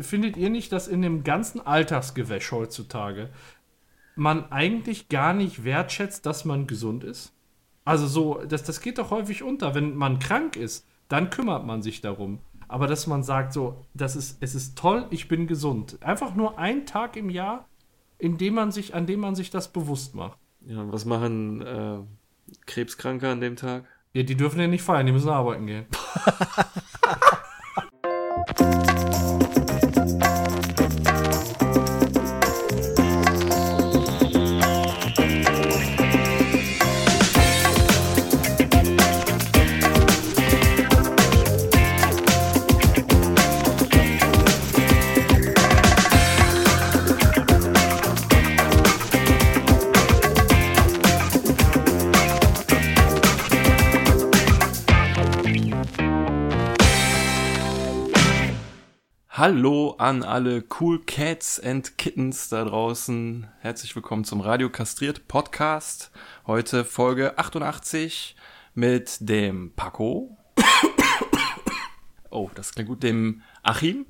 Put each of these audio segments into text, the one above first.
findet ihr nicht, dass in dem ganzen Alltagsgewäsch heutzutage man eigentlich gar nicht wertschätzt, dass man gesund ist? Also so, das, das geht doch häufig unter. Wenn man krank ist, dann kümmert man sich darum. Aber dass man sagt, so, das ist, es ist toll, ich bin gesund. Einfach nur ein Tag im Jahr, in dem man sich, an dem man sich das bewusst macht. Ja, was machen äh, Krebskranke an dem Tag? Ja, die dürfen ja nicht feiern, die müssen arbeiten gehen. Hallo an alle Cool Cats and Kittens da draußen. Herzlich willkommen zum Radio Kastriert Podcast. Heute Folge 88 mit dem Paco. Oh, das klingt gut. Dem Achim.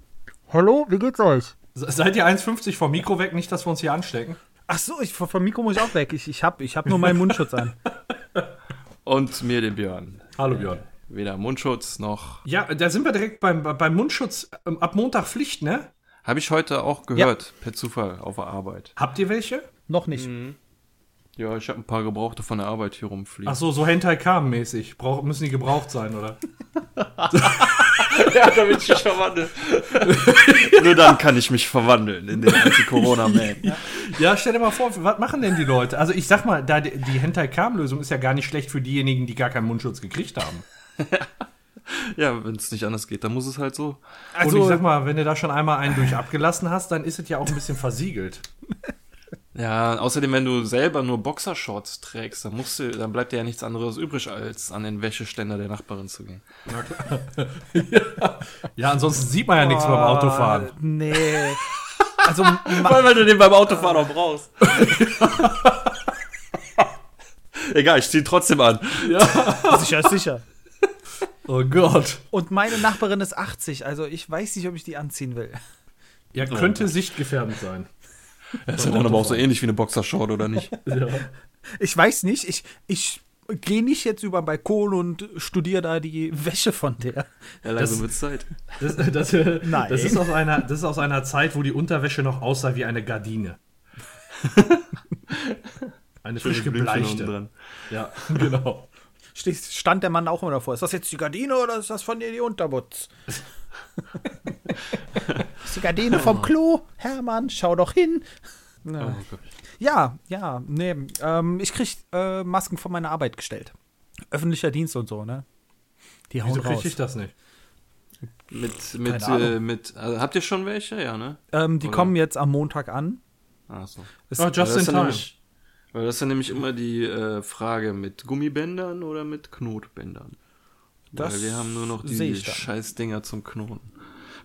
Hallo, wie geht's euch? Seid ihr 1,50 vom Mikro weg, nicht, dass wir uns hier anstecken? Ach so, ich, vom Mikro muss ich auch weg. Ich, ich habe ich hab nur meinen Mundschutz an. Und mir, dem Björn. Hallo Björn. Weder Mundschutz noch. Ja, da sind wir direkt beim, beim Mundschutz. Ähm, Ab Montag Pflicht, ne? Habe ich heute auch gehört, per Zufall auf der Arbeit. Habt ihr welche? Noch nicht. Ja, ich habe ein paar Gebrauchte von der Arbeit hier rumfliegen. Ach so, so Hentai Kam mäßig. Brauch, müssen die gebraucht sein, oder? ja, damit ich mich verwandle. Nur dann kann ich mich verwandeln in den Anti-Corona-Man. Ja, stell dir mal vor, was machen denn die Leute? Also ich sag mal, da die, die Hentai Kam Lösung ist ja gar nicht schlecht für diejenigen, die gar keinen Mundschutz gekriegt haben. Ja, wenn es nicht anders geht, dann muss es halt so. Also Und ich sag mal, wenn du da schon einmal einen durch abgelassen hast, dann ist es ja auch ein bisschen versiegelt. Ja, außerdem, wenn du selber nur Boxershorts trägst, dann musst du, dann bleibt dir ja nichts anderes übrig, als an den Wäscheständer der Nachbarin zu gehen. Ja, ansonsten sieht man ja nichts beim Autofahren. Ah, Nee. Also, allem, weil du den beim Autofahren auch brauchst. Egal, ich zieh ihn trotzdem an. sicher, sicher. Oh Gott. Und meine Nachbarin ist 80, also ich weiß nicht, ob ich die anziehen will. Ja, könnte sichtgefährdend sein. Das ist ja dann aber auch so ähnlich wie eine Boxershort, oder nicht? Ja. Ich weiß nicht, ich, ich gehe nicht jetzt über den Balkon und studiere da die Wäsche von der. Ja, langsam wird's Zeit. Das, das, Nein. das, ist aus einer, das ist aus einer Zeit, wo die Unterwäsche noch aussah wie eine Gardine. Eine frisch gebleichte. Ja, genau. Stand der Mann auch immer davor. Ist das jetzt die Gardine oder ist das von dir die Unterbutz? ist die Gardine vom Klo? Hermann, schau doch hin. Oh Gott. Ja, ja, nee. Ähm, ich krieg äh, Masken von meiner Arbeit gestellt. Öffentlicher Dienst und so, ne? Die hauen Wieso kriege raus. ich das nicht? Mit, mit, Keine äh, mit, also habt ihr schon welche? Ja, ne? Ähm, die Oder? kommen jetzt am Montag an. Ach so. Es- Oh, just das in ja time. nämlich, weil das ist ja nämlich immer die äh, Frage mit Gummibändern oder mit Knotbändern. Das weil wir haben nur noch seh die ich dann. scheiß Dinger zum Knoten.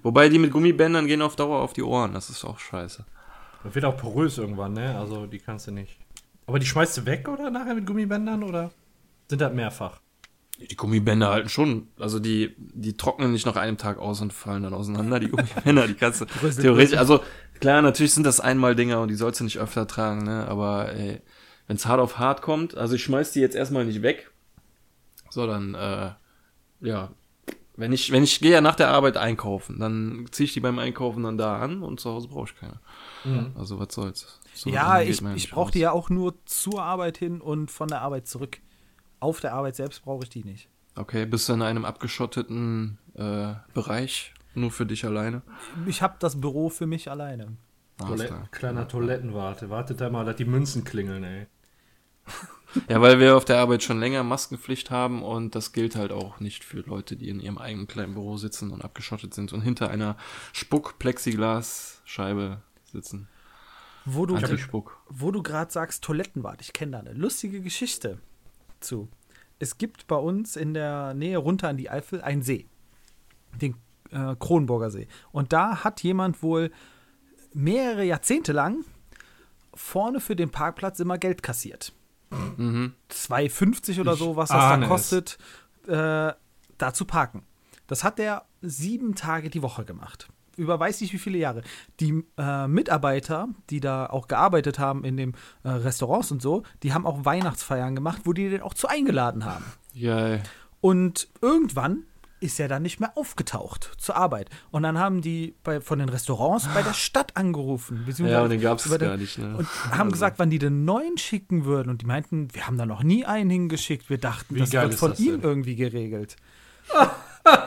Wobei die mit Gummibändern gehen auf Dauer auf die Ohren, das ist auch scheiße. Das wird auch porös irgendwann, ne? Also die kannst du nicht. Aber die schmeißt du weg oder nachher mit Gummibändern oder sind das mehrfach? Die Gummibänder halten schon, also die, die trocknen nicht nach einem Tag aus und fallen dann auseinander, die Gummibänder, die kannst du theoretisch, also klar, natürlich sind das einmal Dinger und die sollst du nicht öfter tragen, ne, aber ey, wenn's hart auf hart kommt, also ich schmeiß die jetzt erstmal nicht weg, so dann, äh, ja, wenn ich, wenn ich gehe ja nach der Arbeit einkaufen, dann ziehe ich die beim Einkaufen dann da an und zu Hause brauche ich keine. Also was soll's. So ja, ich, ich brauche die ja auch nur zur Arbeit hin und von der Arbeit zurück. Auf der Arbeit selbst brauche ich die nicht. Okay, bist du in einem abgeschotteten äh, Bereich, nur für dich alleine? Ich habe das Büro für mich alleine. Alles Toilet klar. kleiner Toilettenwarte. Wartet da mal, dass die Münzen klingeln, ey. Ja, weil wir auf der Arbeit schon länger Maskenpflicht haben und das gilt halt auch nicht für Leute, die in ihrem eigenen kleinen Büro sitzen und abgeschottet sind und hinter einer Spuck-Plexiglas-Scheibe sitzen. Wo du, wo du gerade sagst, Toilettenwart, ich kenne da eine lustige Geschichte zu. Es gibt bei uns in der Nähe runter an die Eifel einen See, den äh, Kronburger See. Und da hat jemand wohl mehrere Jahrzehnte lang vorne für den Parkplatz immer Geld kassiert. Mhm. 2,50 oder so, was das ahne da kostet, äh, da zu parken. Das hat er sieben Tage die Woche gemacht. über weiß nicht wie viele Jahre. Die äh, Mitarbeiter, die da auch gearbeitet haben in den äh, Restaurants und so, die haben auch Weihnachtsfeiern gemacht, wo die den auch zu eingeladen haben. Geil. Und irgendwann ist er dann nicht mehr aufgetaucht zur Arbeit. Und dann haben die bei, von den Restaurants bei der Stadt angerufen. Ja, und den über den- gar nicht, ne? Und haben gesagt, wann die den neuen schicken würden. Und die meinten, wir haben da noch nie einen hingeschickt. Wir dachten, Wie das wird von das ihm denn? irgendwie geregelt.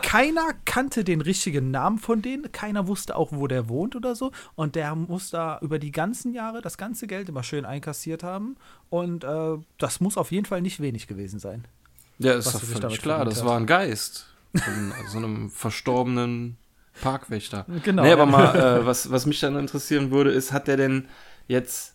keiner kannte den richtigen Namen von denen. Keiner wusste auch, wo der wohnt oder so. Und der muss da über die ganzen Jahre das ganze Geld immer schön einkassiert haben. Und äh, das muss auf jeden Fall nicht wenig gewesen sein. Ja, ist doch völlig klar. Das war ein Geist von so einem verstorbenen Parkwächter. Genau, Nee, aber mal, äh, was, was mich dann interessieren würde, ist, hat der denn jetzt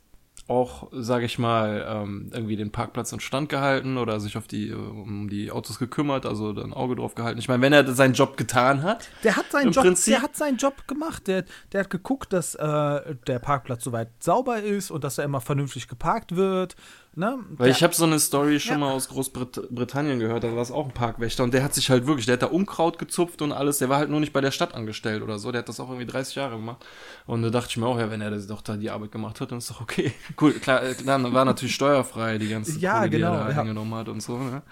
auch, sage ich mal, ähm, irgendwie den Parkplatz instand gehalten oder sich auf die, äh, um die Autos gekümmert, also ein Auge drauf gehalten? Ich meine, wenn er seinen Job getan hat, Der hat seinen Job, Prinzip- der hat seinen Job gemacht. Der, der hat geguckt, dass äh, der Parkplatz soweit sauber ist und dass er immer vernünftig geparkt wird. Ne? Weil ich habe so eine Story schon Ja. mal aus Großbritannien gehört, da war es auch ein Parkwächter und der hat sich halt wirklich, der hat da Unkraut gezupft und alles, der war halt nur nicht bei der Stadt angestellt oder so, der hat das auch irgendwie 30 Jahre gemacht. Und da dachte ich mir auch, ja, wenn er das doch da die Arbeit gemacht hat, dann ist doch okay. Cool, klar, äh, klar war natürlich steuerfrei, die ganze Ja, Kohle, die genau, er da ja. eingenommen hat und so, ne?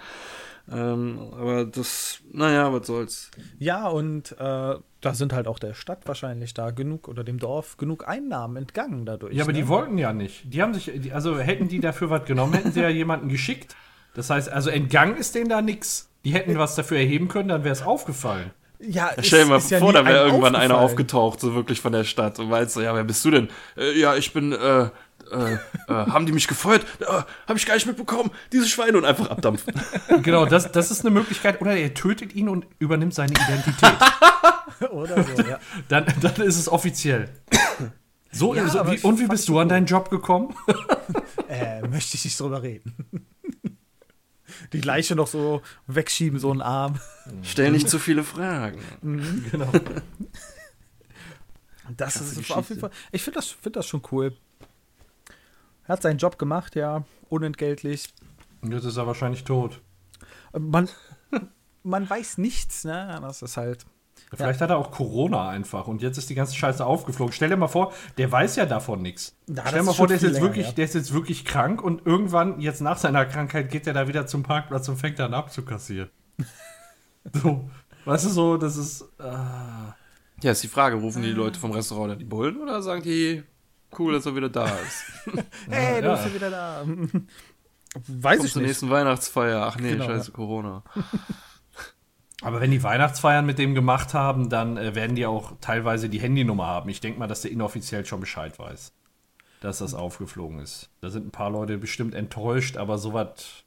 Ähm, aber das, naja, was soll's. ja, und äh, da sind halt auch der Stadt wahrscheinlich da genug oder dem Dorf genug Einnahmen entgangen dadurch. Ja, aber ne? die wollten ja nicht. Die haben sich, die- also hätten die dafür was genommen, hätten sie ja jemanden geschickt. Das heißt, also entgangen ist denen da nix. Die hätten was dafür erheben können, dann wäre es aufgefallen. Ja, ist- Stell dir mal ist ja vor, nie da wäre irgendwann einer aufgetaucht, so wirklich von der Stadt und meinst so, ja, wer bist du denn? Äh, ja, ich bin, äh, äh, äh, haben die mich gefeuert? Äh, hab ich gar nicht mitbekommen, diese Schweine und einfach abdampfen. Genau, das, das ist eine Möglichkeit. Oder er tötet ihn und übernimmt seine Identität. Oder so, ja. Dann, dann ist es offiziell. So, Ja, so wie, und wie bist du an deinen Job gekommen? äh, möchte ich nicht drüber reden. Die Leiche noch so wegschieben, so einen Arm. Stell nicht zu viele Fragen. genau. Das Krasse ist auf Geschichte. jeden Fall. Ich finde das, find das schon cool. Er hat seinen Job gemacht, ja, unentgeltlich. Jetzt ist er wahrscheinlich tot. Man, man weiß nichts, ne? Das ist halt. Vielleicht hat er auch Corona einfach und jetzt ist die ganze Scheiße aufgeflogen. Stell dir mal vor, der weiß ja davon nichts. Ja, Stell dir mal vor, der ist, jetzt länger, wirklich, ja. der ist jetzt wirklich krank und irgendwann, jetzt nach seiner Krankheit, geht er da wieder zum Parkplatz und fängt dann abzukassieren. so, weißt du so, das ist. Ah. Ja, ist die Frage, rufen die Leute vom Restaurant dann die Bullen oder sagen die, cool, dass er wieder da ist? Hey, du ja. bist ja wieder da. Weiß Kommt ich zur nicht. nächsten Weihnachtsfeier. Ach nee, Genau, scheiße, Corona. Aber wenn die Weihnachtsfeiern mit dem gemacht haben, dann äh, werden die auch teilweise die Handynummer haben. Ich denke mal, dass der inoffiziell schon Bescheid weiß, dass das aufgeflogen ist. Da sind ein paar Leute bestimmt enttäuscht, aber sowas.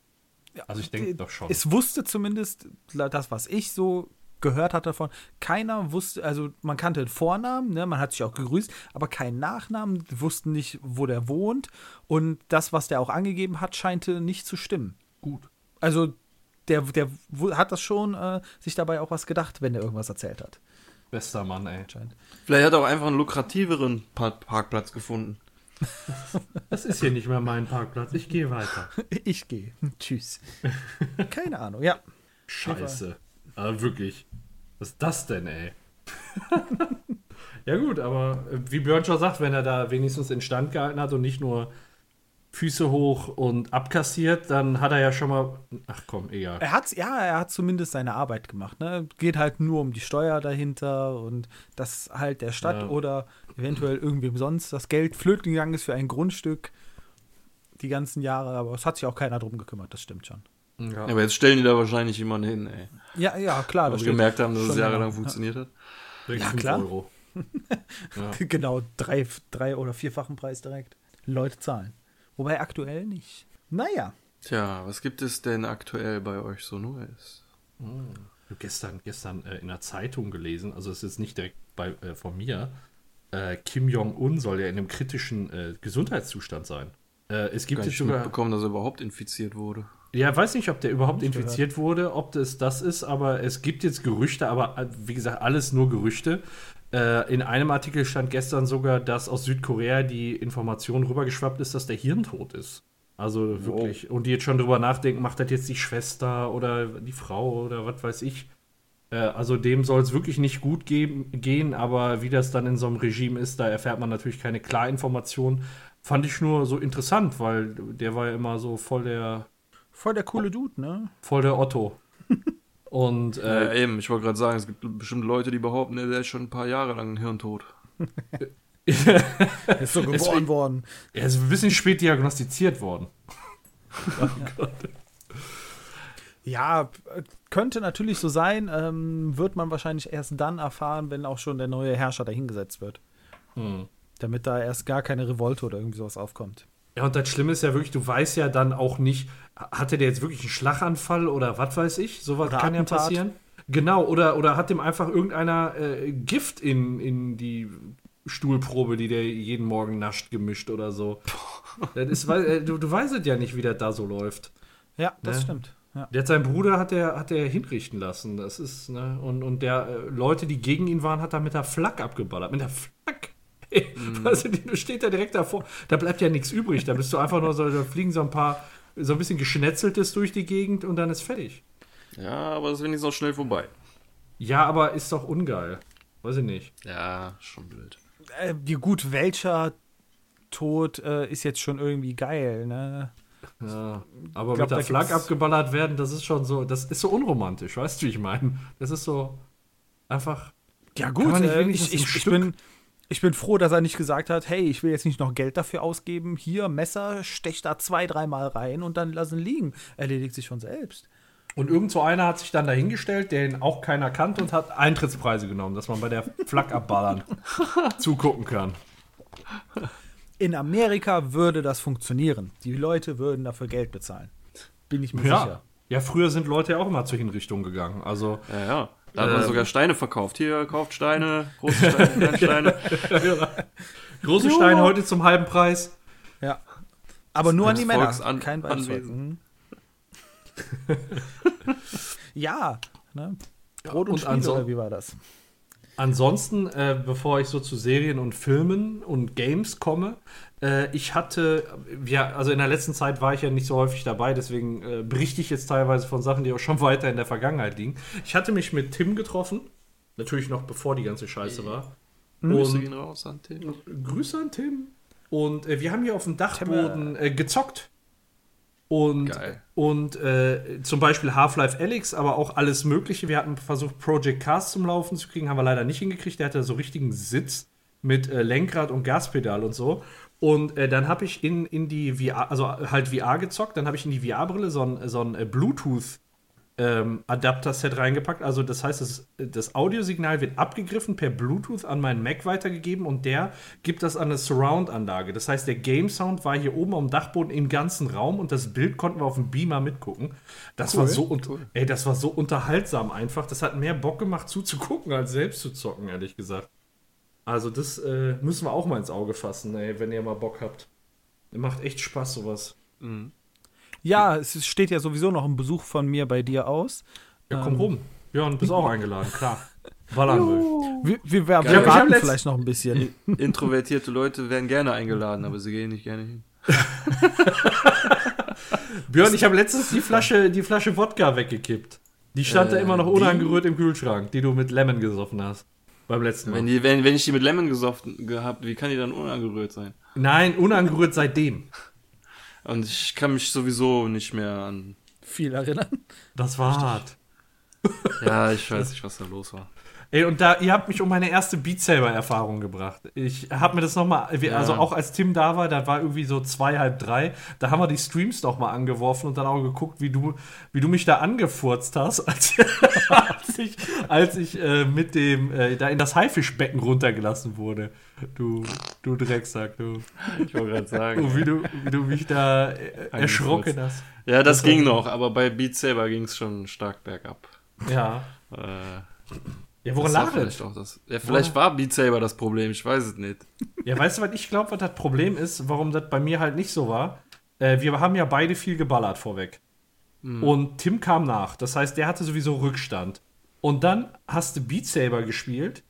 Also ich denke doch schon. Es wusste zumindest das, was ich so gehört hatte davon. Keiner wusste, also man kannte den Vornamen, ne, man hat sich auch gegrüßt, aber keinen Nachnamen, wussten nicht, wo der wohnt. Und das, was der auch angegeben hat, scheinte nicht zu stimmen. gut. Also der, der hat das schon äh, sich dabei auch was gedacht, wenn er irgendwas erzählt hat. Bester Mann, ey. Vielleicht hat er auch einfach einen lukrativeren Pa- Parkplatz gefunden. Das ist hier nicht mehr mein Parkplatz. Ich gehe weiter. Ich gehe. Tschüss. Keine Ahnung, ja. Scheiße. Aber wirklich. Was ist das denn, ey? ja, gut, aber äh, wie Björn schon sagt, wenn er da wenigstens instand gehalten hat und nicht nur Füße hoch und abkassiert, dann hat er ja schon mal. Ach komm, egal. Er hat, ja, er hat zumindest seine Arbeit gemacht. Ne? Geht halt nur um die Steuer dahinter und dass halt der Stadt Ja. oder eventuell irgendwem sonst das Geld flöten gegangen ist für ein Grundstück die ganzen Jahre. Aber es hat sich auch keiner drum gekümmert, das stimmt schon. Ja. Aber jetzt stellen die da wahrscheinlich jemanden hin, ey. Ja, ja, klar. Weil steht gemerkt haben, dass es schon jahrelang funktioniert hat. Ja, klar. Euro. Ja. Genau, drei, drei oder vierfachen Preis direkt. Leute zahlen. Wobei aktuell nicht. Naja. Tja, was gibt es denn aktuell bei euch so Neues? Ich habe gestern, gestern äh, in der Zeitung gelesen, also es ist jetzt nicht direkt bei, äh, von mir, äh, Kim Jong-un soll ja in einem kritischen äh, Gesundheitszustand sein. Äh, es gibt Gar jetzt nicht sogar. mitbekommen, dass er überhaupt infiziert wurde. Ja, weiß nicht, ob der überhaupt Nicht infiziert wurde, ob das das ist, aber es gibt jetzt Gerüchte, aber äh, wie gesagt, alles nur Gerüchte. Äh, in einem Artikel stand gestern sogar, dass aus Südkorea die Information rübergeschwappt ist, dass der hirntot ist. Also wirklich. Und die jetzt schon drüber nachdenken, macht das jetzt die Schwester oder die Frau oder was weiß ich. Äh, also dem soll es wirklich nicht gut geben, gehen, aber wie das dann in so einem Regime ist, da erfährt man natürlich keine Klarinformationen. Fand ich nur so interessant, weil der war ja immer so voll der Voll der coole Dude, ne? voll der Otto. Und äh, Äh, eben, ich wollte gerade sagen, es gibt bestimmt Leute, die behaupten, der ist schon ein paar Jahre lang hirntot. Er ist so geboren Deswegen- worden. er ist ein bisschen spät diagnostiziert worden. Ja, äh, könnte natürlich so sein, ähm, wird man wahrscheinlich erst dann erfahren, wenn auch schon der neue Herrscher dahingesetzt wird. Hm. Damit da erst gar keine Revolte oder irgendwie sowas aufkommt. Ja, und das Schlimme ist ja wirklich, du weißt ja dann auch nicht, hatte der jetzt wirklich einen Schlaganfall oder was weiß ich? Sowas Oder kann ja passieren. Genau, oder, oder hat dem einfach irgendeiner äh, Gift in, in die Stuhlprobe, die der jeden Morgen nascht, gemischt oder so. Das ist, äh, du, du weißt ja nicht, wie das da so läuft. Ja, das Ne? stimmt. Ja. Der hat seinen Bruder hat er hat er hinrichten lassen. Das ist, ne, und, und der äh, Leute, die gegen ihn waren, hat er mit der Flak abgeballert. Mit der Flak. Ey, Also, die- du steht da direkt davor. Da bleibt ja nichts übrig. Da bist du einfach nur so, da fliegen so ein paar, so ein bisschen Geschnetzeltes durch die Gegend und dann ist fertig. Ja, aber das ist wenigstens auch schnell vorbei. Ja, aber ist doch ungeil. Weiß ich nicht. Ja, schon blöd. Äh, gut, welcher Tod äh, ist jetzt schon irgendwie geil, ne? Ja, aber glaub, mit der Flak abgeballert werden, das ist schon so, das ist so unromantisch, weißt du, wie ich meine? Das ist so einfach. Ja, gut, äh, ich, ich, ich, Stück- bin, ich bin froh, dass er nicht gesagt hat, hey, ich will jetzt nicht noch Geld dafür ausgeben. Hier, Messer, stech da zwei, dreimal rein und dann lassen liegen. Erledigt sich von selbst. Und irgend so einer hat sich dann dahingestellt, den auch keiner kannte und hat Eintrittspreise genommen, dass man bei der Flak abballern zugucken kann. In Amerika würde das funktionieren. Die Leute würden dafür Geld bezahlen. Bin ich mir Ja. sicher. Ja, früher sind Leute ja auch immer zur Hinrichtung gegangen. Also, Ja, ja. Da hat man Ähm. sogar Steine verkauft. Hier, kauft Steine, große Steine, kleine Steine. große Steine heute zum halben Preis. Ja. Aber nur an die Männer. An- Kein. Mhm. ja. Ne? Brot und, und Spiele, oder wie war das? Ansonsten, äh, bevor ich so zu Serien und Filmen und Games komme, äh, ich hatte, ja, also in der letzten Zeit war ich ja nicht so häufig dabei, deswegen äh, berichte ich jetzt teilweise von Sachen, die auch schon weiter in der Vergangenheit liegen. Ich hatte mich mit Tim getroffen, natürlich noch bevor die ganze Scheiße war. Grüße gehen raus an Tim. Grüße an Tim. Und äh, wir haben hier auf dem Dachboden äh, gezockt. Und, Geil. und äh, zum Beispiel Half-Life Alyx, aber auch alles Mögliche. Wir hatten versucht, Project Cars zum Laufen zu kriegen, haben wir leider nicht hingekriegt. Der hatte so richtigen Sitz mit äh, Lenkrad und Gaspedal und so. Und äh, dann habe ich in, in die VR, also halt VR gezockt, dann habe ich in die VR-Brille so ein, so ein äh, Bluetooth ähm, Adapter-Set reingepackt. Also das heißt, das, das Audiosignal wird abgegriffen per Bluetooth an meinen Mac weitergegeben und der gibt das an eine Surround-Anlage. Das heißt, der Game-Sound war hier oben am Dachboden im ganzen Raum und das Bild konnten wir auf dem Beamer mitgucken. Das war so und ey, das war so unterhaltsam einfach. Das hat mehr Bock gemacht zuzugucken als selbst zu zocken, ehrlich gesagt. Also das äh, müssen wir auch mal ins Auge fassen, ey, wenn ihr mal Bock habt. Macht echt Spaß sowas. Ja, es steht ja sowieso noch ein Besuch von mir bei dir aus. Ja, komm Ähm. rum. Jörn, bist auch eingeladen, klar. Ballern will. Wir, wir, wir, hab warten vielleicht noch ein bisschen. Introvertierte Leute werden gerne eingeladen, aber sie gehen nicht gerne hin. Björn, ich habe letztens die Flasche, die Flasche Wodka weggekippt. Die stand da Äh, immer noch die? unangerührt im Kühlschrank, die du mit Lemon gesoffen hast. Beim letzten Mal. Wenn, die, wenn, wenn ich die mit Lemon gesoffen gehabt, wie kann die dann unangerührt sein? Nein, unangerührt seitdem. Und ich kann mich sowieso nicht mehr an. Viel erinnern. Das war hart. Ja, ich weiß nicht, was da los war. Ey, und da, ihr habt mich um meine erste Beat Saber-Erfahrung gebracht. Ich habe mir das nochmal, also auch als Tim da war, da war irgendwie so zwei, halb drei, da haben wir die Streams noch mal angeworfen und dann auch geguckt, wie du, wie du mich da angefurzt hast, als, als ich, als ich äh, mit dem, äh, da in das Haifischbecken runtergelassen wurde. Du, du Drecksack, du. Ich wollte gerade sagen. Und wie du, wie du mich da äh, erschrocken hast. Ja, das, Das ging noch, aber bei Beat Saber ging es schon stark bergab. Ja. Äh, Ja, woran das lag vielleicht es? auch das. Ja, vielleicht war Beat Saber das Problem, ich weiß es nicht. Ja, weißt du, was ich glaube, was das Problem ist, warum das bei mir halt nicht so war? Äh, wir haben ja beide viel geballert vorweg. Und Tim kam nach. Das heißt, der hatte sowieso Rückstand. Und dann hast du Beat Saber gespielt.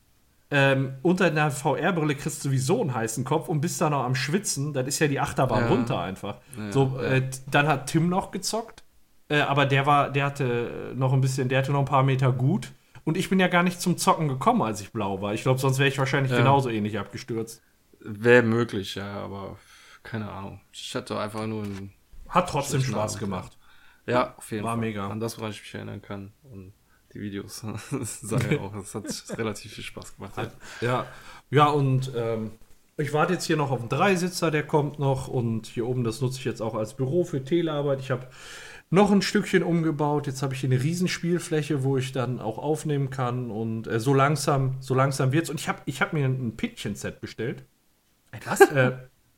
Ähm, unter einer VR-Brille kriegst du sowieso einen heißen Kopf und bist dann noch am Schwitzen. Das ist ja die Achterbahn Ja. runter einfach. Ja, so, äh, dann hat Tim noch gezockt. Äh, aber der war, der hatte noch ein bisschen, der hatte noch ein paar Meter gut. Und ich bin ja gar nicht zum Zocken gekommen, als ich blau war. Ich glaube, sonst wäre ich wahrscheinlich Ja. genauso ähnlich abgestürzt. Wäre möglich, ja, aber keine Ahnung. Ich hatte einfach nur ein. Hat trotzdem Spaß Abend, gemacht. Ja, auf jeden War Fall. mega. An das, woran ich mich erinnern kann. Und die Videos sagen ja auch, es hat relativ viel Spaß gemacht. Ja. Ja, ja und ähm, ich warte jetzt hier noch auf einen Dreisitzer, der kommt noch. Und hier oben, das nutze ich jetzt auch als Büro für Telearbeit. Ich habe noch ein Stückchen umgebaut. Jetzt habe ich hier eine Riesenspielfläche, wo ich dann auch aufnehmen kann. Und äh, so langsam, so langsam wird's. Und ich habe ich hab mir ein Pittchen-Set bestellt. Was? Äh,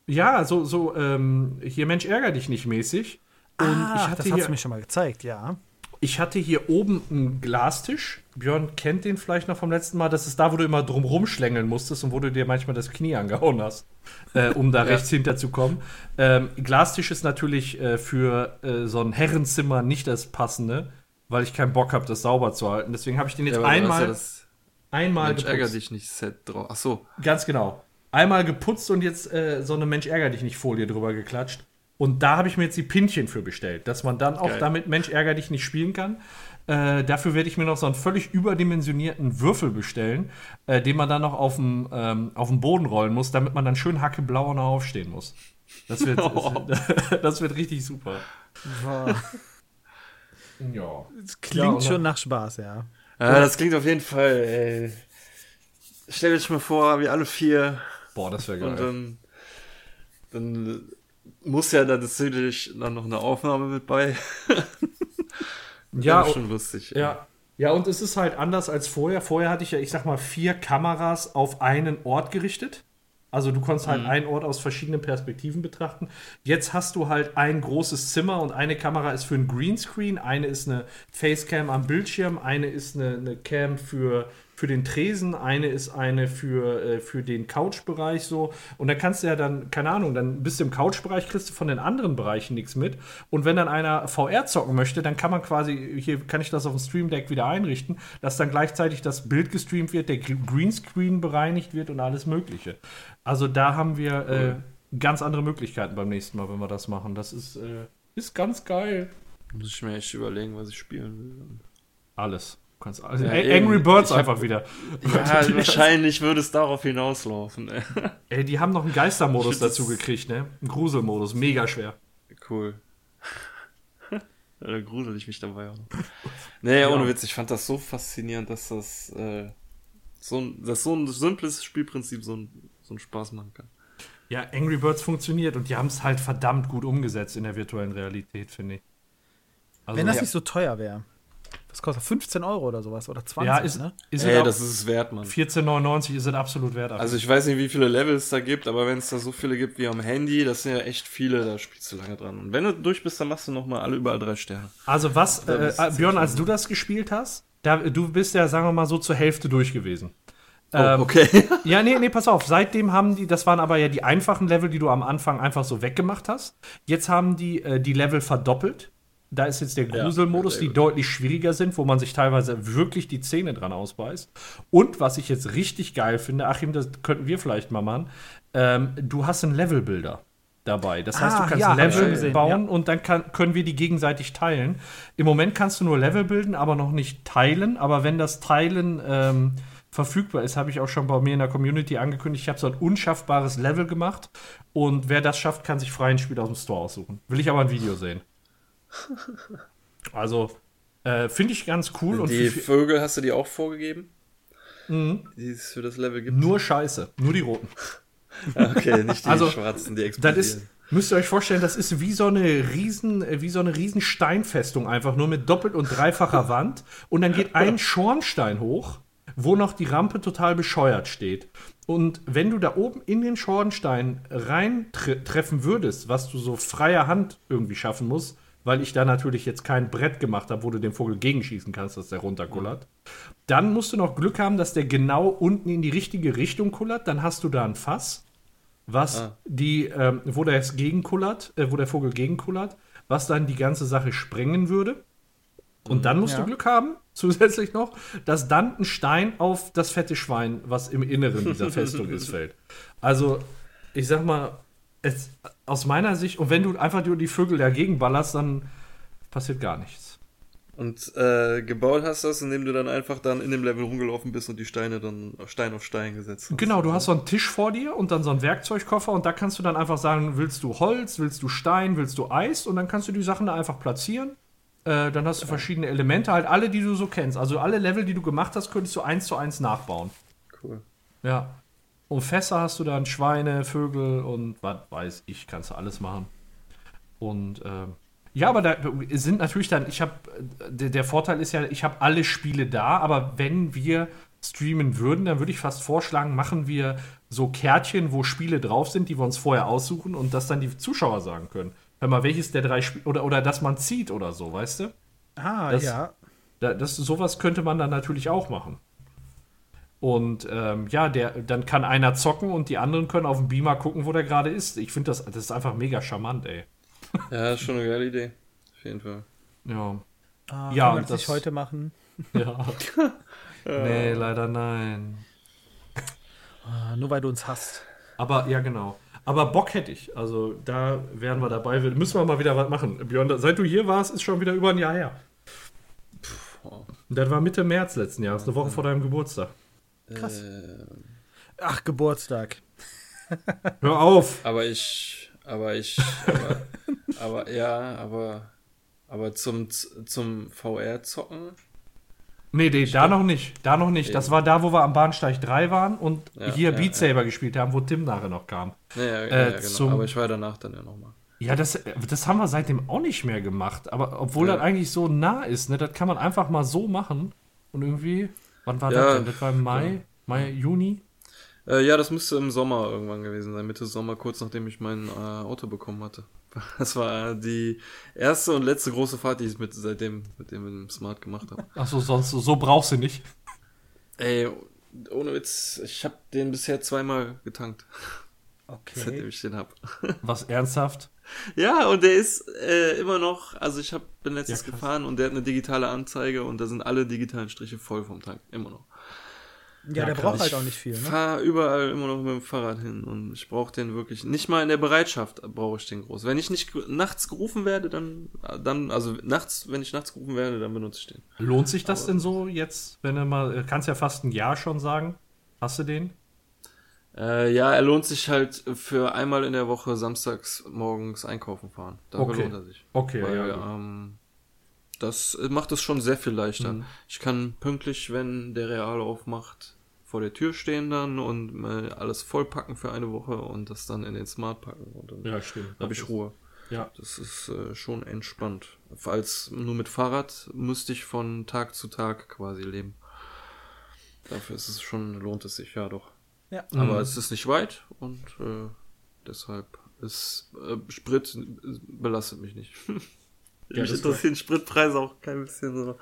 ja, so, so ähm, hier Mensch ärger dich nicht mäßig. Und ah, ich hatte das hast hier, du mir schon mal gezeigt, ja. Ich hatte hier oben einen Glastisch. Björn kennt den vielleicht noch vom letzten Mal. Das ist da, wo du immer drum rumschlängeln musstest und wo du dir manchmal das Knie angehauen hast, äh, um da Ja. rechts hinterzukommen. Ähm, Glastisch ist natürlich äh, für äh, so ein Herrenzimmer nicht das passende, weil ich keinen Bock habe, das sauber zu halten. Deswegen habe ich den jetzt Ja, einmal, ja das einmal Mensch, ärger geputzt. dich nicht Set drauf. Ach so. Ganz genau. Einmal geputzt und jetzt äh, so eine Mensch ärger dich nicht Folie drüber geklatscht. Und da habe ich mir jetzt die Pinchen für bestellt, dass man dann auch Geil. damit Mensch ärger dich nicht spielen kann. Äh, dafür werde ich mir noch so einen völlig überdimensionierten Würfel bestellen, äh, den man dann noch auf dem ähm, Boden rollen muss, damit man dann schön hackeblau noch aufstehen muss. Das wird, das, das wird richtig super. Ja. Das Ja, klingt und schon nach Spaß, ja. Ja, das klingt auf jeden Fall, ey. Stell dir mal vor, wir alle vier Boah, das wäre und geil. dann, dann muss ja dann natürlich dann noch eine Aufnahme mit bei. ja, schon lustig. ey. Ja. Ja, und es ist halt anders als vorher. Vorher hatte ich ja, ich sag mal, vier Kameras auf einen Ort gerichtet. Also du konntest halt einen Ort aus verschiedenen Perspektiven betrachten. Jetzt hast du halt ein großes Zimmer und eine Kamera ist für ein Greenscreen, eine ist eine Facecam am Bildschirm, eine ist eine, eine Cam für, für den Tresen, eine ist eine für, äh, für den Couchbereich so. Und da kannst du ja dann, keine Ahnung, dann bist du im Couchbereich, kriegst du von den anderen Bereichen nichts mit. Und wenn dann einer VR zocken möchte, dann kann man quasi, hier kann ich das auf dem Stream Deck wieder einrichten, dass dann gleichzeitig das Bild gestreamt wird, der Greenscreen bereinigt wird und alles Mögliche. Also da haben wir äh, ganz andere Möglichkeiten beim nächsten Mal, wenn wir das machen. Das ist, äh, ist ganz geil. Muss ich mir echt überlegen, was ich spielen will. Alles. Kannst alles. Ja. Angry Birds hab- einfach wieder. Ja, wahrscheinlich würde es darauf hinauslaufen. ey. Ey, die haben noch einen Geistermodus dazu gekriegt, ne? Einen Gruselmodus, mega schwer. Cool. Ja, da grusel ich mich dabei auch. Nee, ohne Witz, ich fand das so faszinierend, dass das, äh, so, ein, dass so ein simples Spielprinzip so, ein, so einen Spaß machen kann. Ja, Angry Birds funktioniert und die haben es halt verdammt gut umgesetzt in der virtuellen Realität, finde ich. Also, Wenn das ja, nicht so teuer wäre. Das kostet 15 Euro oder sowas oder 20, ja, ist, ne? ist Ey, es das ist es wert, Mann. 14,99 ist es absolut wert. Also ich weiß nicht, wie viele Levels es da gibt, aber wenn es da so viele gibt wie am Handy, das sind ja echt viele, da spielst du lange dran. Und wenn du durch bist, dann machst du nochmal alle überall drei Sterne. Also was, äh, äh, Björn, als du das gespielt hast, da, du bist ja, sagen wir mal, so zur Hälfte durch gewesen. Ähm, Oh, okay. Ja, nee, nee, pass auf. Seitdem haben die, das waren aber ja die einfachen Level, die du am Anfang einfach so weggemacht hast. Jetzt haben die äh, die Level verdoppelt. Da ist jetzt der Gruselmodus, sehr die gut. deutlich schwieriger sind, wo man sich teilweise wirklich die Zähne dran ausbeißt. Und was ich jetzt richtig geil finde, Achim, das könnten wir vielleicht mal machen, ähm, du hast einen Levelbilder dabei. Das heißt, Ah, du kannst ja, Level gesehen, bauen und dann kann, können wir die gegenseitig teilen. Im Moment kannst du nur Level bilden, aber noch nicht teilen. Aber wenn das Teilen ähm, verfügbar ist, habe ich auch schon bei mir in der Community angekündigt, ich habe so ein unschaffbares Level gemacht und wer das schafft, kann sich freien Spiel aus dem Store aussuchen. Will ich aber ein Video sehen. Also, äh, finde ich ganz cool und die Vögel hast du die auch vorgegeben? Mhm. Die es für das Level gibt? nur Scheiße, nur die roten. Okay, nicht die Also, schwarzen, die Das explodieren. ist, müsst ihr euch vorstellen, das ist wie so eine riesen, äh, wie so eine riesen Steinfestung einfach, nur mit doppelt und dreifacher Wand. Und dann geht ein Schornstein hoch, wo noch die Rampe total bescheuert steht. Und wenn du da oben in den Schornstein rein tre treffen würdest, was du so freier Hand irgendwie schaffen musst, weil ich da natürlich jetzt kein Brett gemacht habe, wo du den Vogel gegenschießen kannst, dass der runterkullert. Dann musst du noch Glück haben, dass der genau unten in die richtige Richtung kullert. Dann hast du da ein Fass was Ah. die, ähm, wo der es gegenkullert, äh, wo der Vogel gegenkullert, was dann die ganze Sache sprengen würde. Und dann musst Ja. du Glück haben, zusätzlich noch, dass dann ein Stein auf das fette Schwein, was im Inneren dieser Festung ist, fällt. Also, ich sag mal, es, aus meiner Sicht, und wenn du einfach nur die Vögel dagegen ballerst, dann passiert gar nichts. Und äh, gebaut hast das, indem du dann einfach dann in dem Level rumgelaufen bist und die Steine dann Stein auf Stein gesetzt hast. Genau, du hast so einen Tisch vor dir und dann so einen Werkzeugkoffer und da kannst du dann einfach sagen, willst du Holz, willst du Stein, willst du Eis und dann kannst du die Sachen da einfach platzieren. Äh, dann hast du verschiedene Elemente, halt alle, die du so kennst. Also alle Level, die du gemacht hast, könntest du eins zu eins nachbauen. Cool. Ja. Und Fässer hast du dann Schweine, Vögel und was weiß ich, kannst du alles machen. Und ähm, ja, aber da sind natürlich dann, ich habe, der, der Vorteil ist ja, ich habe alle Spiele da, aber wenn wir streamen würden, dann würde ich fast vorschlagen, machen wir so Kärtchen, wo Spiele drauf sind, die wir uns vorher aussuchen und das dann die Zuschauer sagen können. Hör mal, welches der drei Spiele, oder, oder dass man zieht oder so, weißt du? Ah, Das- ja. Da, das, sowas könnte man dann natürlich auch machen. Und ähm, ja, der, dann kann einer zocken und die anderen können auf dem Beamer gucken, wo der gerade ist. Ich finde das, das ist einfach mega charmant, ey. Ja, ist schon eine geile Idee. Auf jeden Fall. Ja. Ah, Ja, kann man und das das- heute machen. ja. nee, leider nein. Ah, nur weil du uns hast. Aber ja, genau. Aber Bock hätte ich. Also da wären wir dabei. Wir- Müssen wir mal wieder was machen. Björn, seit du hier warst, ist schon wieder über ein Jahr her. Das war Mitte März letzten Jahres, eine Woche vor deinem Geburtstag. Krass. Äh, Ach, Geburtstag. Hör auf! aber ich, aber ich, aber, aber ja, aber, aber zum, zum VR-Zocken. Nee, nee, da noch nicht. Da noch nicht. Das Eben. war da, wo wir am Bahnsteig 3 waren und Ja, hier ja, Beat Saber gespielt haben, wo Tim nachher noch kam. Naja, Äh, ja, genau. zum- Aber ich war danach dann ja nochmal. Ja, das, das haben wir seitdem auch nicht mehr gemacht. Aber obwohl Ja. das eigentlich so nah ist, ne, das kann man einfach mal so machen. Und irgendwie, wann war Ja, das denn? Das war im Mai, ja. Mai, Juni? Äh, ja, das müsste im Sommer irgendwann gewesen sein, Mitte Sommer, kurz nachdem ich mein äh, Auto bekommen hatte. Das war äh, die erste und letzte große Fahrt, die ich mit seitdem mit dem Smart gemacht habe. Achso, sonst so brauchst du nicht. Ey, ohne Witz, ich habe den bisher zweimal getankt, seitdem Okay. ich den hab. Was ernsthaft? Ja, und der ist äh, immer noch, also ich hab, bin letztens Ja, gefahren und der hat eine digitale Anzeige und da sind alle digitalen Striche voll vom Tank, immer noch. Ja, Ja, der braucht halt auch nicht viel, ne? Fahr überall immer noch mit dem Fahrrad hin und ich brauche den wirklich. Nicht mal in der Bereitschaft brauche ich den groß. Wenn ich nicht nachts gerufen werde, dann, dann, also nachts, wenn ich nachts gerufen werde, dann benutze ich den. Lohnt sich das denn so jetzt, wenn du mal, kannst ja fast ein Jahr schon sagen. Hast du den? Äh, ja, er lohnt sich halt für einmal in der Woche samstags morgens einkaufen fahren. Dafür Okay. lohnt er sich. Okay, Weil, ja. ähm, das macht es schon sehr viel leichter. Mhm. Ich kann pünktlich, wenn der Real aufmacht, vor der Tür stehen dann und alles vollpacken für eine Woche und das dann in den Smart packen und dann Ja, stimmt. habe ich Ruhe. Ja. Das ist äh, schon entspannt. Als nur mit Fahrrad müsste ich von Tag zu Tag quasi leben. Dafür ist es schon, lohnt es sich, ja doch. Ja. Aber Mhm. es ist nicht weit und äh, deshalb ist äh, Sprit äh, belastet mich nicht. Ja, mich das interessieren Spritpreise auch kein bisschen so.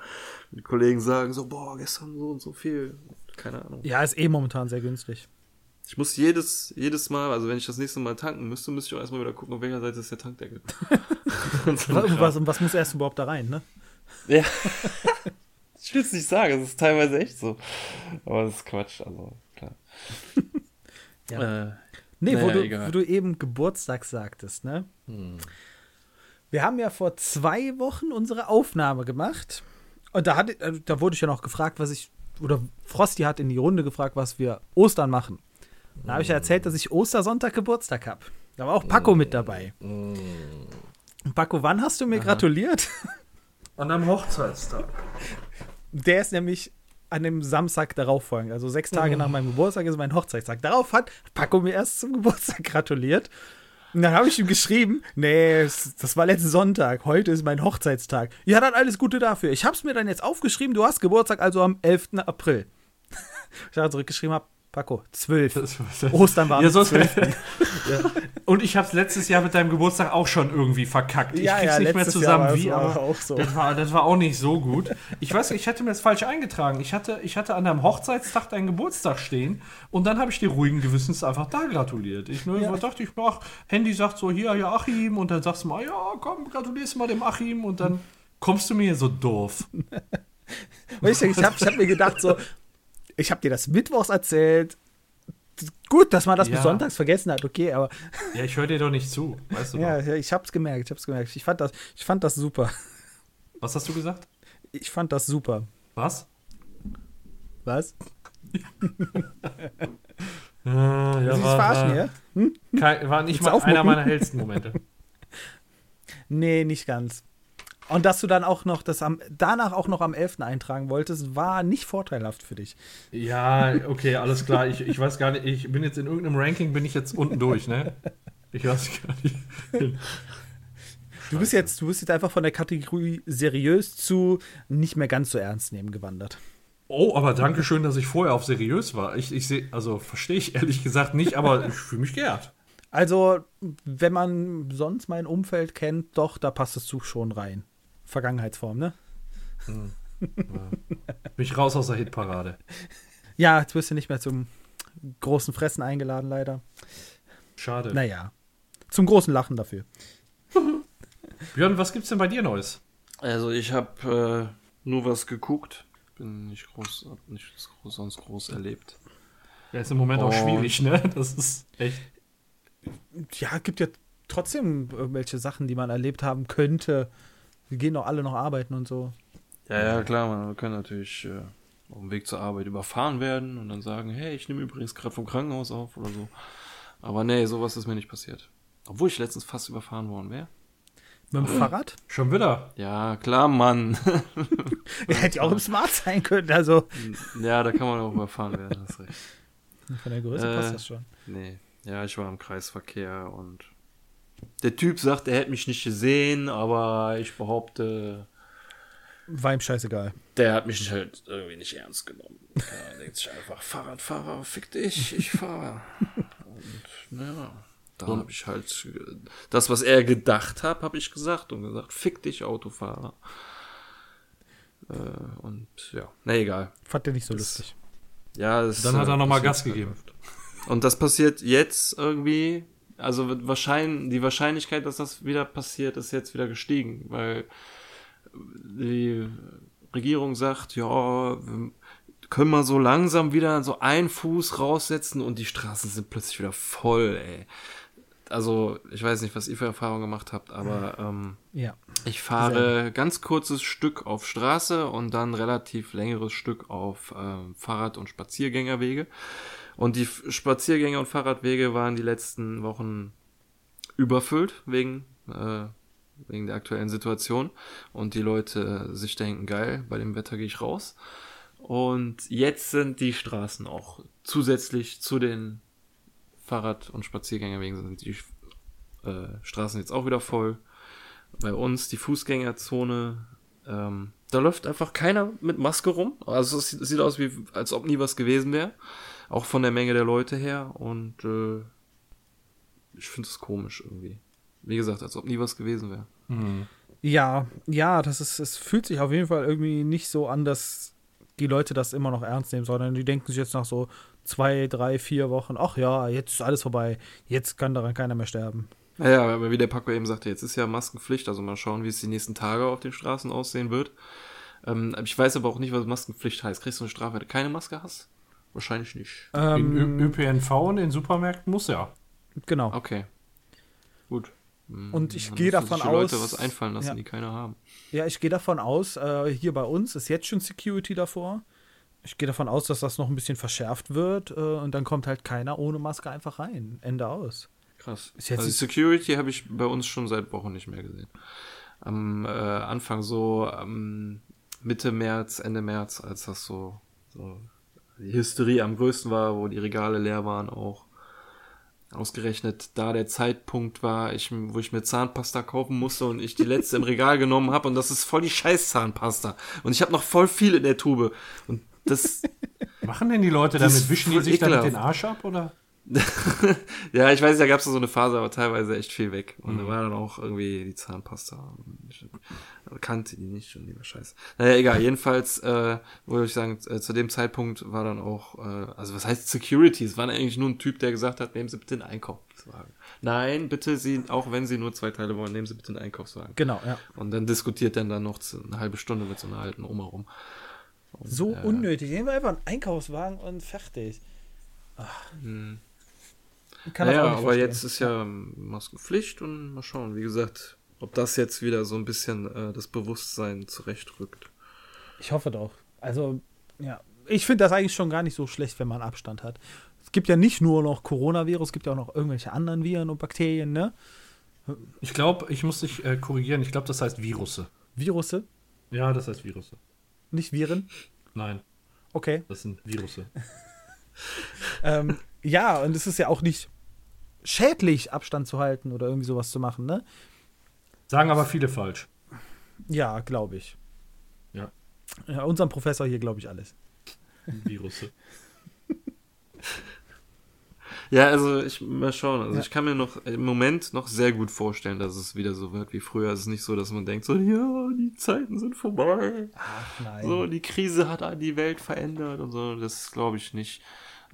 Die Kollegen sagen so, boah, gestern so und so viel. Keine Ahnung. Ja, ist eh momentan sehr günstig. Ich muss jedes, jedes Mal, also wenn ich das nächste Mal tanken müsste, müsste ich auch erstmal wieder gucken, auf welcher Seite ist der Tankdeckel. Und was, und was muss erst überhaupt da rein, ne? Ja. ich will es nicht sagen, es ist teilweise echt so. Aber das ist Quatsch, also. Ja. Äh, Nee, wo, Naja, du, wo du eben Geburtstag sagtest, ne? Wir haben ja vor zwei Wochen unsere Aufnahme gemacht. Und da, hat, äh, da wurde ich ja noch gefragt, was ich, oder Frosty hat in die Runde gefragt, was wir Ostern machen. Da habe ich ja erzählt, dass ich Ostersonntag Geburtstag habe. Da war auch Paco mit dabei. Und Paco, wann hast du mir gratuliert? An einem Hochzeitstag. Der ist nämlich an dem Samstag darauf folgend. Also sechs Tage nach meinem Geburtstag ist mein Hochzeitstag. Darauf hat Paco mir erst zum Geburtstag gratuliert. Und dann habe ich ihm geschrieben, nee, das war letzten Sonntag, heute ist mein Hochzeitstag. Ja, dann alles Gute dafür. Ich habe es mir dann jetzt aufgeschrieben, du hast Geburtstag also am 11. April. Ich habe zurückgeschrieben, hab, Paco, 12. Ostern war ja, sonst, 12. ja. Und ich habe es letztes Jahr mit deinem Geburtstag auch schon irgendwie verkackt. Ich Ja, krieg's ja, nicht mehr zusammen, wie, aber auch so. das, war, das war auch nicht so gut. Ich weiß, ich hatte mir das falsch eingetragen. Ich hatte, ich hatte an deinem Hochzeitstag deinen Geburtstag stehen und dann habe ich dir ruhigen Gewissens einfach da gratuliert. Ich nur Ja. dachte ich, ach, Handy sagt so, hier, ja, Achim und dann sagst du mal, ja, komm, gratulierst mal dem Achim und dann kommst du mir hier so doof. Weißt du, ich habe ich hab mir gedacht, so, ich habe dir das Mittwochs erzählt. Gut, dass man das Ja. bis sonntags vergessen hat, okay, aber Ja, ich höre dir doch nicht zu, weißt du ja, ja, ich hab's gemerkt, ich hab's gemerkt. Ich fand das, ich fand das super. Was hast du gesagt? Ich fand das super. Was? Was? Äh, ja, dich war, verarschen, war, ja? Hm? kein, war nicht Willst mal einer meiner hellsten Momente. Nee, nicht ganz. Und dass du dann auch noch das am, danach auch noch am 11. eintragen wolltest, war nicht vorteilhaft für dich. Ja, okay, alles klar. Ich, ich weiß gar nicht, ich bin jetzt in irgendeinem Ranking, bin ich jetzt unten durch, ne? Ich weiß gar nicht. Du bist jetzt, du bist jetzt einfach von der Kategorie seriös zu nicht mehr ganz so ernst nehmen gewandert. Oh, aber danke schön, dass ich vorher auf seriös war. Ich, ich sehe, also verstehe ich ehrlich gesagt nicht, aber ich fühle mich geehrt. Also, wenn man sonst mein Umfeld kennt, doch, da passt es zu schon rein. Vergangenheitsform, ne? Bin ich raus aus der Hitparade. Ja, jetzt wirst du nicht mehr zum großen Fressen eingeladen, leider. Schade. Naja, zum großen Lachen dafür. Björn, was gibt's denn bei dir Neues? Also ich habe äh, nur was geguckt. Bin nicht groß, hab nicht groß, sonst groß erlebt. Ja, ist im Moment auch Oh. schwierig, ne? Das ist echt. Ja, gibt ja trotzdem irgendwelche Sachen, die man erlebt haben könnte. Wir gehen doch alle noch arbeiten und so. Ja, ja, klar, man kann natürlich äh, auf dem Weg zur Arbeit überfahren werden und dann sagen, hey, ich nehme übrigens gerade vom Krankenhaus auf oder so. Aber nee, sowas ist mir nicht passiert. Obwohl ich letztens fast überfahren worden wäre. Mit dem Fahrrad? Schon wieder. Ja, klar, Mann. Ja, hätte ja auch im Smart sein können. Also, ja, da kann man auch überfahren werden, hast recht. von der Größe Äh, passt das schon. Nee, ja, ich war im Kreisverkehr und der Typ sagt, er hätte mich nicht gesehen, aber ich behaupte, War ihm scheißegal. der hat mich halt irgendwie nicht ernst genommen. Er denkt sich einfach, Fahrradfahrer, fick dich, ich fahre. Und ja, da habe ich halt äh, das, was er gedacht hat, habe ich gesagt und gesagt, fick dich, Autofahrer. Äh, und ja, na egal. Fand der nicht so Das- lustig. Ja, das, Dann hat er noch mal passiert Gas halt gegeben. Und das passiert jetzt irgendwie, also wahrscheinlich, die Wahrscheinlichkeit, dass das wieder passiert, ist jetzt wieder gestiegen, weil die Regierung sagt, ja, können wir so langsam wieder so einen Fuß raussetzen und die Straßen sind plötzlich wieder voll, ey. Also, ich weiß nicht, was ihr für Erfahrungen gemacht habt, aber ähm, Ja. ich fahre ganz kurzes Stück auf Straße und dann relativ längeres Stück auf ähm, Fahrrad- und Spaziergängerwege. Und die Spaziergänger- und Fahrradwege waren die letzten Wochen überfüllt wegen, äh, wegen der aktuellen Situation. Und die Leute sich denken, geil, bei dem Wetter gehe ich raus. Und jetzt sind die Straßen auch zusätzlich zu den Fahrrad- und Spaziergängerwegen sind die äh, Straßen jetzt auch wieder voll bei uns die Fußgängerzone, ähm, da läuft einfach keiner mit Maske rum. Also es sieht, sieht aus, wie, als ob nie was gewesen wäre. Auch von der Menge der Leute her. Und äh, ich finde es komisch irgendwie. Wie gesagt, als ob nie was gewesen wäre. Ja, ja, das ist, es fühlt sich auf jeden Fall irgendwie nicht so an, dass die Leute das immer noch ernst nehmen, sondern die denken sich jetzt nach so zwei, drei, vier Wochen, ach ja, jetzt ist alles vorbei, jetzt kann daran keiner mehr sterben. Naja, aber wie der Paco eben sagte, jetzt ist ja Maskenpflicht. Also mal schauen, wie es die nächsten Tage auf den Straßen aussehen wird. Ähm, ich weiß aber auch nicht, was Maskenpflicht heißt. Kriegst du eine Strafe, wenn du keine Maske hast? Wahrscheinlich nicht. In Ähm, Ö ÖPNV und in Supermärkten muss ja. genau. Okay. Gut. Hm, Und ich gehe davon sich die Leute aus- was einfallen lassen, ja. die keine haben. Ja, ich gehe davon aus, äh, hier bei uns ist jetzt schon Security davor. Ich gehe davon aus, dass das noch ein bisschen verschärft wird äh, und dann kommt halt keiner ohne Maske einfach rein. Ende aus. Krass. Ist jetzt- also Security habe ich bei uns schon seit Wochen nicht mehr gesehen. Am äh, Anfang so ähm, Mitte März, Ende März, als das so, so die Hysterie am größten war, wo die Regale leer waren auch. Ausgerechnet da der Zeitpunkt war, ich, wo ich mir Zahnpasta kaufen musste und ich die letzte im Regal genommen habe und das ist voll die scheiß Zahnpasta. Und ich habe noch voll viel in der Tube. Und das, Machen denn die Leute damit? Wischen die sich damit den Arsch ab, oder? ja, ich weiß, da gab es so eine Phase, aber teilweise echt viel weg. Und Mhm. da war dann auch irgendwie die Zahnpasta. Ich kannte die nicht und die war scheiße. Naja, egal. Jedenfalls, äh, würde ich sagen, äh, zu dem Zeitpunkt war dann auch, äh, also was heißt Security? Es war eigentlich nur ein Typ, der gesagt hat, nehmen Sie bitte einen Einkaufswagen. Nein, bitte Sie, auch wenn Sie nur zwei Teile wollen, nehmen Sie bitte einen Einkaufswagen. Genau, ja. Und dann diskutiert dann dann noch eine halbe Stunde mit so einer alten Oma rum. Und, So äh, unnötig. Nehmen wir einfach einen Einkaufswagen und fertig. hm. Ich Kann das naja, auch nicht aber verstehen. jetzt ist ja Maskenpflicht und mal schauen, wie gesagt, ob das jetzt wieder so ein bisschen äh, das Bewusstsein zurechtrückt. Ich hoffe doch. Also, ja. Ich finde das eigentlich schon gar nicht so schlecht, wenn man Abstand hat. Es gibt ja nicht nur noch Coronavirus, es gibt ja auch noch irgendwelche anderen Viren und Bakterien, ne? Ich glaube, ich muss dich äh, korrigieren. Ich glaube, das heißt Virusse. Virusse, Ja, das heißt Virusse. nicht Viren. Nein, Okay. das sind Virusse. ähm, ja, und es ist ja auch nicht schädlich, Abstand zu halten oder irgendwie sowas zu machen, ne? Sagen aber viele falsch. Ja, glaube ich. Ja. ja. Unserem Professor hier glaube ich alles. Virusse. Ja, also ich mal schauen. Also Ja. ich kann mir noch im Moment noch sehr gut vorstellen, dass es wieder so wird wie früher. Es ist nicht so, dass man denkt, so, ja, die Zeiten sind vorbei. Ach nein. So, die Krise hat die Welt verändert und so. Das glaube ich nicht.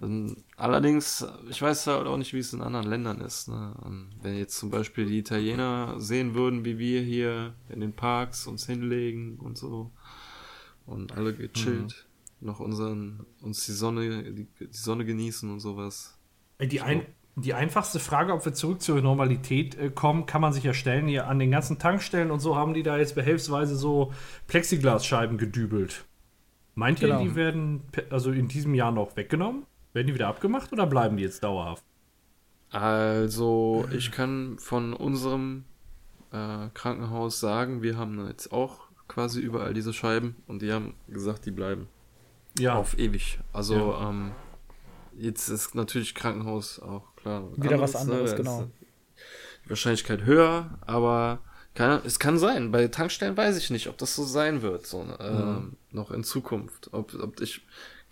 Ähm, Allerdings, ich weiß halt auch nicht, wie es in anderen Ländern ist. Ne? Ähm, Wenn jetzt zum Beispiel die Italiener sehen würden, wie wir hier in den Parks uns hinlegen und so und alle gechillt, noch unseren, uns die Sonne, die, die Sonne genießen und sowas. Ey, Die, ein, die einfachste Frage, ob wir zurück zur Normalität äh, kommen, kann man sich ja stellen. Hier an den ganzen Tankstellen und so haben die da jetzt behelfsweise so Plexiglasscheiben gedübelt. Meint ihr, Genau. die werden pe- also in diesem Jahr noch weggenommen? Werden die wieder abgemacht oder bleiben die jetzt dauerhaft? Also, ich kann von unserem äh, Krankenhaus sagen, wir haben jetzt auch quasi überall diese Scheiben und die haben gesagt, die bleiben Ja, auf ewig. Also, Ja. ähm, jetzt ist natürlich Krankenhaus auch klar. Wieder was anderes, ist genau. Die Wahrscheinlichkeit höher, aber kann, es kann sein. Bei Tankstellen weiß ich nicht, ob das so sein wird, so ähm, noch in Zukunft. Ob, ob ich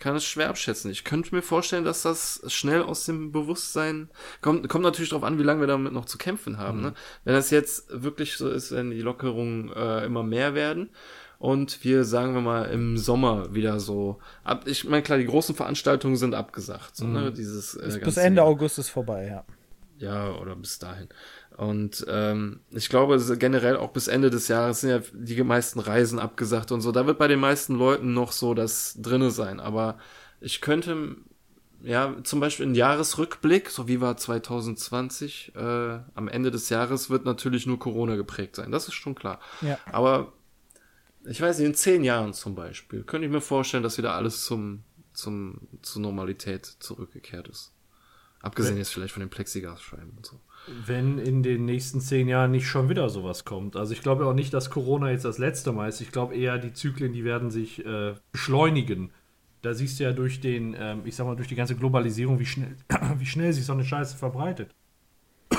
kann es schwer abschätzen. Ich könnte mir vorstellen, dass das schnell aus dem Bewusstsein kommt. Kommt natürlich darauf an, wie lange wir damit noch zu kämpfen haben. Ne? Wenn das jetzt wirklich so ist, wenn die Lockerungen äh, immer mehr werden und wir sagen wir mal im Sommer wieder so ab. Ich meine klar, die großen Veranstaltungen sind abgesagt. So, ne? Dieses äh, Bis Ende Jahr. August ist vorbei, ja. Ja, oder bis dahin. Und ähm, ich glaube, generell auch bis Ende des Jahres sind ja die meisten Reisen abgesagt und so. Da wird bei den meisten Leuten noch so das drinne sein. Aber ich könnte, ja, zum Beispiel ein Jahresrückblick, so wie war 2020, äh, am Ende des Jahres wird natürlich nur Corona geprägt sein. Das ist schon klar. Ja. Aber ich weiß nicht, in zehn Jahren zum Beispiel, könnte ich mir vorstellen, dass wieder alles zum, zum, zur Normalität zurückgekehrt ist. Abgesehen jetzt vielleicht von den Plexiglasscheiben und so. Wenn in den nächsten zehn Jahren nicht schon wieder sowas kommt. Also ich glaube auch nicht, dass Corona jetzt das letzte Mal ist. Ich glaube eher, die Zyklen, die werden sich äh, beschleunigen. Da siehst du ja durch den, ähm, ich sag mal, durch die ganze Globalisierung, wie schnell, wie schnell sich so eine Scheiße verbreitet.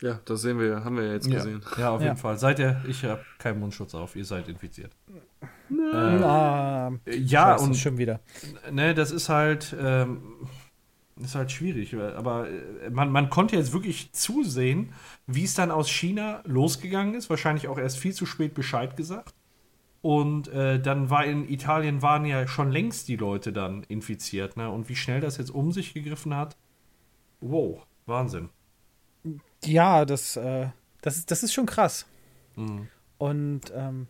Ja, das sehen wir, haben wir ja jetzt gesehen. Ja, auf Ja. jeden Fall. Seid ihr, ich habe keinen Mundschutz auf, ihr seid infiziert. Na, Äh, ja, scheiße, und schon wieder. ne, das ist halt, ähm, ist halt schwierig. Aber äh, man, man konnte jetzt wirklich zusehen, wie es dann aus China losgegangen ist. Wahrscheinlich auch erst viel zu spät Bescheid gesagt. Und äh, dann war in Italien waren ja schon längst die Leute dann infiziert. Ne? Und wie schnell das jetzt um sich gegriffen hat. Wow, Wahnsinn. Ja, das, äh, das, ist, das ist schon krass. Mhm. Und ähm,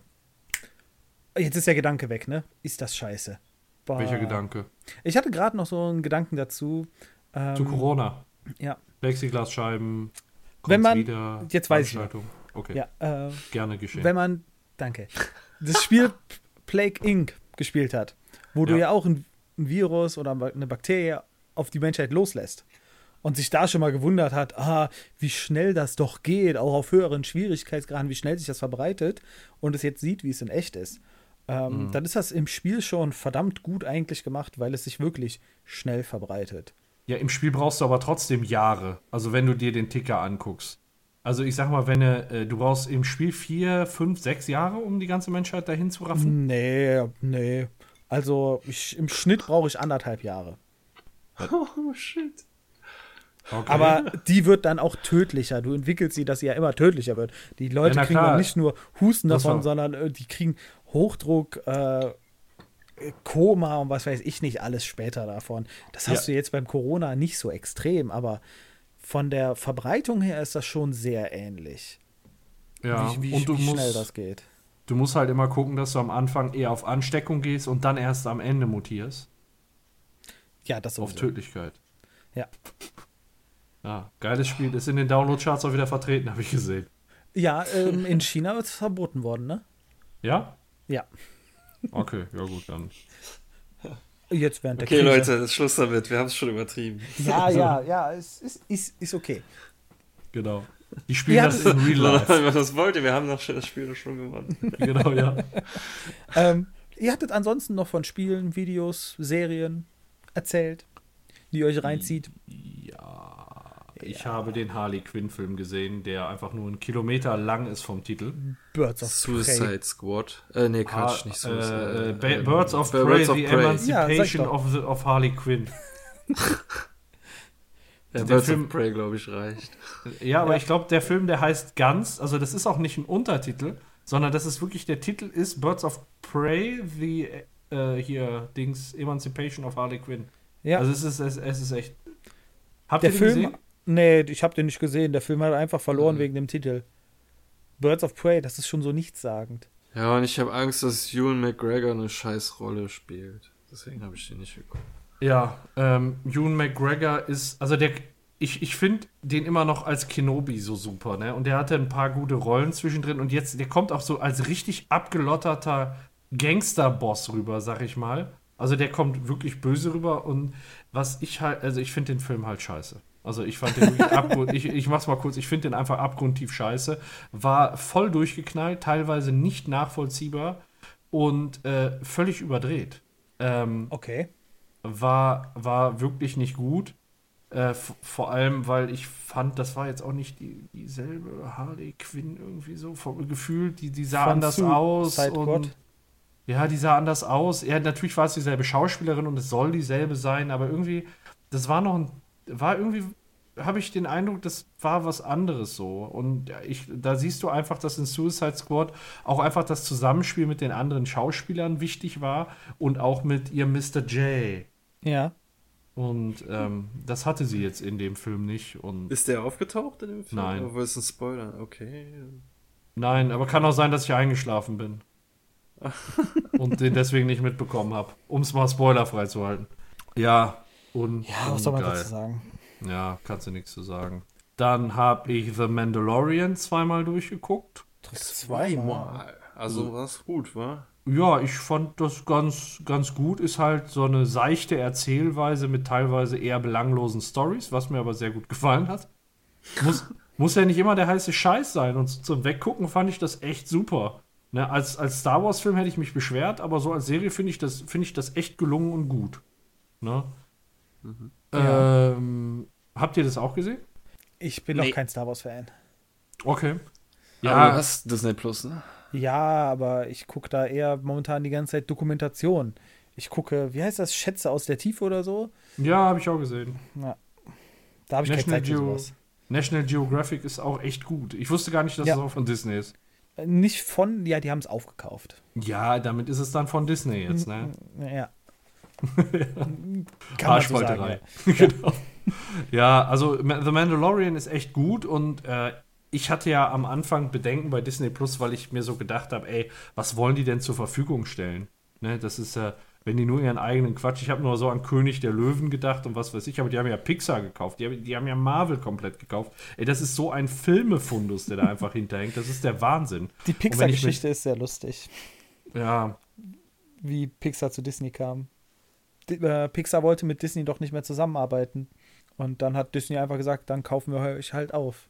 jetzt ist der Gedanke weg, ne? Ist das scheiße? Boah. Welcher Gedanke? Ich hatte gerade noch so einen Gedanken dazu. Ähm, Zu Corona. Ja, Plexiglasscheiben. Wenn man- wieder, jetzt weiß ich. Okay, ja. Äh, gerne geschehen. wenn man, danke, das Spiel Plague Inc. gespielt hat, wo du Ja. ja auch ein, ein Virus oder eine Bakterie auf die Menschheit loslässt und sich da schon mal gewundert hat, ah, wie schnell das doch geht, auch auf höheren Schwierigkeitsgraden, wie schnell sich das verbreitet und es jetzt sieht, wie es in echt ist, ähm, Mhm. dann ist das im Spiel schon verdammt gut eigentlich gemacht, weil es sich wirklich schnell verbreitet. Ja, im Spiel brauchst du aber trotzdem Jahre. Also wenn du dir den Ticker anguckst. Also ich sag mal, wenn du, äh, du brauchst im Spiel vier, fünf, sechs Jahre, um die ganze Menschheit dahin zu raffen. Nee, nee. Also ich, im Schnitt brauche ich anderthalb Jahre. Oh, shit. Okay. Aber die wird dann auch tödlicher. Du entwickelst sie, dass sie ja immer tödlicher wird. Die Leute Ja, kriegen dann nicht nur Husten Das davon, war- sondern äh, die kriegen Hochdruck, äh, Koma und was weiß ich nicht alles später davon. Das hast Ja. du jetzt beim Corona nicht so extrem, aber von der Verbreitung her ist das schon sehr ähnlich. ja, wie wie, und du wie musst, schnell das geht. du musst halt immer gucken, dass du am Anfang eher auf Ansteckung gehst und dann erst am Ende mutierst. Ja, das Auf sowieso. Tödlichkeit. Ja. Ja, geiles Spiel. Ist in den Download-Charts auch wieder vertreten, habe ich gesehen. Ja, ähm, in China ist es verboten worden, ne? Ja? Ja. Okay, ja gut, dann. Jetzt während der Okay, Krise. Leute, ist Schluss damit. Wir haben es schon übertrieben. Ja, ja, ja, es ist, ist, ist okay. Genau. Die spielen Ja, das in Real Life. Was wollt ihr? Wir haben das Spiel schon gewonnen. genau, ja. Ähm, ihr hattet ansonsten noch von Spielen, Videos, Serien erzählt, die ihr euch reinzieht. Ja. Ich habe den Harley Quinn-Film gesehen, der einfach nur einen Kilometer lang ist vom Titel. Birds of Prey. Suicide Squad. Äh, nee, Quatsch, Ah, nicht äh, Suicide. äh, Ba- Ähm, Birds of Prey, Birds of The Prey. Ja, Emancipation doch. of, the, of Harley Quinn. Ja, den Birds Film- of Prey, glaube ich, reicht. Ja, aber Ja. ich glaube, der Film, der heißt ganz, also das ist auch nicht ein Untertitel, sondern das ist wirklich, der Titel ist Birds of Prey, the, äh, hier, Dings, Emancipation of Harley Quinn. Ja, Also es ist, es, es ist echt. Habt der ihr den Film. gesehen? Nee, ich habe den nicht gesehen. Der Film hat einfach verloren Mhm. wegen dem Titel. Birds of Prey, das ist schon so nichtssagend. Ja, und ich habe Angst, dass Ewan McGregor eine scheiß Rolle spielt. Deswegen habe ich den nicht geguckt. Ja, ähm, Ewan McGregor ist, also der, ich, ich finde den immer noch als Kenobi so super, ne? Und der hatte ein paar gute Rollen zwischendrin und jetzt, der kommt auch so als richtig abgelotterter Gangsterboss rüber, sag ich mal. Also der kommt wirklich böse rüber und was ich halt, also ich finde den Film halt scheiße. Also ich fand den abgrund, ich, ich mach's mal kurz, ich finde den einfach abgrundtief scheiße. War voll durchgeknallt, teilweise nicht nachvollziehbar und äh, völlig überdreht. Ähm, Okay. war, war wirklich nicht gut. Äh, vor allem, weil ich fand, das war jetzt auch nicht die, dieselbe Harley Quinn irgendwie so vom Gefühl. Die, die sah Von anders Su- aus. Side Und, ja, die sah anders aus. Ja, natürlich war es dieselbe Schauspielerin und es soll dieselbe sein, aber irgendwie, das war noch ein, war irgendwie, habe ich den Eindruck, das war was anderes so. Und ich, da siehst du einfach, dass in Suicide Squad auch einfach das Zusammenspiel mit den anderen Schauspielern wichtig war und auch mit ihr Mr. J. Ja. Und ähm, das hatte sie jetzt in dem Film nicht. Und Ist der aufgetaucht in dem Film? Nein. Obwohl es ein Spoiler. Okay. nein, aber kann auch sein, dass ich eingeschlafen bin. und den deswegen nicht mitbekommen habe. Um es mal spoilerfrei zu halten. Ja, und. Ja, was soll man geil. dazu sagen? Ja, kannst du nichts zu sagen. Dann habe ich The Mandalorian zweimal durchgeguckt. Zweimal. Also war's gut, wa? Ja, ich fand das ganz, ganz gut. Ist halt so eine seichte Erzählweise mit teilweise eher belanglosen Stories, was mir aber sehr gut gefallen hat. Muss, muss ja nicht immer der heiße Scheiß sein. Und zum Weggucken fand ich das echt super. Ne, als, als Star Wars-Film hätte ich mich beschwert, aber so als Serie finde ich, das- finde ich das echt gelungen und gut. Ne? Ja. Ähm, habt ihr das auch gesehen? Ich bin Nee. noch kein Star Wars-Fan. Okay. Ja, Ja, du hast Disney Plus, ne? Ja, aber ich gucke da eher momentan die ganze Zeit Dokumentation. Ich gucke, wie heißt das, Schätze aus der Tiefe oder so? ja habe ich auch gesehen. Da habe ich keine National, Zeit für sowas. National Geographic ist auch echt gut. Ich wusste gar nicht, dass Ja. es auch von Disney ist. Äh, Nicht von, ja, die haben es aufgekauft. Ja, damit ist es dann von Disney jetzt, ne? Ja. Kann man so. Ja. genau. Ja, also The Mandalorian ist echt gut und äh, ich hatte ja am Anfang Bedenken bei Disney Plus, weil ich mir so gedacht habe, ey, was wollen die denn zur Verfügung stellen? Ne, das ist ja, wenn die nur ihren eigenen Quatsch, ich habe nur so an König der Löwen gedacht und was weiß ich, aber die haben ja Pixar gekauft, die haben, die haben ja Marvel komplett gekauft. Ey, das ist so ein Filmefundus, der da einfach hinterhängt, das ist der Wahnsinn. Die Pixar-Geschichte ist sehr lustig, Ja, wie Pixar zu Disney kam. Äh, Pixar wollte mit Disney doch nicht mehr zusammenarbeiten. Und dann hat Disney einfach gesagt, dann kaufen wir euch halt auf.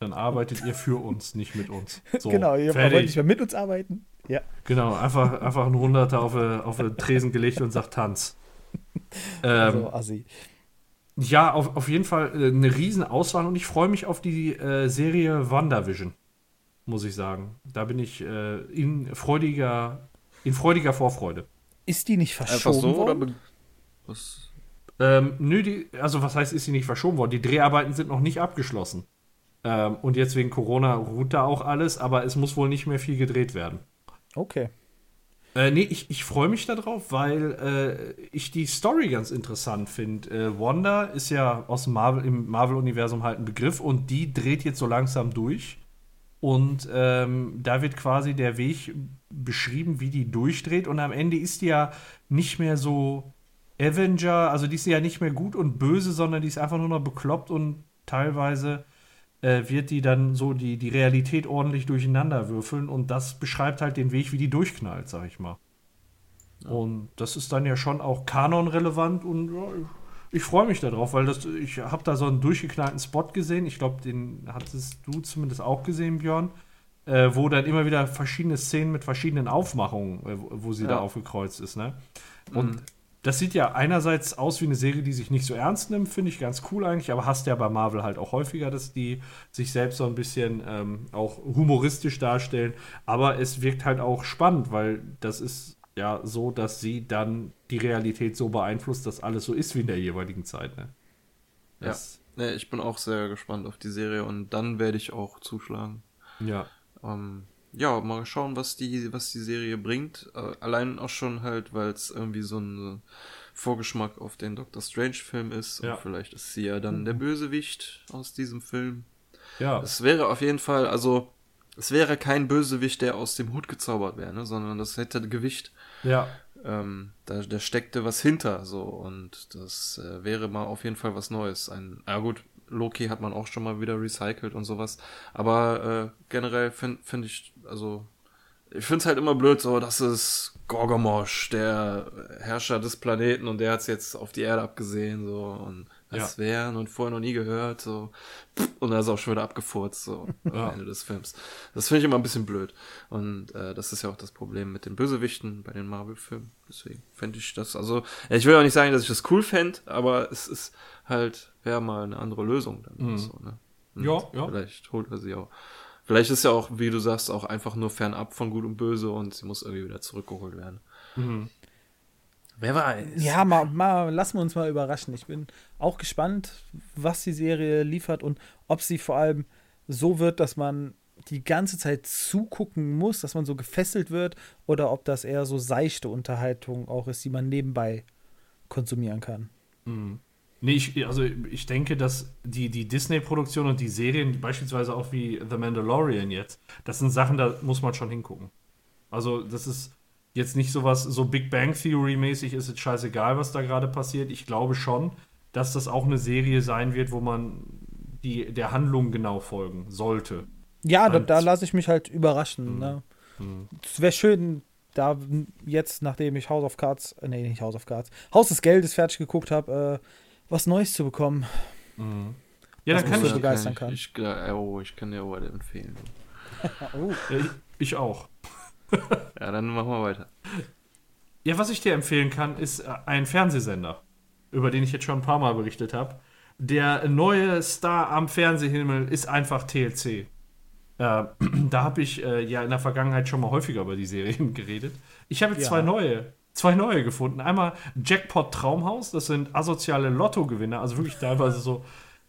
dann arbeitet ihr für uns, nicht mit uns. So, genau, ihr fertig. wollt nicht mehr mit uns arbeiten. Ja. Genau, einfach, einfach ein Hunderter auf, auf einen Tresen gelegt und sagt Tanz. Ähm, Also Assi. ja, auf, auf jeden Fall äh, eine riesen Auswahl und ich freue mich auf die äh, Serie WandaVision, muss ich sagen. Da bin ich äh, in freudiger, in freudiger Vorfreude. Ist die nicht Einfach verschoben so oder worden? was? Ähm, nö, die, also was heißt, ist sie nicht verschoben worden? Die Dreharbeiten sind noch nicht abgeschlossen. Ähm, und jetzt wegen Corona ruht da auch alles, aber es muss wohl nicht mehr viel gedreht werden. Okay. Äh, nee, ich, ich freue mich darauf, weil äh, ich die Story ganz interessant finde. Äh, Wanda ist ja aus dem Marvel, im Marvel-Universum halt ein Begriff und die dreht jetzt so langsam durch. Und ähm, da wird quasi der Weg beschrieben, wie die durchdreht. Und am Ende ist die ja nicht mehr so Avenger, also die ist ja nicht mehr gut und böse, sondern die ist einfach nur noch bekloppt und teilweise äh, wird die dann so die, die Realität ordentlich durcheinander würfeln und das beschreibt halt den Weg, wie die durchknallt, sag ich mal. Und das ist dann ja schon auch kanonrelevant und ja, ich, freue mich darauf, weil das, ich habe da so einen durchgeknallten Spot gesehen. Ich glaube, den hattest du zumindest auch gesehen, Björn. Äh, wo dann immer wieder verschiedene Szenen mit verschiedenen Aufmachungen, äh, wo sie Ja. da aufgekreuzt ist, ne? Und Mhm. das sieht ja einerseits aus wie eine Serie, die sich nicht so ernst nimmt, finde ich ganz cool eigentlich, aber hast ja bei Marvel halt auch häufiger, dass die sich selbst so ein bisschen ähm, auch humoristisch darstellen. Aber es wirkt halt auch spannend, weil das ist ja so, dass sie dann die Realität so beeinflusst, dass alles so ist wie in der jeweiligen Zeit. Ne? Ja. Das, Nee, ich bin auch sehr gespannt auf die Serie und dann werde ich auch zuschlagen. ja. Ähm, ja, mal schauen, was die, was die Serie bringt. Äh, allein auch schon halt, weil es irgendwie so ein Vorgeschmack auf den Doctor Strange-Film ist. Ja. Und vielleicht ist sie ja dann der Bösewicht aus diesem Film. Ja. Es wäre auf jeden Fall, also, es wäre kein Bösewicht, der aus dem Hut gezaubert wäre, ne? sondern das hätte Gewicht. Ja. Ähm, da, da steckte was hinter, so. Und das äh, wäre mal auf jeden Fall was Neues. Ein, ja gut, Loki hat man auch schon mal wieder recycelt und sowas. Aber äh, generell finde find ich, also, ich finde es halt immer blöd, so, das ist Gorgomosh, der Herrscher des Planeten und der hat es jetzt auf die Erde abgesehen, so. Und das wären und vorher noch nie gehört, so. Und da ist auch schon wieder abgefurzt, so, Ja. am Ende des Films. Das finde ich immer ein bisschen blöd. Und äh, das ist ja auch das Problem mit den Bösewichten bei den Marvel-Filmen. Deswegen fände ich das, also, ich will auch nicht sagen, dass ich das cool fände, aber es ist halt, wäre mal eine andere Lösung dann. Mhm. So, ne? Und Ja, ja. Vielleicht holt er sie auch. Vielleicht ist ja auch, wie du sagst, auch einfach nur fernab von Gut und Böse und sie muss irgendwie wieder zurückgeholt werden. Mhm. Wer weiß? Ja, mal, mal, lassen wir uns mal überraschen. Ich bin auch gespannt, was die Serie liefert und ob sie vor allem so wird, dass man die ganze Zeit zugucken muss, dass man so gefesselt wird, oder ob das eher so seichte Unterhaltung auch ist, die man nebenbei konsumieren kann. Nee, ich, also ich denke, dass die, die Disney-Produktion und die Serien, beispielsweise auch wie The Mandalorian jetzt, das sind Sachen, da muss man schon hingucken. Also, das ist jetzt nicht sowas, so Big Bang Theory-mäßig ist es scheißegal, was da gerade passiert. Ich glaube schon, dass das auch eine Serie sein wird, wo man die, der Handlung genau folgen sollte. Ja, da, da lasse ich mich halt überraschen. Ne? Es wäre schön, da jetzt, nachdem ich House of Cards, äh, nee, nicht House of Cards, Haus des Geldes fertig geguckt habe, äh, was Neues zu bekommen. Ja, Was dann kann ich, begeistern kann. Ich, ich, oh, ich kann dir aber empfehlen. Oh. ja, ich, ich auch. Ja, dann machen wir weiter. Ja, was ich dir empfehlen kann, ist äh, ein Fernsehsender, über den ich jetzt schon ein paar Mal berichtet habe. Der neue Star am Fernsehhimmel ist einfach TLC. Äh, da habe ich äh, ja in der Vergangenheit schon mal häufiger über die Serien geredet. Ich habe jetzt Ja. zwei neue, zwei neue gefunden. Einmal Jackpot Traumhaus, das sind asoziale Lottogewinner, also wirklich teilweise so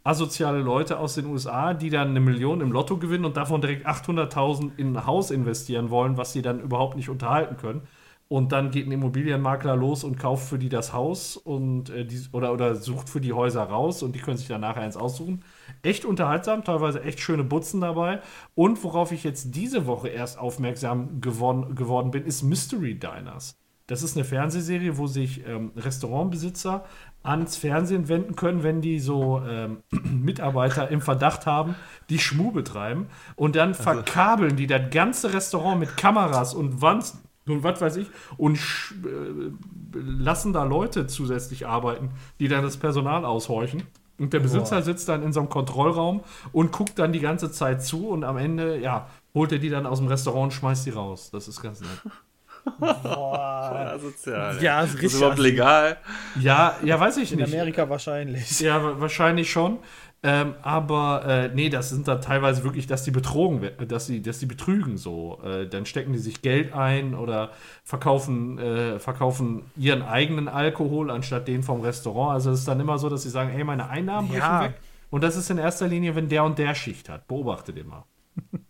asoziale Leute aus den USA, die dann eine Million im Lotto gewinnen und davon direkt 800.000 in ein Haus investieren wollen, was sie dann überhaupt nicht unterhalten können. Und dann geht ein Immobilienmakler los und kauft für die das Haus und äh, die, oder, oder sucht für die Häuser raus und die können sich dann nachher eins aussuchen. Echt unterhaltsam, teilweise echt schöne Butzen dabei. Und worauf ich jetzt diese Woche erst aufmerksam geworden, geworden bin, ist Mystery Diners. Das ist eine Fernsehserie, wo sich ähm, Restaurantbesitzer ans Fernsehen wenden können, wenn die so ähm, Mitarbeiter im Verdacht haben, die Schmu betreiben. Und dann verkabeln die das ganze Restaurant mit Kameras und Wand und was weiß ich und äh, lassen da Leute zusätzlich arbeiten, die dann das Personal aushorchen. Und der Besitzer sitzt dann in so einem Kontrollraum und guckt dann die ganze Zeit zu und am Ende, ja, holt er die dann aus dem Restaurant und schmeißt die raus. Das ist ganz nett. Boah. Asozial. Ja, ist Ist das richtig überhaupt assi. legal? Ja, ja, weiß ich In nicht. Amerika wahrscheinlich. Ja, wa- wahrscheinlich schon. Ähm, aber äh, nee, das sind dann teilweise wirklich, dass die betrogen, we- dass sie, dass die betrügen so. Äh, dann stecken die sich Geld ein oder verkaufen, äh, verkaufen ihren eigenen Alkohol anstatt den vom Restaurant. Also es ist dann immer so, dass sie sagen, ey, meine Einnahmen brechen Ja. weg. Und das ist in erster Linie, wenn der und der Schicht hat. Beobachte den mal.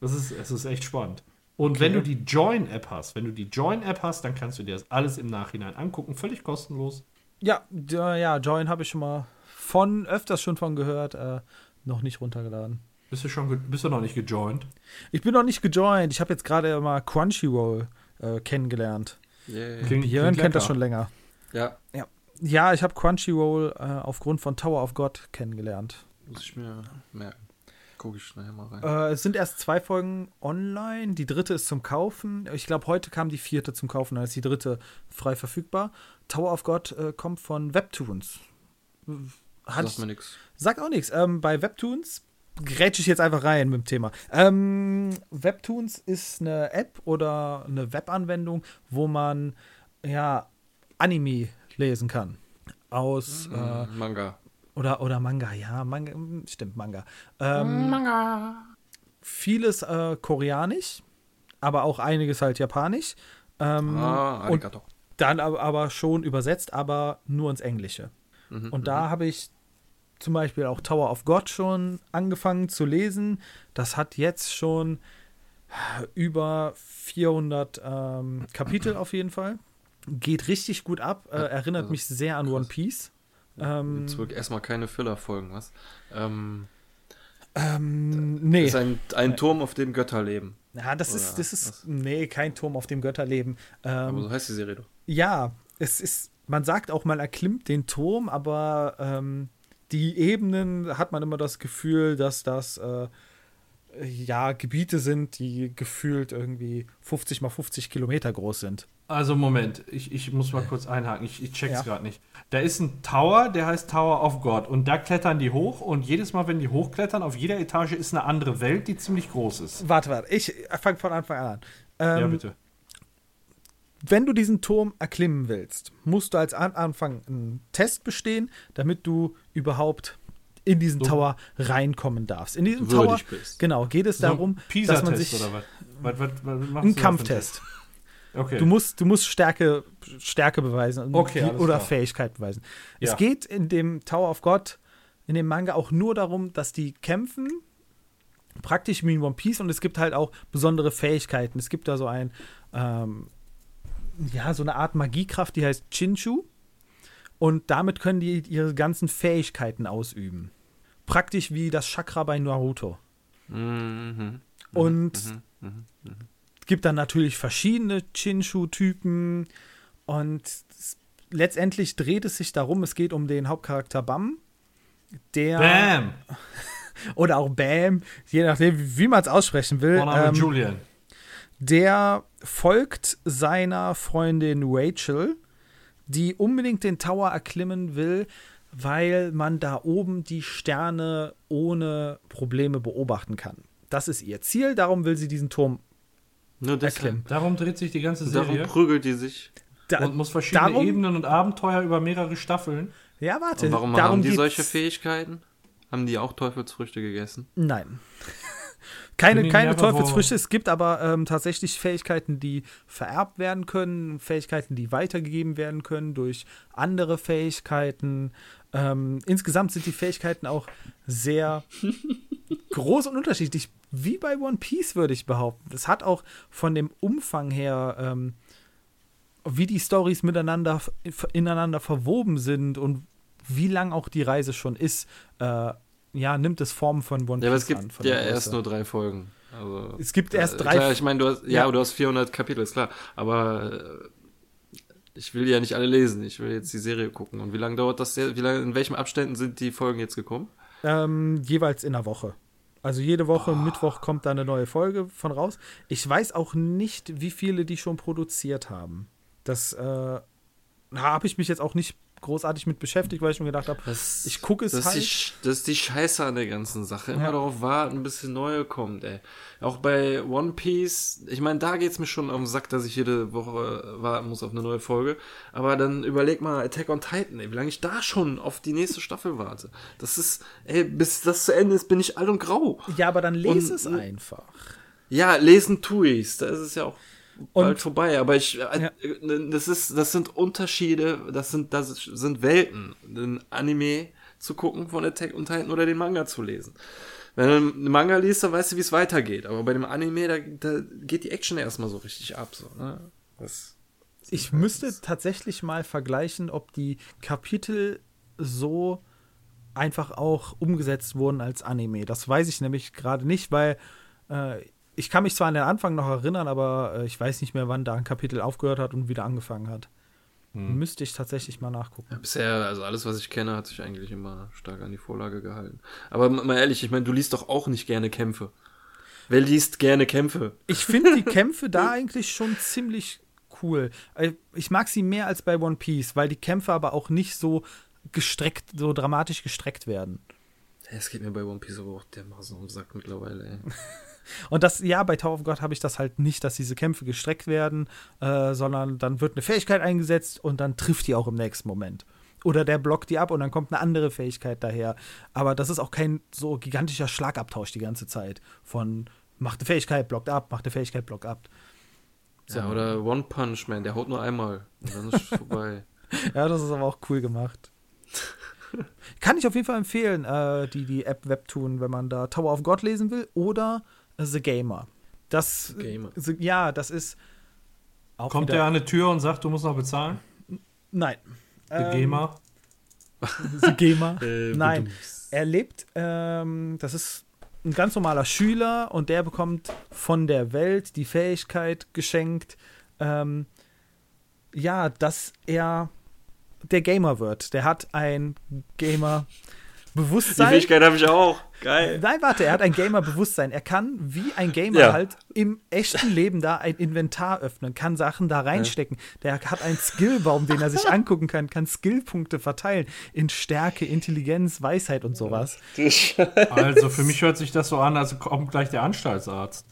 Das ist, es ist echt spannend. Und wenn du die Join-App hast, wenn du die Join-App hast, dann kannst du dir das alles im Nachhinein angucken, völlig kostenlos. Ja, ja, ja Join habe ich schon mal von öfters schon von gehört, äh, noch nicht runtergeladen. Bist du schon, bist du noch nicht gejoint? Ich bin noch nicht gejoint. Ich habe jetzt gerade mal Crunchyroll äh, kennengelernt. Yeah. Klingt- Björn klingt kennt das schon länger. Ja, Ja, ich habe Crunchyroll äh, aufgrund von Tower of God kennengelernt. muss ich mir merken. Guck ich schnell mal rein. Äh, es sind erst zwei Folgen online. Die dritte ist zum Kaufen. Ich glaube, heute kam die vierte zum Kaufen, dann ist die dritte frei verfügbar. Tower of God äh, kommt von Webtoons. Hat, Sagt mir nix. Sag auch nichts. Ähm, bei Webtoons grätsche ich jetzt einfach rein mit dem Thema. Ähm, Webtoons ist eine App oder eine Webanwendung, wo man ja Anime lesen kann. Aus äh, Mm, Manga. Oder, oder Manga, ja, Manga, mm, stimmt, Manga. Ähm, Vieles äh, koreanisch, aber auch einiges halt japanisch. Ähm, Ah, und Arigato. dann aber, aber schon übersetzt, aber nur ins Englische. Mhm, Und da habe ich zum Beispiel auch Tower of God schon angefangen zu lesen. Das hat jetzt schon über 400 ähm, Kapitel auf jeden Fall. Geht richtig gut ab. Äh, erinnert also mich sehr an krass. One Piece. Ähm, Zurück erstmal keine Füllerfolgen, was? Ähm, ähm, nee. Ist ein, ein Turm, auf dem Götter leben. Ja, das Oder ist, das ist, was? nee, kein Turm, auf dem Götter leben. Aber Ähm, so heißt die Serie doch. ja, es ist, man sagt auch, man erklimmt den Turm, aber ähm, die Ebenen hat man immer das Gefühl, dass das äh, ja Gebiete sind, die gefühlt irgendwie 50 mal 50 Kilometer groß sind. Also Moment, ich, ich muss mal kurz einhaken, ich, ich check's Ja. gerade nicht. Da ist ein Tower, der heißt Tower of God und da klettern die hoch und jedes Mal, wenn die hochklettern, auf jeder Etage ist eine andere Welt, die ziemlich groß ist. Warte, warte, ich fange von Anfang an an. Ähm, ja, bitte. wenn du diesen Turm erklimmen willst, musst du als an Anfang einen Test bestehen, damit du überhaupt in diesen So. Tower reinkommen darfst. In diesem Tower, bist. genau, geht es So darum, dass man sich oder was? Was, was, was ein für Kampftest. Test? Okay. Du musst, du musst Stärke, Stärke beweisen und Okay, oder klar. Fähigkeit beweisen. Ja. Es geht in dem Tower of God, in dem Manga auch nur darum, dass die kämpfen, praktisch wie in One Piece und es gibt halt auch besondere Fähigkeiten. Es gibt da so ein, ähm, ja, so eine Art Magiekraft, die heißt Chinshu und damit können die ihre ganzen Fähigkeiten ausüben. Praktisch wie das Chakra bei Naruto. Mhm. Und Mhm. Mhm. Es gibt dann natürlich verschiedene Chinshu-Typen und letztendlich dreht es sich darum, es geht um den Hauptcharakter Bam, der Bam! oder auch Bam, je nachdem, wie, wie man es aussprechen will, ähm, Julian. der folgt seiner Freundin Rachel, die unbedingt den Tower erklimmen will, weil man da oben die Sterne ohne Probleme beobachten kann. Das ist ihr Ziel, darum will sie diesen Turm Nur deshalb. erklimmen. Darum dreht sich die ganze Darum Serie prügelt die sich. Da, und muss verschiedene darum- Ebenen und Abenteuer über mehrere Staffeln. ja, warte. Und warum darum haben die geht's- solche Fähigkeiten? Haben die auch Teufelsfrüchte gegessen? Nein. Keine, keine Teufelsfrüchte. Es gibt aber ähm, tatsächlich Fähigkeiten, die vererbt werden können, Fähigkeiten, die weitergegeben werden können durch andere Fähigkeiten. Ähm, insgesamt sind die Fähigkeiten auch sehr groß und unterschiedlich. Wie bei One Piece würde ich behaupten. Es hat auch von dem Umfang her, ähm, wie die Stories miteinander ineinander verwoben sind und wie lang auch die Reise schon ist, äh, ja, nimmt es Form von One Piece Ja, aber es an. gibt von ja erst nur drei Folgen. Also, Es gibt erst äh, drei Klar, ich meine, du hast, ja, Ja. du hast 400 Kapitel, ist klar. Aber äh, ich will die ja nicht alle lesen. Ich will jetzt die Serie gucken. Und wie lange dauert das? Wie lange, in welchen Abständen sind die Folgen jetzt gekommen? Ähm, jeweils in der Woche. Also jede Woche, Mittwoch kommt da eine neue Folge von raus. Ich weiß auch nicht, wie viele die schon produziert haben. Das äh, habe ich mich jetzt auch nicht großartig mit beschäftigt, weil ich mir gedacht habe, ich gucke es das, halt. ist die, Sch- das ist die Scheiße an der ganzen Sache. Immer Ja. darauf warten, bis die neue kommt, ey. Auch bei One Piece, ich meine, da geht's mir schon auf den Sack, dass ich jede Woche warten muss auf eine neue Folge. Aber dann überleg mal Attack on Titan, ey, wie lange ich da schon auf die nächste Staffel warte. Das ist, ey, bis das zu Ende ist, bin ich alt und grau. ja, aber dann lese Und- es einfach. Ja, lesen tue ich's. Da ist es ja auch bald Und- vorbei. Aber ich, äh, Ja. das ist, das sind Unterschiede, das sind, das sind Welten. Den Anime zu gucken von Attack on Titan oder den Manga zu lesen. Wenn du einen Manga liest, dann weißt du, wie es weitergeht. Aber bei dem Anime, da, da geht die Action erstmal so richtig ab, so, ne? Das, Ich müsste tatsächlich mal vergleichen, ob die Kapitel so einfach auch umgesetzt wurden als Anime. Das weiß ich nämlich gerade nicht, weil äh, ich kann mich zwar an den Anfang noch erinnern, aber äh, ich weiß nicht mehr, wann da ein Kapitel aufgehört hat und wieder angefangen hat. Hm. Müsste ich tatsächlich mal nachgucken. Ja, bisher, also alles, was ich kenne, hat sich eigentlich immer stark an die Vorlage gehalten. Aber mal ehrlich, ich meine, du liest doch auch nicht gerne Kämpfe. Wer liest gerne Kämpfe? Ich finde die Kämpfe da eigentlich schon ziemlich cool. Äh, ich mag sie mehr als bei One Piece, weil die Kämpfe aber auch nicht so gestreckt, so dramatisch gestreckt werden. Es geht mir bei One Piece aber auch dermaßen um Sack mittlerweile, ey. Und das, ja, bei Tower of God habe ich das halt nicht, dass diese Kämpfe gestreckt werden, äh, sondern dann wird eine Fähigkeit eingesetzt und dann trifft die auch im nächsten Moment. Oder der blockt die ab und dann kommt eine andere Fähigkeit daher. Aber das ist auch kein so gigantischer Schlagabtausch die ganze Zeit. Von macht eine Fähigkeit, blockt ab, macht eine Fähigkeit, blockt ab. So. Ja, oder One Punch Man, der haut nur einmal und dann ist es vorbei. ja, das ist aber auch cool gemacht. Kann ich auf jeden Fall empfehlen, äh, die, die App Webtoon, wenn man da Tower of God lesen will oder The Gamer. Das, The Gamer. The, ja, das ist. Kommt der an eine Tür und sagt, du musst noch bezahlen? Nein. The ähm, Gamer. The Gamer. äh, Nein. Er lebt, ähm, das ist ein ganz normaler Schüler und der bekommt von der Welt die Fähigkeit geschenkt, ähm, ja, dass er der Gamer wird. Der hat ein Gamer Bewusstsein. Die Fähigkeit habe ich auch. Geil. Nein, warte, er hat ein Gamer-Bewusstsein. Er kann wie ein Gamer ja. halt im echten Leben da ein Inventar öffnen, kann Sachen da reinstecken. Der hat einen Skillbaum, den er sich angucken kann, kann Skillpunkte verteilen in Stärke, Intelligenz, Weisheit und sowas. Also für mich hört sich das so an, als kommt gleich der Anstaltsarzt.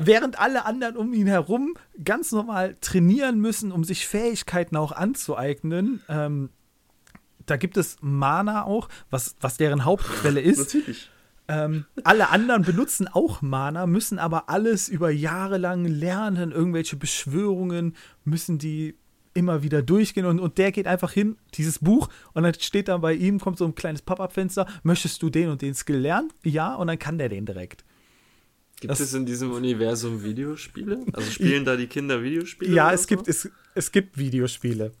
Während alle anderen um ihn herum ganz normal trainieren müssen, um sich Fähigkeiten auch anzueignen. Ähm, da gibt es Mana auch, was, was deren Hauptquelle ist. Natürlich. Ähm, alle anderen benutzen auch Mana, müssen aber alles über Jahre lang lernen, irgendwelche Beschwörungen müssen die immer wieder durchgehen und, und der geht einfach hin, dieses Buch, und dann steht da bei ihm, kommt so ein kleines Pop-Up-Fenster, möchtest du den und den Skill lernen? Ja, und dann kann der den direkt. Gibt das, es in diesem Universum Videospiele? Also spielen da die Kinder Videospiele? Ja, es so? gibt, es, es gibt Videospiele.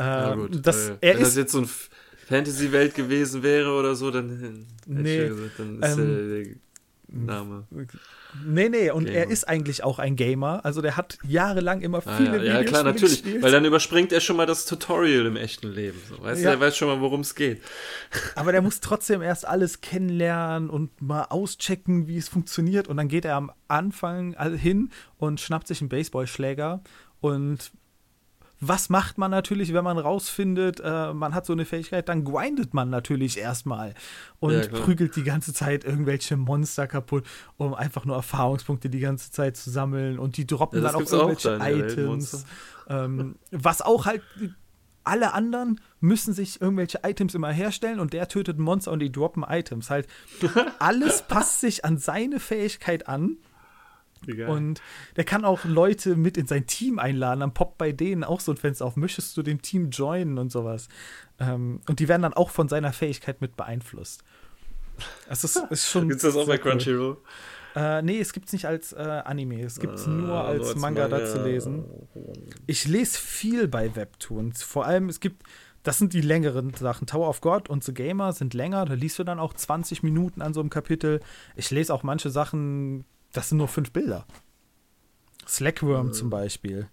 Ähm, gut, das, er wenn ist, das jetzt so ein Fantasy-Welt gewesen wäre oder so, dann, nee, gesagt, dann ist ähm, der Name. Nee, nee, und Gamer. er ist eigentlich auch ein Gamer. Also der hat jahrelang immer ah, viele ah, ja, ja, klar, natürlich. Gespielt. Weil dann überspringt er schon mal das Tutorial im echten Leben. So. Weißt ja. du, er weiß schon mal, worum es geht. Aber der muss trotzdem erst alles kennenlernen und mal auschecken, wie es funktioniert. Und dann geht er am Anfang hin und schnappt sich einen Baseballschläger und was macht man natürlich, wenn man rausfindet, äh, man hat so eine Fähigkeit, dann grindet man natürlich erstmal und ja, prügelt die ganze Zeit irgendwelche Monster kaputt, um einfach nur Erfahrungspunkte die ganze Zeit zu sammeln und die droppen ja, dann auch irgendwelche auch Items. Ähm, was auch halt alle anderen müssen sich irgendwelche Items immer herstellen und der tötet Monster und die droppen Items. Halt, alles passt sich an seine Fähigkeit an und der kann auch Leute mit in sein Team einladen. Dann poppt bei denen auch so ein Fenster auf. Möchtest du dem Team joinen und sowas? Ähm, und die werden dann auch von seiner Fähigkeit mit beeinflusst. Das ist, ist schon. Gibt es das auch bei Crunchyroll? Cool. Äh, nee, es gibt es nicht als äh, Anime. Es gibt es ah, nur als, als Manga, Manga da zu lesen. Ich lese viel bei Webtoons. Vor allem, es gibt. Das sind die längeren Sachen. Tower of God und The Gamer sind länger. Da liest du dann auch 20 Minuten an so einem Kapitel. Ich lese auch manche Sachen das sind nur fünf Bilder. Slackworm äh. zum Beispiel.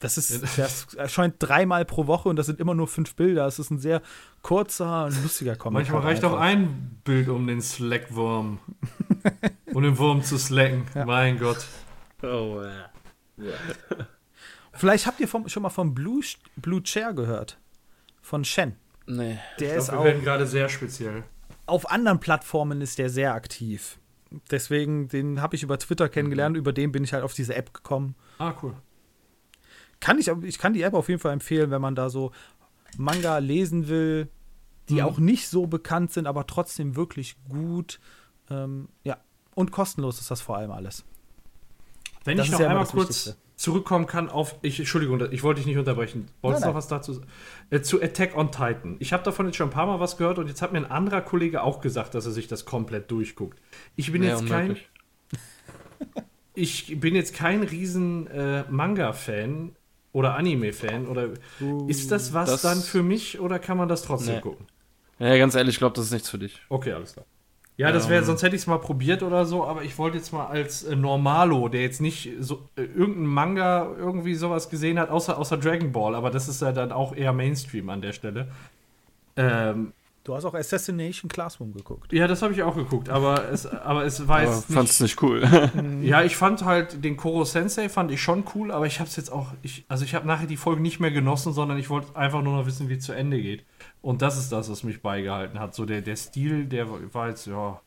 Das ist, das erscheint dreimal pro Woche und das sind immer nur fünf Bilder. Es ist ein sehr kurzer und lustiger Comic. Manchmal reicht auch ein Bild, um den Slackwurm. um den Wurm zu slacken. Ja. Mein Gott. Oh, ja. Vielleicht habt ihr vom, schon mal von Blue, Blue Chair gehört. Von Shen. Nee. Der ich ist glaub, wir werden gerade sehr speziell. Auf anderen Plattformen ist der sehr aktiv deswegen, den habe ich über Twitter kennengelernt, mhm. über den bin ich halt auf diese App gekommen. Ah, cool. Kann ich, ich kann die App auf jeden Fall empfehlen, wenn man da so Manga lesen will, die mhm. auch nicht so bekannt sind, aber trotzdem wirklich gut. Ähm, ja, und kostenlos ist das vor allem alles. Wenn das ich noch ja einmal kurz. Zurückkommen kann auf, ich, Entschuldigung, ich wollte dich nicht unterbrechen. Wolltest du noch was dazu sagen? Äh, zu Attack on Titan. Ich habe davon jetzt schon ein paar Mal was gehört und jetzt hat mir ein anderer Kollege auch gesagt, dass er sich das komplett durchguckt. Ich bin ja, jetzt kein. ich bin jetzt kein riesen äh, Manga-Fan oder Anime-Fan. Oder uh, ist das was das dann für mich oder kann man das trotzdem nee. gucken? Ja, ganz ehrlich, ich glaube, das ist nichts für dich. Okay, alles klar. Ja, das wäre, Ähm. sonst hätte ich es mal probiert oder so, aber ich wollte jetzt mal als äh, Normalo, der jetzt nicht so äh, irgendein Manga irgendwie sowas gesehen hat, außer, außer Dragon Ball, aber das ist ja dann auch eher Mainstream an der Stelle. Ähm, Du hast auch Assassination Classroom geguckt. ja, das habe ich auch geguckt, aber es, aber es war Aber jetzt fand's nicht, nicht cool. Ja, ich fand halt den Koro Sensei fand ich schon cool, aber ich habe es jetzt auch, ich, also ich habe nachher die Folge nicht mehr genossen, sondern ich wollte einfach nur noch wissen, wie es zu Ende geht. Und das ist das, was mich beigehalten hat. So der, der Stil, der war jetzt, ja,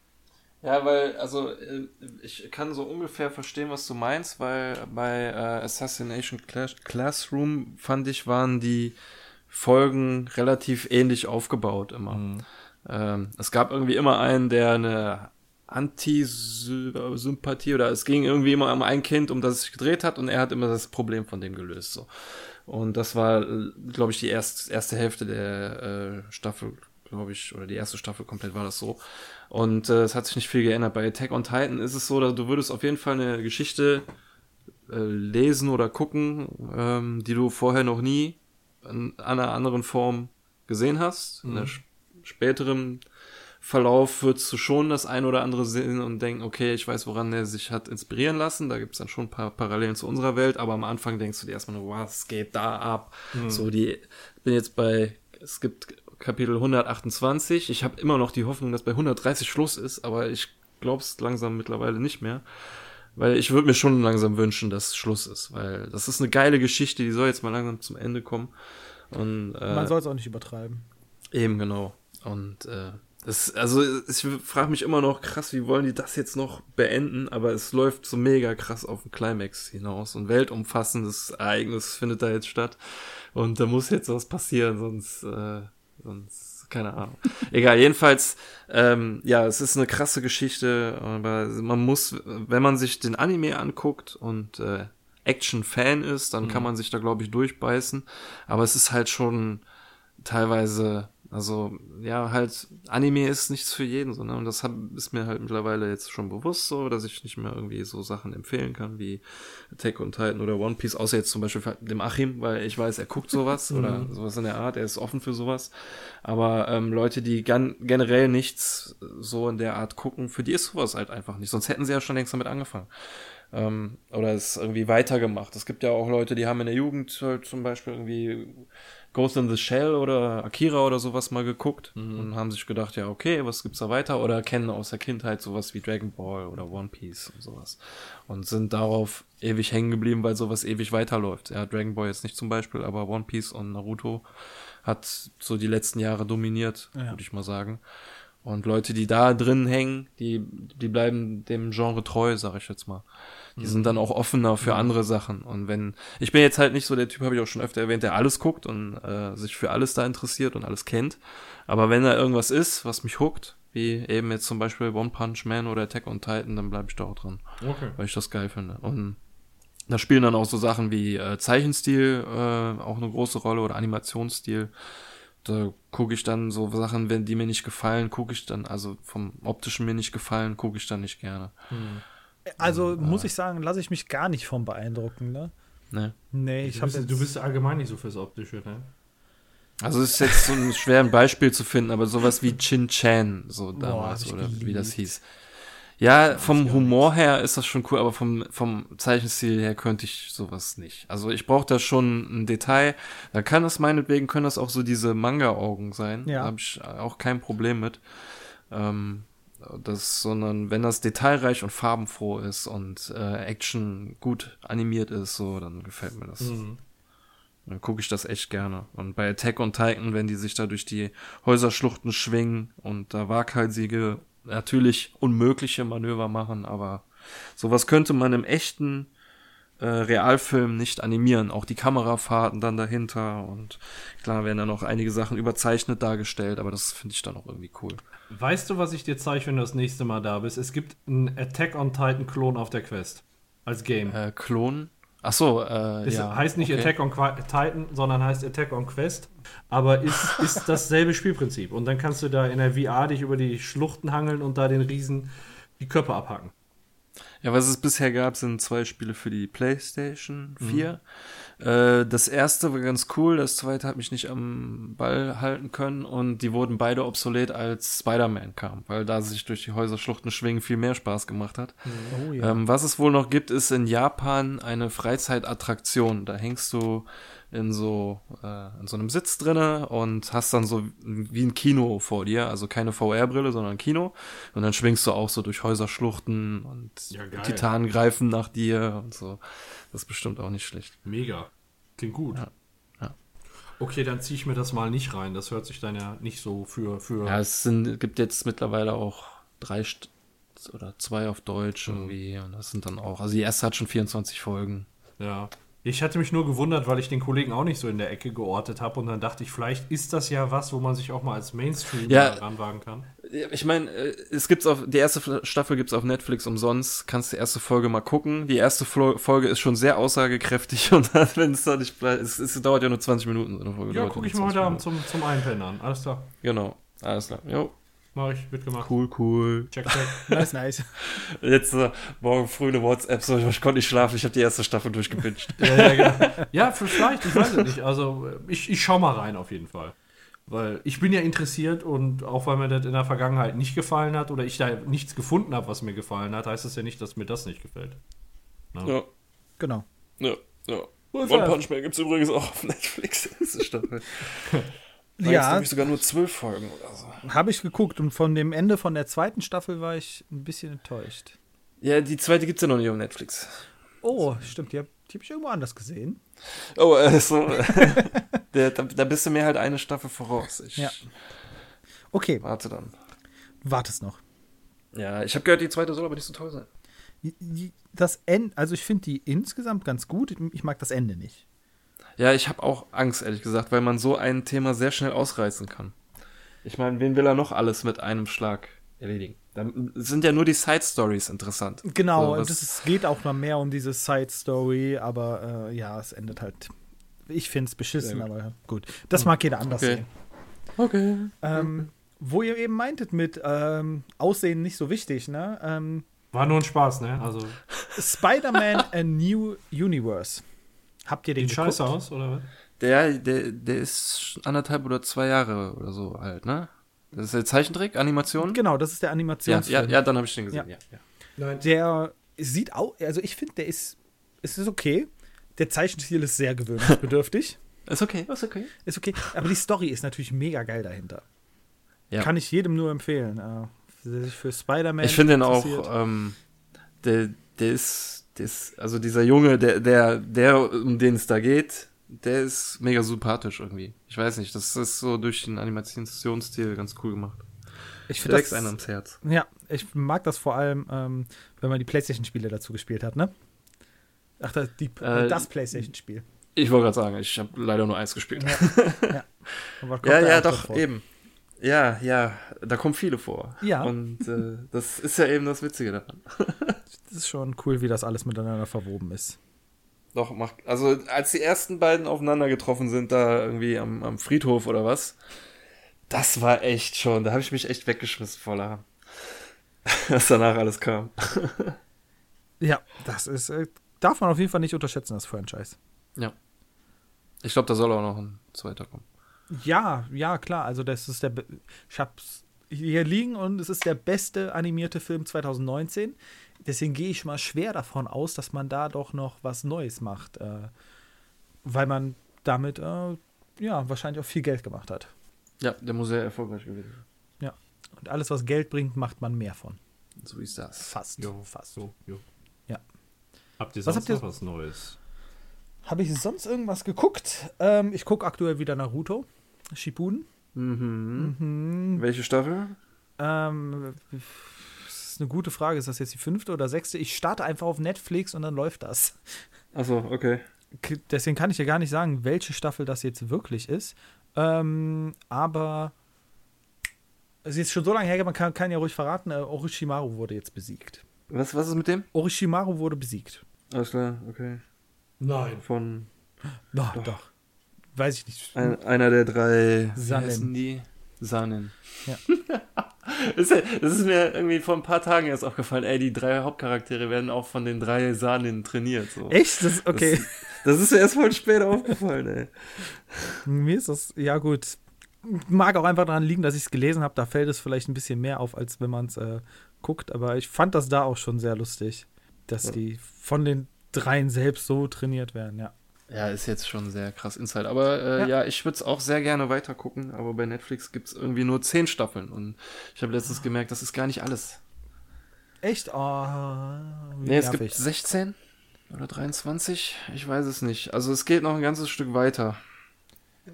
Ja, weil, also, äh, ich kann so ungefähr verstehen, was du meinst, weil bei äh, Assassination Class Classroom, fand ich, waren die Folgen relativ ähnlich aufgebaut immer. Ähm, es gab irgendwie immer einen, der eine Anti-Sympathie oder es ging irgendwie immer um ein Kind, um das es sich gedreht hat und er hat immer das Problem von dem gelöst. So. Und das war, glaube ich, die erst, erste Hälfte der äh, Staffel, glaube ich, oder die erste Staffel komplett war das so. Und äh, es hat sich nicht viel geändert. Bei Attack on Titan ist es so, dass du würdest auf jeden Fall eine Geschichte äh, lesen oder gucken, ähm, die du vorher noch nie in einer anderen Form gesehen hast. In der sch- späteren Verlauf würdest du schon das ein oder andere sehen und denken, okay, ich weiß, woran der sich hat inspirieren lassen. Da gibt es dann schon ein paar Parallelen zu unserer Welt, aber am Anfang denkst du dir erstmal nur, was geht da ab? So, die, ich bin jetzt bei, es gibt Kapitel 128. Ich habe immer noch die Hoffnung, dass bei 130 Schluss ist, aber ich glaube es langsam mittlerweile nicht mehr. Weil ich würde mir schon langsam wünschen, dass Schluss ist, weil das ist eine geile Geschichte, die soll jetzt mal langsam zum Ende kommen. Und äh, Man soll es auch nicht übertreiben. Eben, genau. Und äh, das, also ich frage mich immer noch, krass, wie wollen die das jetzt noch beenden? Aber es läuft so mega krass auf den Climax hinaus. Und weltumfassendes Ereignis findet da jetzt statt. Und da muss jetzt was passieren, sonst, äh, sonst, keine Ahnung. Egal, jedenfalls, ähm, ja, es ist eine krasse Geschichte, aber man muss, wenn man sich den Anime anguckt und äh, Action-Fan ist, dann kann man sich da, glaube ich, durchbeißen. Aber es ist halt schon teilweise, also ja, halt, Anime ist nichts für jeden, so, ne? Und das hab, ist mir halt mittlerweile jetzt schon bewusst so, dass ich nicht mehr irgendwie so Sachen empfehlen kann wie Attack on Titan oder One Piece, außer jetzt zum Beispiel dem Achim, weil ich weiß, er guckt sowas oder sowas in der Art, er ist offen für sowas. Aber ähm, Leute, die gan generell nichts so in der Art gucken, für die ist sowas halt einfach nicht. Sonst hätten sie ja schon längst damit angefangen ähm, oder es irgendwie weitergemacht. Es gibt ja auch Leute, die haben in der Jugend halt zum Beispiel irgendwie Ghost in the Shell oder Akira oder sowas mal geguckt und haben sich gedacht, ja, okay, was gibt's da weiter? Oder kennen aus der Kindheit sowas wie Dragon Ball oder One Piece und sowas. Und sind darauf ewig hängen geblieben, weil sowas ewig weiterläuft. Ja, Dragon Ball jetzt nicht zum Beispiel, aber One Piece und Naruto hat so die letzten Jahre dominiert, Ja. würde ich mal sagen. Und Leute, die da drin hängen, die, die bleiben dem Genre treu, sag ich jetzt mal. Die sind dann auch offener für andere Sachen. Und wenn, ich bin jetzt halt nicht so der Typ, habe ich auch schon öfter erwähnt, der alles guckt und äh, sich für alles da interessiert und alles kennt. Aber wenn da irgendwas ist, was mich huckt, wie eben jetzt zum Beispiel One Punch Man oder Attack on Titan, dann bleibe ich da auch dran, okay. weil ich das geil finde. Und da spielen dann auch so Sachen wie äh, Zeichenstil äh, auch eine große Rolle oder Animationsstil. Da gucke ich dann so Sachen, wenn die mir nicht gefallen, gucke ich dann, also vom optischen mir nicht gefallen, gucke ich dann nicht gerne. Also muss ich sagen, lasse ich mich gar nicht vom beeindrucken, ne? Ne? Nee, ich Du habe bist, du bist allgemein nicht so fürs Optische, ne? Also es ist jetzt so ein schwer ein Beispiel zu finden, aber sowas wie Chin Chan, so damals, ich oder wie das geliebt. hieß. Ja, vom Humor her ist das schon cool, aber vom, vom Zeichenstil her könnte ich sowas nicht. Also ich brauche da schon ein Detail. Da kann das meinetwegen, können das auch so diese Manga-Augen sein. Ja. Da habe ich auch kein Problem mit. Ähm, das, sondern wenn das detailreich und farbenfroh ist und äh, Action gut animiert ist, so, dann gefällt mir das. Dann gucke ich das echt gerne. Und bei Attack on Titan, wenn die sich da durch die Häuserschluchten schwingen und da waghalsige, natürlich unmögliche Manöver machen, aber sowas könnte man im echten äh, Realfilm nicht animieren. Auch die Kamerafahrten dann dahinter und klar werden dann noch einige Sachen überzeichnet dargestellt, aber das finde ich dann auch irgendwie cool. Weißt du, was ich dir zeige, wenn du das nächste Mal da bist? Es gibt einen Attack on Titan Klon auf der Quest. Als Game. Äh, Klon? Ach so, äh, Es ja. heißt nicht okay. Attack on Qua- Titan, sondern heißt Attack on Quest. Aber ist, ist dasselbe Spielprinzip. Und dann kannst du da in der VR dich über die Schluchten hangeln und da den Riesen die Köpfe abhacken. Ja, was es bisher gab, sind zwei Spiele für die PlayStation 4. Mhm. Äh, das erste war ganz cool, das zweite hat mich nicht am Ball halten können und die wurden beide obsolet, als Spider-Man kam, weil da sich durch die Häuserschluchten schwingen viel mehr Spaß gemacht hat. Mhm. Oh, ja. ähm, was es wohl noch gibt, ist in Japan eine Freizeitattraktion. Da hängst du in so äh, in so einem Sitz drinne und hast dann so wie ein Kino vor dir, also keine VR-Brille, sondern ein Kino und dann schwingst du auch so durch Häuserschluchten und ja, Titanen greifen nach dir und so. Das ist bestimmt auch nicht schlecht. Mega. Klingt gut. Ja. Okay, dann ziehe ich mir das mal nicht rein. Das hört sich dann ja nicht so für für Ja, es sind gibt jetzt mittlerweile auch drei St oder zwei auf Deutsch mhm. irgendwie und das sind dann auch also die erste hat schon 24 Folgen. Ja. Ich hatte mich nur gewundert, weil ich den Kollegen auch nicht so in der Ecke geortet habe und dann dachte ich, vielleicht ist das ja was, wo man sich auch mal als Mainstream ja, ranwagen kann. Ich meine, äh, es gibt's auf die erste Staffel gibt's auf Netflix umsonst. Kannst die erste Folge mal gucken. Die erste Folge ist schon sehr aussagekräftig und wenn es da nicht bleibt, es, es, dauert ja nur 20 Minuten so eine Folge. Ja, gucke ich mal heute Abend zum zum Einpennen an. Alles klar. Genau, alles klar. Jo. Mach ich, wird gemacht. Cool, cool. Check, check. nice, nice. Jetzt äh, morgen früh eine WhatsApp, so, ich konnte nicht schlafen, ich habe die erste Staffel durchgepinscht. ja, ja, genau. ja, vielleicht, ich weiß es nicht. Also, ich, ich schau mal rein auf jeden Fall. Weil ich bin ja interessiert und auch weil mir das in der Vergangenheit nicht gefallen hat oder ich da nichts gefunden habe, was mir gefallen hat, heißt das ja nicht, dass mir das nicht gefällt. Na? Ja. Genau. Ja, ja. One Punch Man gibt es übrigens auch auf Netflix, diese Staffel. War ja. Jetzt, ich, sogar nur zwölf Folgen oder so. Habe ich geguckt und von dem Ende von der zweiten Staffel war ich ein bisschen enttäuscht. Ja, die zweite gibt es ja noch nicht auf Netflix. Oh, stimmt, die habe hab ich irgendwo anders gesehen. Oh, äh, so. da, da, bist du mir halt eine Staffel voraus. Ich ja. Okay. Warte dann. Wartest noch. Ja, ich habe gehört, die zweite soll aber nicht so toll sein. Das Ende, also ich finde die insgesamt ganz gut. Ich mag das Ende nicht. Ja, ich habe auch Angst, ehrlich gesagt, weil man so ein Thema sehr schnell ausreißen kann. Ich meine, wen will er noch alles mit einem Schlag erledigen? Dann sind ja nur die Side Stories interessant. Genau, also, es geht auch noch mehr um diese Side Story, aber äh, ja, es endet halt. Ich finde es beschissen, aber gut. Das mag jeder anders okay. sehen. Okay. Ähm, wo ihr eben meintet mit ähm, Aussehen nicht so wichtig, ne? Ähm, War nur ein Spaß, ne? Also. Spider-Man A New Universe. Habt ihr den Sieht scheiße aus, oder was? Der, der, der ist anderthalb oder zwei Jahre oder so alt, ne? Das ist der Zeichentrick, Animation? Genau, das ist der Animationsfilm. Ja, ja, ja dann habe ich den gesehen, ja. ja, ja. Der sieht auch, also ich finde, der ist, es ist okay. Der Zeichenstil ist sehr gewöhnungsbedürftig. ist okay, ist okay. Ist okay, aber die Story ist natürlich mega geil dahinter. Ja. Kann ich jedem nur empfehlen, äh, der sich für Spider-Man Ich finde den auch, ähm, der, der ist das, also dieser Junge, der, der, der, um den es da geht, der ist mega sympathisch irgendwie. Ich weiß nicht, das ist so durch den Animationsstil ganz cool gemacht. Ich finde das einen ans Herz. Ja, ich mag das vor allem, ähm, wenn man die PlayStation-Spiele dazu gespielt hat, ne? Ach, das, die, äh, das PlayStation-Spiel. Ich wollte gerade sagen, ich habe leider nur eins gespielt. Ja, ja, ja, ja doch, vor? eben. Ja, ja, da kommen viele vor. Ja. Und äh, das ist ja eben das Witzige daran. das ist schon cool, wie das alles miteinander verwoben ist. Doch, macht. Also, als die ersten beiden aufeinander getroffen sind, da irgendwie am, am Friedhof oder was, das war echt schon, da habe ich mich echt weggeschmissen voller. was danach alles kam. ja, das ist, äh, darf man auf jeden Fall nicht unterschätzen, das Franchise. Ja. Ich glaube, da soll auch noch ein zweiter kommen. Ja, ja, klar. Also, das ist der. Ich hab's hier liegen und es ist der beste animierte Film 2019. Deswegen gehe ich mal schwer davon aus, dass man da doch noch was Neues macht. Äh, weil man damit, äh, ja, wahrscheinlich auch viel Geld gemacht hat. Ja, der muss sehr erfolgreich gewesen sein. Ja. Und alles, was Geld bringt, macht man mehr von. So ist das. Fast. Jo, fast so. Jo. Ja. Habt ihr sonst was habt ihr, noch was Neues? Habe ich sonst irgendwas geguckt? Ähm, ich gucke aktuell wieder Naruto. Shippuden. Mhm. mhm. Welche Staffel? Ähm, eine gute Frage. Ist das jetzt die fünfte oder sechste? Ich starte einfach auf Netflix und dann läuft das. Achso, okay. Deswegen kann ich ja gar nicht sagen, welche Staffel das jetzt wirklich ist. Ähm, aber es ist schon so lange her, man kann, kann ja ruhig verraten, äh, Orochimaru wurde jetzt besiegt. Was, was ist mit dem? Orochimaru wurde besiegt. Alles klar, okay. Nein. Von. No, doch. doch weiß ich nicht. Ein, einer der drei Salem. die? Sanin. Ja. das, ist, mir irgendwie vor ein paar Tagen erst aufgefallen, ey, die drei Hauptcharaktere werden auch von den drei Sanin trainiert. So. Echt? Das, okay. Das, das ist mir erst voll spät aufgefallen, ey. Mir ist das, ja gut. Mag auch einfach daran liegen, dass ich es gelesen habe. Da fällt es vielleicht ein bisschen mehr auf, als wenn man es äh, guckt. Aber ich fand das da auch schon sehr lustig, dass Ja. die von den dreien selbst so trainiert werden, ja. Ja, ist jetzt schon sehr krass Insight. Aber äh, Ja. ja. ich würde es auch sehr gerne weiter gucken. Aber bei Netflix gibt es irgendwie nur zehn Staffeln. Und ich habe letztens gemerkt, das ist gar nicht alles. Echt? Oh, Nee, es gibt 16 oder 23, ich weiß es nicht. Also es geht noch ein ganzes Stück weiter.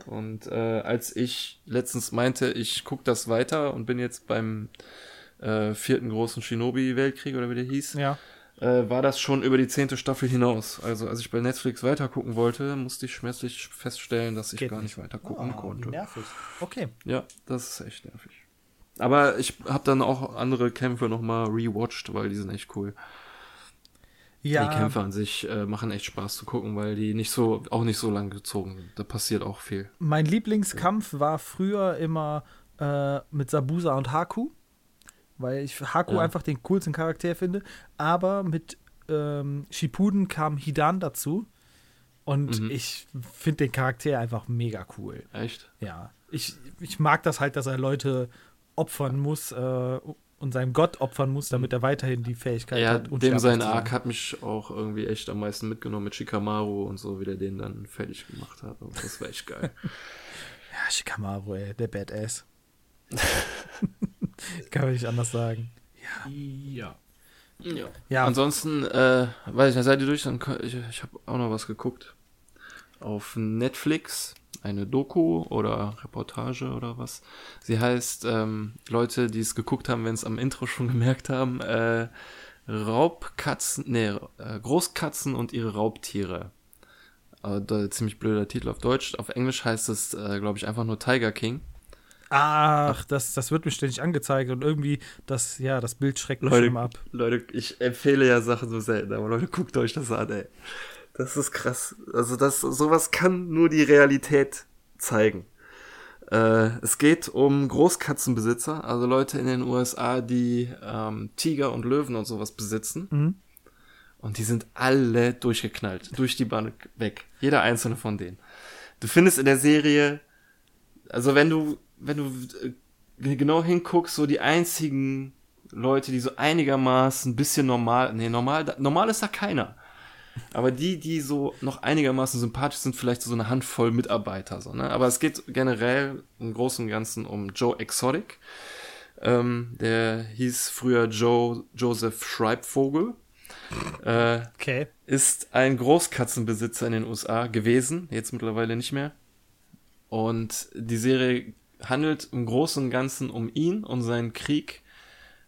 Und äh, als ich letztens meinte, ich gucke das weiter und bin jetzt beim äh, vierten großen Shinobi-Weltkrieg oder wie der hieß, Ja. Äh, war das schon über die zehnte Staffel hinaus. Also als ich bei Netflix weiter gucken wollte, musste ich schmerzlich feststellen, dass ich Geht gar nicht weiter gucken Oh, konnte. nervig. Okay. Ja, das ist echt nervig. Aber ich habe dann auch andere Kämpfe nochmal rewatcht, weil die sind echt cool. Ja, Die Kämpfe an sich äh, machen echt Spaß zu gucken, weil die nicht so, auch nicht so lang gezogen sind. Da passiert auch viel. mein Lieblingskampf war früher immer äh, mit Sabusa und Haku, weil ich Haku Ja. einfach den coolsten Charakter finde. Aber mit ähm, Shippuden kam Hidan dazu und Mhm. ich finde den Charakter einfach mega cool. Echt? Ja, ich, ich mag das halt, dass er Leute opfern muss äh, und seinem Gott opfern muss, damit er weiterhin die Fähigkeit Ja, hat. dem sein zu sein. Arc hat mich auch irgendwie echt am meisten mitgenommen mit Shikamaru und so, wie der den dann fertig gemacht hat. Und das war echt geil. Ja, Shikamaru, ey, der Badass. Kann man nicht anders sagen. Ja. ja. Ja, Ansonsten, äh, weiß ich nicht, seid ihr durch? Dann, ich, ich habe auch noch was geguckt. Auf Netflix, eine Doku oder Reportage oder was. Sie heißt, ähm, Leute, die es geguckt haben, wenn es am Intro schon gemerkt haben, äh, Raubkatzen, nee, äh, Großkatzen und ihre Raubtiere. Äh, da, ziemlich blöder Titel auf Deutsch. Auf Englisch heißt es, äh, glaube ich, einfach nur Tiger King. Ach, das, das wird mir ständig angezeigt und irgendwie das, ja, das Bild schreckt mich Leute, immer ab. Leute, ich empfehle ja Sachen so selten, aber Leute, guckt euch das an, ey. Das ist krass. Also das, sowas kann nur die Realität zeigen. Äh, es geht um Großkatzenbesitzer, also Leute in den USA, die ähm, Tiger und Löwen und sowas besitzen. Mhm. Und die sind alle durchgeknallt, durch die Bank weg. Jeder einzelne von denen. Du findest in der Serie, also wenn du, wenn du äh, genau hinguckst, so die einzigen Leute, die so einigermaßen ein bisschen normal, nee, normal, normal ist da keiner. Aber die, die so noch einigermaßen sympathisch sind, vielleicht so eine Handvoll Mitarbeiter, so, ne? Aber es geht generell im Großen und Ganzen um Joe Exotic. Ähm, der hieß früher Joe Joseph Schreibvogel. Äh, Okay. ist ein Großkatzenbesitzer in den USA gewesen, jetzt mittlerweile nicht mehr. Und die Serie handelt im Großen und Ganzen um ihn und seinen Krieg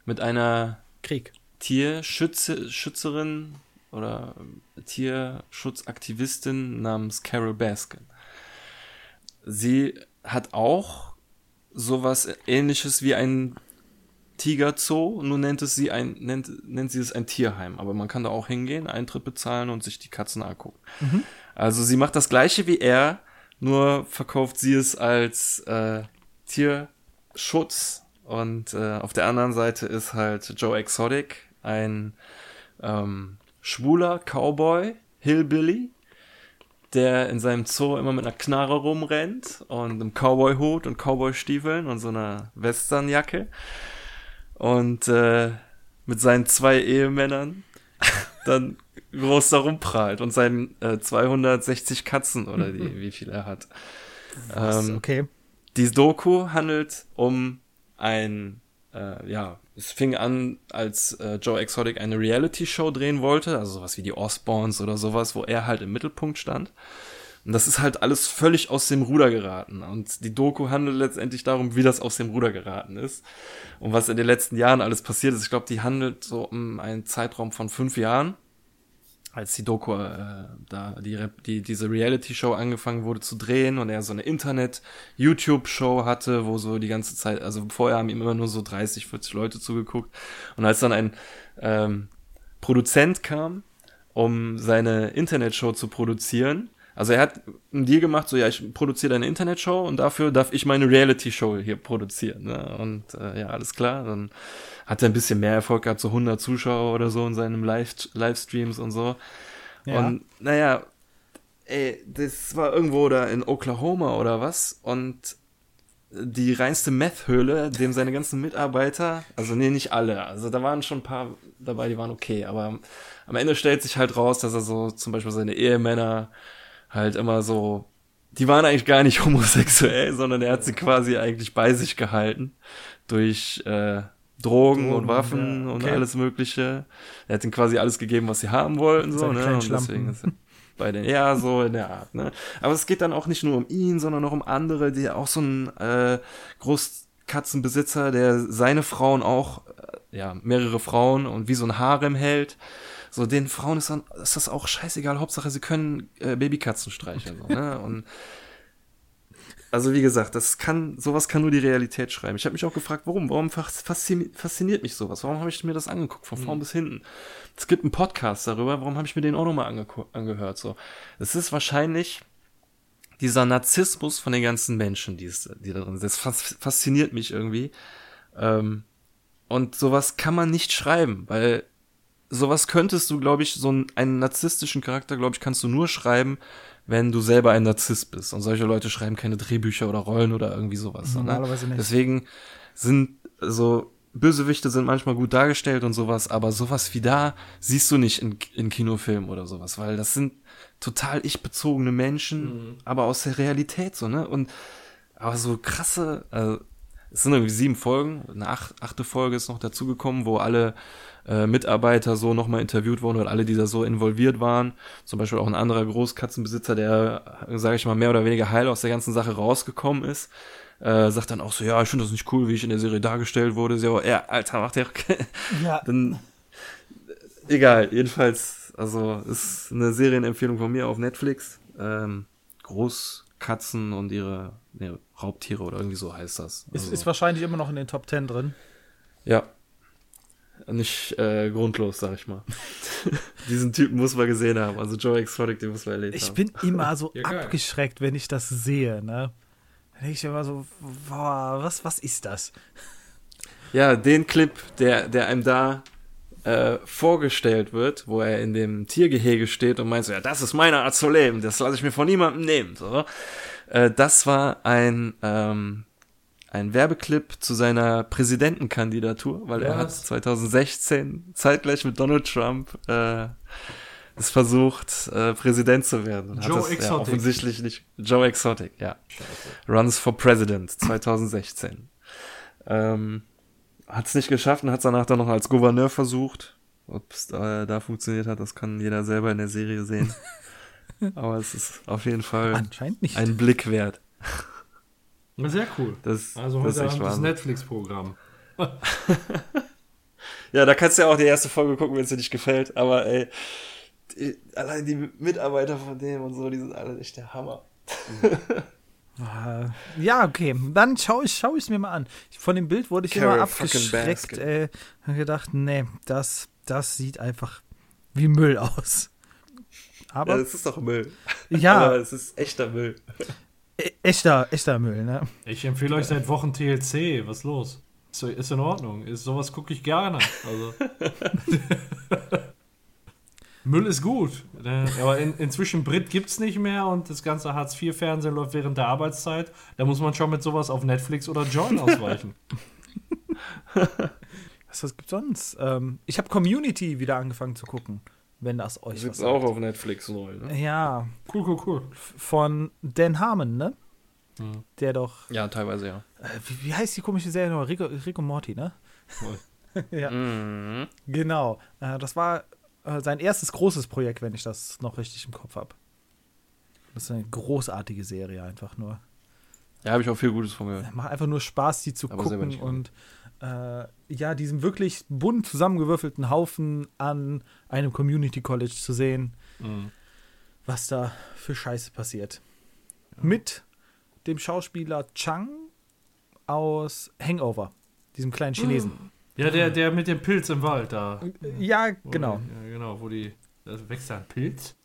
mit einer Krieg. Tierschützerin oder Tierschutzaktivistin namens Carol Baskin. Sie hat auch sowas ähnliches wie ein Tigerzoo, nur nennt es sie ein, nennt, nennt sie es ein Tierheim. Aber man kann da auch hingehen, Eintritt bezahlen und sich die Katzen angucken. Also sie macht das gleiche wie er, nur verkauft sie es als äh, Tierschutz. Und äh, auf der anderen Seite ist halt Joe Exotic, ein ähm, schwuler Cowboy, Hillbilly, der in seinem Zoo immer mit einer Knarre rumrennt und einem Cowboy-Hut und Cowboy-Stiefeln und so einer Westernjacke und äh, mit seinen zwei Ehemännern dann groß darum prahlt und seinen äh, 260 Katzen oder die, wie viel er hat. Ähm, okay. Die Doku handelt um ein, äh, ja, es fing an, als äh, Joe Exotic eine Reality-Show drehen wollte, also sowas wie die Osbournes oder sowas, wo er halt im Mittelpunkt stand. Und das ist halt alles völlig aus dem Ruder geraten. Und die Doku handelt letztendlich darum, wie das aus dem Ruder geraten ist. Und was in den letzten Jahren alles passiert ist. Ich glaube, die handelt so um einen Zeitraum von fünf Jahren als die Doku, äh, da die, die diese Reality-Show angefangen wurde zu drehen und er so eine Internet-YouTube-Show hatte, wo so die ganze Zeit, also vorher haben ihm immer nur so 30, 40 Leute zugeguckt. Und als dann ein ähm, Produzent kam, um seine Internetshow zu produzieren, Also er hat einen Deal gemacht, so ja, ich produziere eine Internetshow und dafür darf ich meine Reality-Show hier produzieren. Ne? Und äh, ja, alles klar. Dann hat er ein bisschen mehr Erfolg gehabt, so 100 Zuschauer oder so in seinem Live Livestreams und so. Ja. Und naja, ey, das war irgendwo da in Oklahoma oder was und die reinste Meth-Höhle, dem seine ganzen Mitarbeiter, also nee, nicht alle, also da waren schon ein paar dabei, die waren okay, aber am Ende stellt sich halt raus, dass er so zum Beispiel seine Ehemänner halt immer so, die waren eigentlich gar nicht homosexuell, sondern er hat sie quasi eigentlich bei sich gehalten durch äh, Drogen, Drogen und Waffen ja, okay. und alles Mögliche. Er hat ihnen quasi alles gegeben, was sie haben wollten, so, ne? Und deswegen ist er bei den, ja, so in der Art, ne? Aber es geht dann auch nicht nur um ihn, sondern auch um andere, die auch so ein äh, Großkatzenbesitzer, der seine Frauen auch, äh, ja, mehrere Frauen und wie so ein Harem hält. So, den Frauen ist dann, ist das auch scheißegal, Hauptsache sie können äh, Babykatzen streicheln, so, ne? Und also wie gesagt, das kann, sowas kann nur die Realität schreiben. Ich habe mich auch gefragt, warum? Warum fasziniert, mich sowas? Warum habe ich mir das angeguckt, von vorn mhm. bis hinten? Es gibt einen Podcast darüber, warum habe ich mir den auch nochmal ange angehört? So, es ist wahrscheinlich dieser Narzissmus von den ganzen Menschen, die, ist, die da drin sind. Das fasziniert mich irgendwie. Ähm, und sowas kann man nicht schreiben, weil sowas könntest du, glaube ich, so einen, einen narzisstischen Charakter, glaube ich, kannst du nur schreiben, wenn du selber ein Narzisst bist. Und solche Leute schreiben keine Drehbücher oder Rollen oder irgendwie sowas. Ne? Normalerweise ne? nicht. Deswegen sind so Bösewichte sind manchmal gut dargestellt und sowas, aber sowas wie da siehst du nicht in, in Kinofilmen oder sowas, weil das sind total ich-bezogene Menschen, mhm. aber aus der Realität so, ne? Und aber so krasse, also, es sind irgendwie sieben Folgen, eine acht, achte Folge ist noch dazugekommen, wo alle äh, Mitarbeiter so nochmal interviewt wurden oder alle, die da so involviert waren. Zum Beispiel auch ein anderer Großkatzenbesitzer, der, sage ich mal, mehr oder weniger heil aus der ganzen Sache rausgekommen ist. Äh, sagt dann auch so, ja, ich finde das nicht cool, wie ich in der Serie dargestellt wurde. So, ja, Alter, macht der. ja. Dann, egal, jedenfalls, also ist eine Serienempfehlung von mir auf Netflix. Ähm, Großkatzen und ihre nee, Raubtiere oder irgendwie so heißt das. Also, ist, ist wahrscheinlich immer noch in den Top Ten drin. Ja, nicht äh, grundlos, sag ich mal. Diesen Typen muss man gesehen haben. Also Joe Exotic, den muss man erlebt ich haben. Ich bin immer so ja, abgeschreckt, wenn ich das sehe, ne? Dann denke ich immer so, boah, was, was ist das? Ja, den Clip, der, der einem da äh, vorgestellt wird, wo er in dem Tiergehege steht und meint so, ja, das ist meine Art zu leben, das lasse ich mir von niemandem nehmen. So. Äh, das war ein ähm, ein Werbeclip zu seiner Präsidentenkandidatur, weil Was? er hat 2016 zeitgleich mit Donald Trump äh, es versucht, äh, Präsident zu werden. Joe das, Exotic. Ja, offensichtlich nicht. Joe Exotic, ja. Scheiße. Runs for President 2016. ähm, hat es nicht geschafft und hat es danach dann noch als Gouverneur versucht. Ob es da, da funktioniert hat, das kann jeder selber in der Serie sehen. Aber es ist auf jeden Fall ein Blick wert. Sehr cool. Das, also heute das, das Netflix-Programm. ja, da kannst du ja auch die erste Folge gucken, wenn es dir nicht gefällt. Aber ey, die, allein die Mitarbeiter von dem und so, die sind alle echt der Hammer. Ah, ja, okay. Dann schaue ich es schau mir mal an. Von dem Bild wurde ich Carry immer abgeschreckt. Äh, habe gedacht, nee, das, das sieht einfach wie Müll aus. Aber ja, das ist doch Müll. Ja. Aber es ist echter Müll. Echter, echter Müll, ne? Ich empfehle euch seit Wochen TLC. Was ist los? Ist, ist in Ordnung. Ist, sowas gucke ich gerne. Also. Müll ist gut. Ne? Aber in, inzwischen Brit gibt es nicht mehr und das ganze Hartz-IV-Fernsehen läuft während der Arbeitszeit. Da muss man schon mit sowas auf Netflix oder Join ausweichen. was, was gibt's sonst? Ähm, ich habe Community wieder angefangen zu gucken wenn das euch das was auch auf Netflix neu, ne? Ja. Cool, cool, cool. Von Dan Harmon, ne? Mhm. Der doch. Ja, teilweise, ja. Äh, wie, wie, heißt die komische Serie noch? Rico, Rico Morty, ne? ja. Mhm. Genau. Äh, das war äh, sein erstes großes Projekt, wenn ich das noch richtig im Kopf habe. Das ist eine großartige Serie, einfach nur. Ja, habe ich auch viel Gutes von gehört. Macht einfach nur Spaß, die zu Aber gucken und äh, ja, diesen wirklich bunt zusammengewürfelten Haufen an einem Community College zu sehen, mhm. was da für Scheiße passiert. Ja. Mit dem Schauspieler Chang aus Hangover, diesem kleinen Chinesen. Ja, der, der mit dem Pilz im Wald da. Ja, genau. Die, ja, genau, wo die. Da wächst da ein Pilz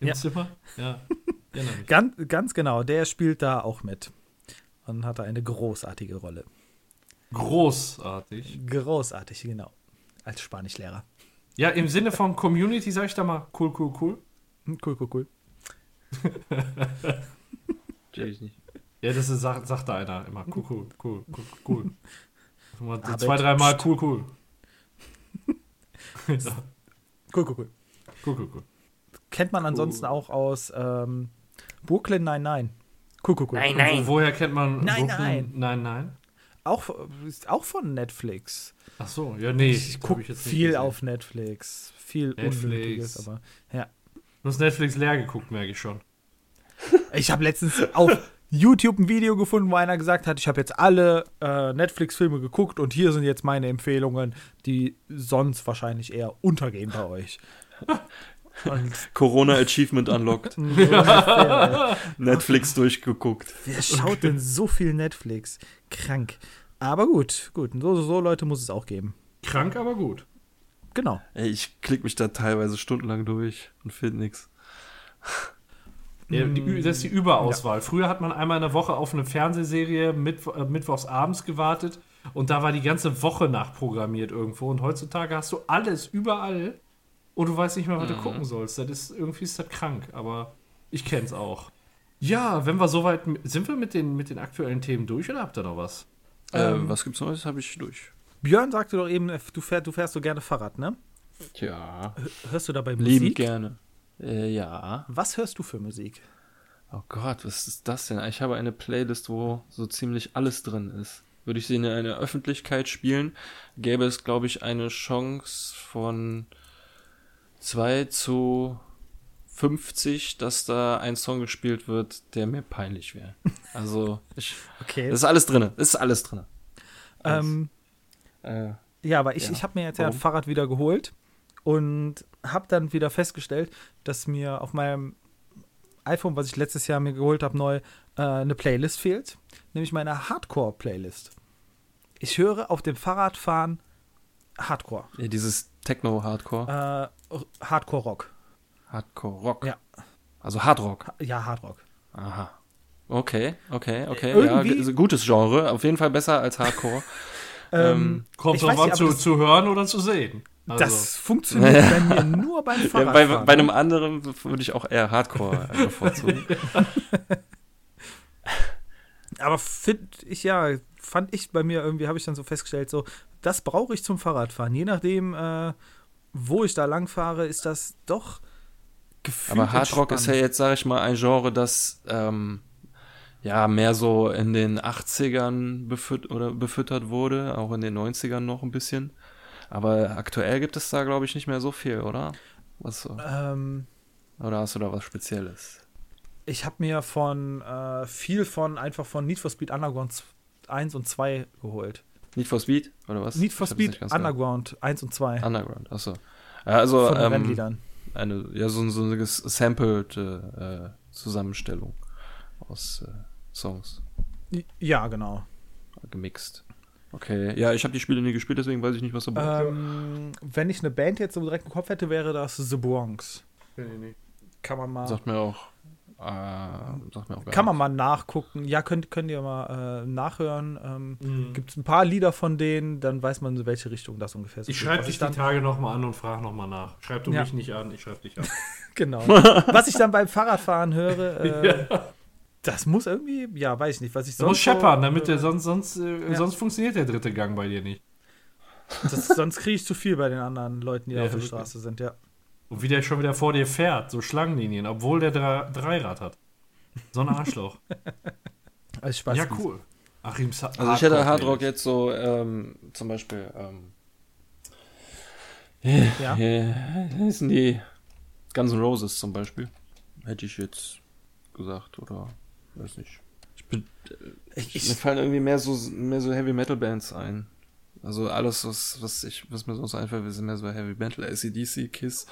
im ja. Zimmer. Ja. Ganz, ganz genau, der spielt da auch mit. Und hat da eine großartige Rolle. Großartig. Großartig, genau. Als Spanischlehrer. Ja, im Sinne von Community sag ich da mal cool, cool, cool. Hm, Cool, cool, cool. Ich nicht. Ja, das ist, sagt, sagt da einer immer. Cool, cool, cool, cool, cool. Mal Arbeit. zwei, dreimal cool, cool. ja, Cool, cool, cool. cool, cool, cool. Kennt man ansonsten auch aus ähm, Brooklyn 99. Cool, cool, cool. Nein, nein. wo, woher kennt man Nein, Brooklyn? nein. Nein, nein. Auch, auch von Netflix. Ach so, ja, nee. Ich gucke viel gesehen. auf Netflix. Viel Netflix. Unnötiges, aber ja. Du hast Netflix leer geguckt, merke ich schon. Ich habe letztens auf YouTube ein Video gefunden, wo einer gesagt hat, ich habe jetzt alle äh, Netflix-Filme geguckt und hier sind jetzt meine Empfehlungen, die sonst wahrscheinlich eher untergehen bei euch. Und Corona Achievement unlocked. Netflix durchgeguckt. wer schaut denn so viel Netflix? Krank. Aber gut, gut. So, so Leute muss es auch geben. Krank, aber gut. Genau. Ey, ich klick mich da teilweise stundenlang durch und finde. Ja, die, das ist die Überauswahl. Früher hat man einmal in der Woche auf eine Fernsehserie mit, äh, mittwochs abends gewartet und da war die ganze Woche nachprogrammiert irgendwo. Und heutzutage hast du alles überall und du weißt nicht mehr, was du gucken sollst. Das ist, irgendwie ist das krank, aber ich kenn's auch. Ja, wenn wir soweit sind wir mit den, mit den aktuellen Themen durch oder habt ihr noch was? Ähm, äh, was gibt's Neues? Habe ich durch. Björn sagte doch eben, du fährst, du fährst so gerne Fahrrad, ne? Tja. Hörst du dabei Liebend Musik? gerne. Äh, ja. Was hörst du für Musik? Oh Gott, was ist das denn? Ich habe eine Playlist, wo so ziemlich alles drin ist. Würde ich sie in einer Öffentlichkeit spielen, gäbe es, glaube ich, eine Chance von 2 zu 50, dass da ein Song gespielt wird, der mir peinlich wäre. Also, ich, Okay. das ist alles drin. Das ist alles drin. ähm, Äh, Ja, aber ich, Ja. ich habe mir jetzt ja ein? Fahrrad wieder geholt und habe dann wieder festgestellt, dass mir auf meinem iPhone, was ich letztes Jahr mir geholt habe, neu äh, eine Playlist fehlt, nämlich meine Hardcore-Playlist. Ich höre auf dem Fahrradfahren Hardcore, ja, dieses Techno-Hardcore. äh, Hardcore-Rock. Hardcore-Rock. Ja. Also Hardrock. Ha- Ja, Hardrock. Aha. Okay, okay, okay. Irgendwie- Ja, ist ein gutes Genre. Auf jeden Fall besser als Hardcore. Ähm, Kommt Ich drauf an, zu, zu hören oder zu sehen. Also, Das funktioniert bei mir nur beim ja, Fahrradfahren. bei, bei einem anderen würde ich auch eher Hardcore bevorzugen. Aber finde ich ja, fand ich bei mir irgendwie, habe ich dann so festgestellt, so, das brauche ich zum Fahrradfahren. Je nachdem, äh, wo ich da lang fahre, ist das doch gefühlt Aber Hardrock ist ja jetzt, sage ich mal, ein Genre, das ähm, ja mehr so in den 80ern befüt oder befüttert wurde, auch in den 90ern noch ein bisschen. Aber aktuell gibt es da, glaube ich, nicht mehr so viel, oder? Was so? Ähm, Oder hast du da was Spezielles? ich habe mir von äh, viel von einfach von Need for Speed Underground 1 und 2 geholt. Need for Speed oder was? Need for Speed gehört. Underground 1 und 2 Underground, achso. Also von den ähm, Rennliedern. eine, ja, so, so eine gesampelte äh, Zusammenstellung aus äh, Songs Ja, genau. gemixt. Okay, ja, ich habe die Spiele nie gespielt, deswegen weiß ich nicht, was da Ähm, wenn ich eine Band jetzt so direkt im Kopf hätte, wäre das The Bronx. Kann man mal. Sagt mir auch, äh, sagt mir auch gar Kann man mal nachgucken. Ja, könnt, könnt ihr mal äh, nachhören. Ähm, Mhm. Gibt es ein paar Lieder von denen, dann weiß man, in welche Richtung das ungefähr so Ich schreibe dich die dann, Tage nochmal an und frage nochmal nach. Schreib du Ja. mich nicht an, ich schreibe dich an. Genau. Was ich dann beim Fahrradfahren höre, äh, ja. das muss irgendwie, ja, weiß ich nicht, was ich Du musst sonst. scheppern, so, damit der sonst, sonst, äh, Ja. sonst funktioniert der dritte Gang bei dir nicht. das, sonst kriege ich zu viel bei den anderen Leuten, die da auf der. Straße sind, ja. Und wie der schon wieder vor dir fährt, so Schlangenlinien, obwohl der Dre Dreirad hat. So ein Arschloch. Als Spaß. ja, cool. Achim Sa Also ich hätte Hardrock jetzt so, ähm, zum Beispiel, ähm, Ja. wie heißen die Guns N' Roses zum Beispiel. Hätte ich jetzt gesagt, oder weiß nicht. Ich bin, Ich, mir ich, fallen irgendwie mehr so, mehr so Heavy Metal Bands ein. Also alles, was, was ich, was mir sonst einfällt, sind mehr so Heavy Metal, ACDC, Kiss.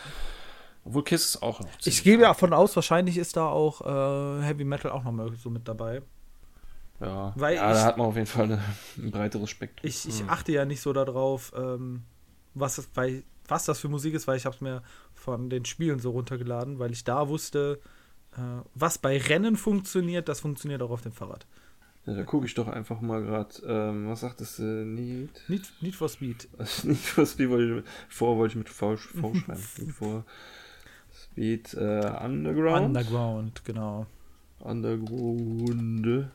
Obwohl Kiss ist auch noch. ich gehe davon aus, wahrscheinlich ist da auch äh, Heavy Metal auch noch mal so mit dabei. Ja, Weil ja ich- da hat man auf jeden Fall eine, ein breiteres Spektrum. Ich, ich achte ja nicht so darauf, ähm, was, das, weil, was das für Musik ist, weil ich habe es mir von den Spielen so runtergeladen, weil ich da wusste, Äh, was bei Rennen funktioniert, das funktioniert auch auf dem Fahrrad. Ja, da gucke ich doch einfach mal gerade. Ähm, was sagt das? Äh, Need? Need, Need for Speed. Need for Speed wollte ich, vor wollte ich mit V, v schreiben. Need for Speed äh, Underground. Underground, genau. Underground.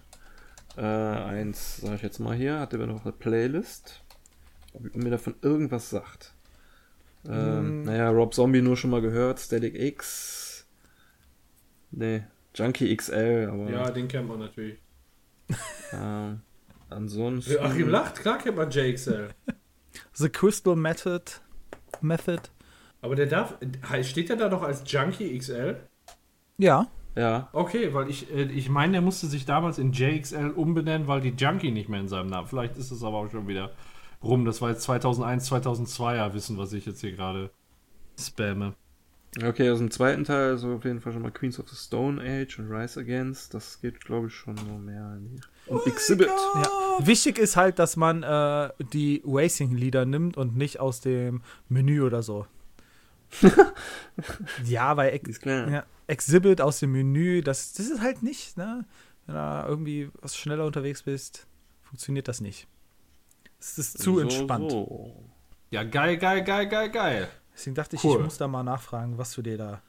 Äh, eins, sage ich jetzt mal hier, hat er noch eine Playlist. Ob mir davon irgendwas sagt. Ähm, Mm. Naja, Rob Zombie nur schon mal gehört, Static X. Nee, Junkie XL, aber. Ja, den kennt man natürlich. ähm, ansonsten. Achim lacht, klar kennt man JXL. The Crystal Method. Method. Aber der darf. Steht der da doch als Junkie XL? Ja. Ja, Okay, weil ich, äh, ich meine, der musste sich damals in JXL umbenennen, weil die Junkie nicht mehr in seinem Namen. Vielleicht ist es aber auch schon wieder rum. Das war jetzt 2001, 2002er Wissen, was ich jetzt hier gerade spamme. Okay, aus dem zweiten Teil ist auf jeden Fall schon mal Queens of the Stone Age und Rise Against. Das geht, glaube ich, schon noch mehr in die. Und Exhibit. ja. Wichtig ist halt, dass man äh, die Racing-Lieder nimmt und nicht aus dem Menü oder so. ja, weil Ex Ist klar. ja, Exhibit aus dem Menü, das, das ist halt nicht, ne? Wenn du da irgendwie was schneller unterwegs bist, funktioniert das nicht. Es ist zu So, entspannt. So. Ja, geil, geil, geil, geil, geil. Deswegen dachte ich, Cool. ich muss da mal nachfragen, was du dir da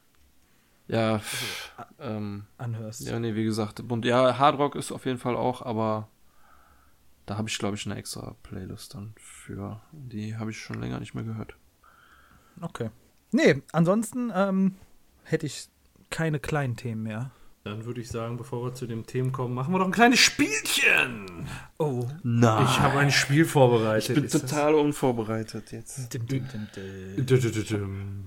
Ja, pff, ähm, anhörst. ja, nee, wie gesagt, und ja, Hard Rock ist auf jeden Fall auch, aber da habe ich, glaube ich, eine extra Playlist dann für. Die habe ich schon länger nicht mehr gehört. Okay. Nee, ansonsten ähm, hätte ich keine kleinen Themen mehr. Dann würde ich sagen, bevor wir zu dem Themen kommen, machen wir doch ein kleines Spielchen. Oh. Nein. Ich habe ein Spiel vorbereitet. ich bin Ist das- total unvorbereitet jetzt. Dim, dim, dim.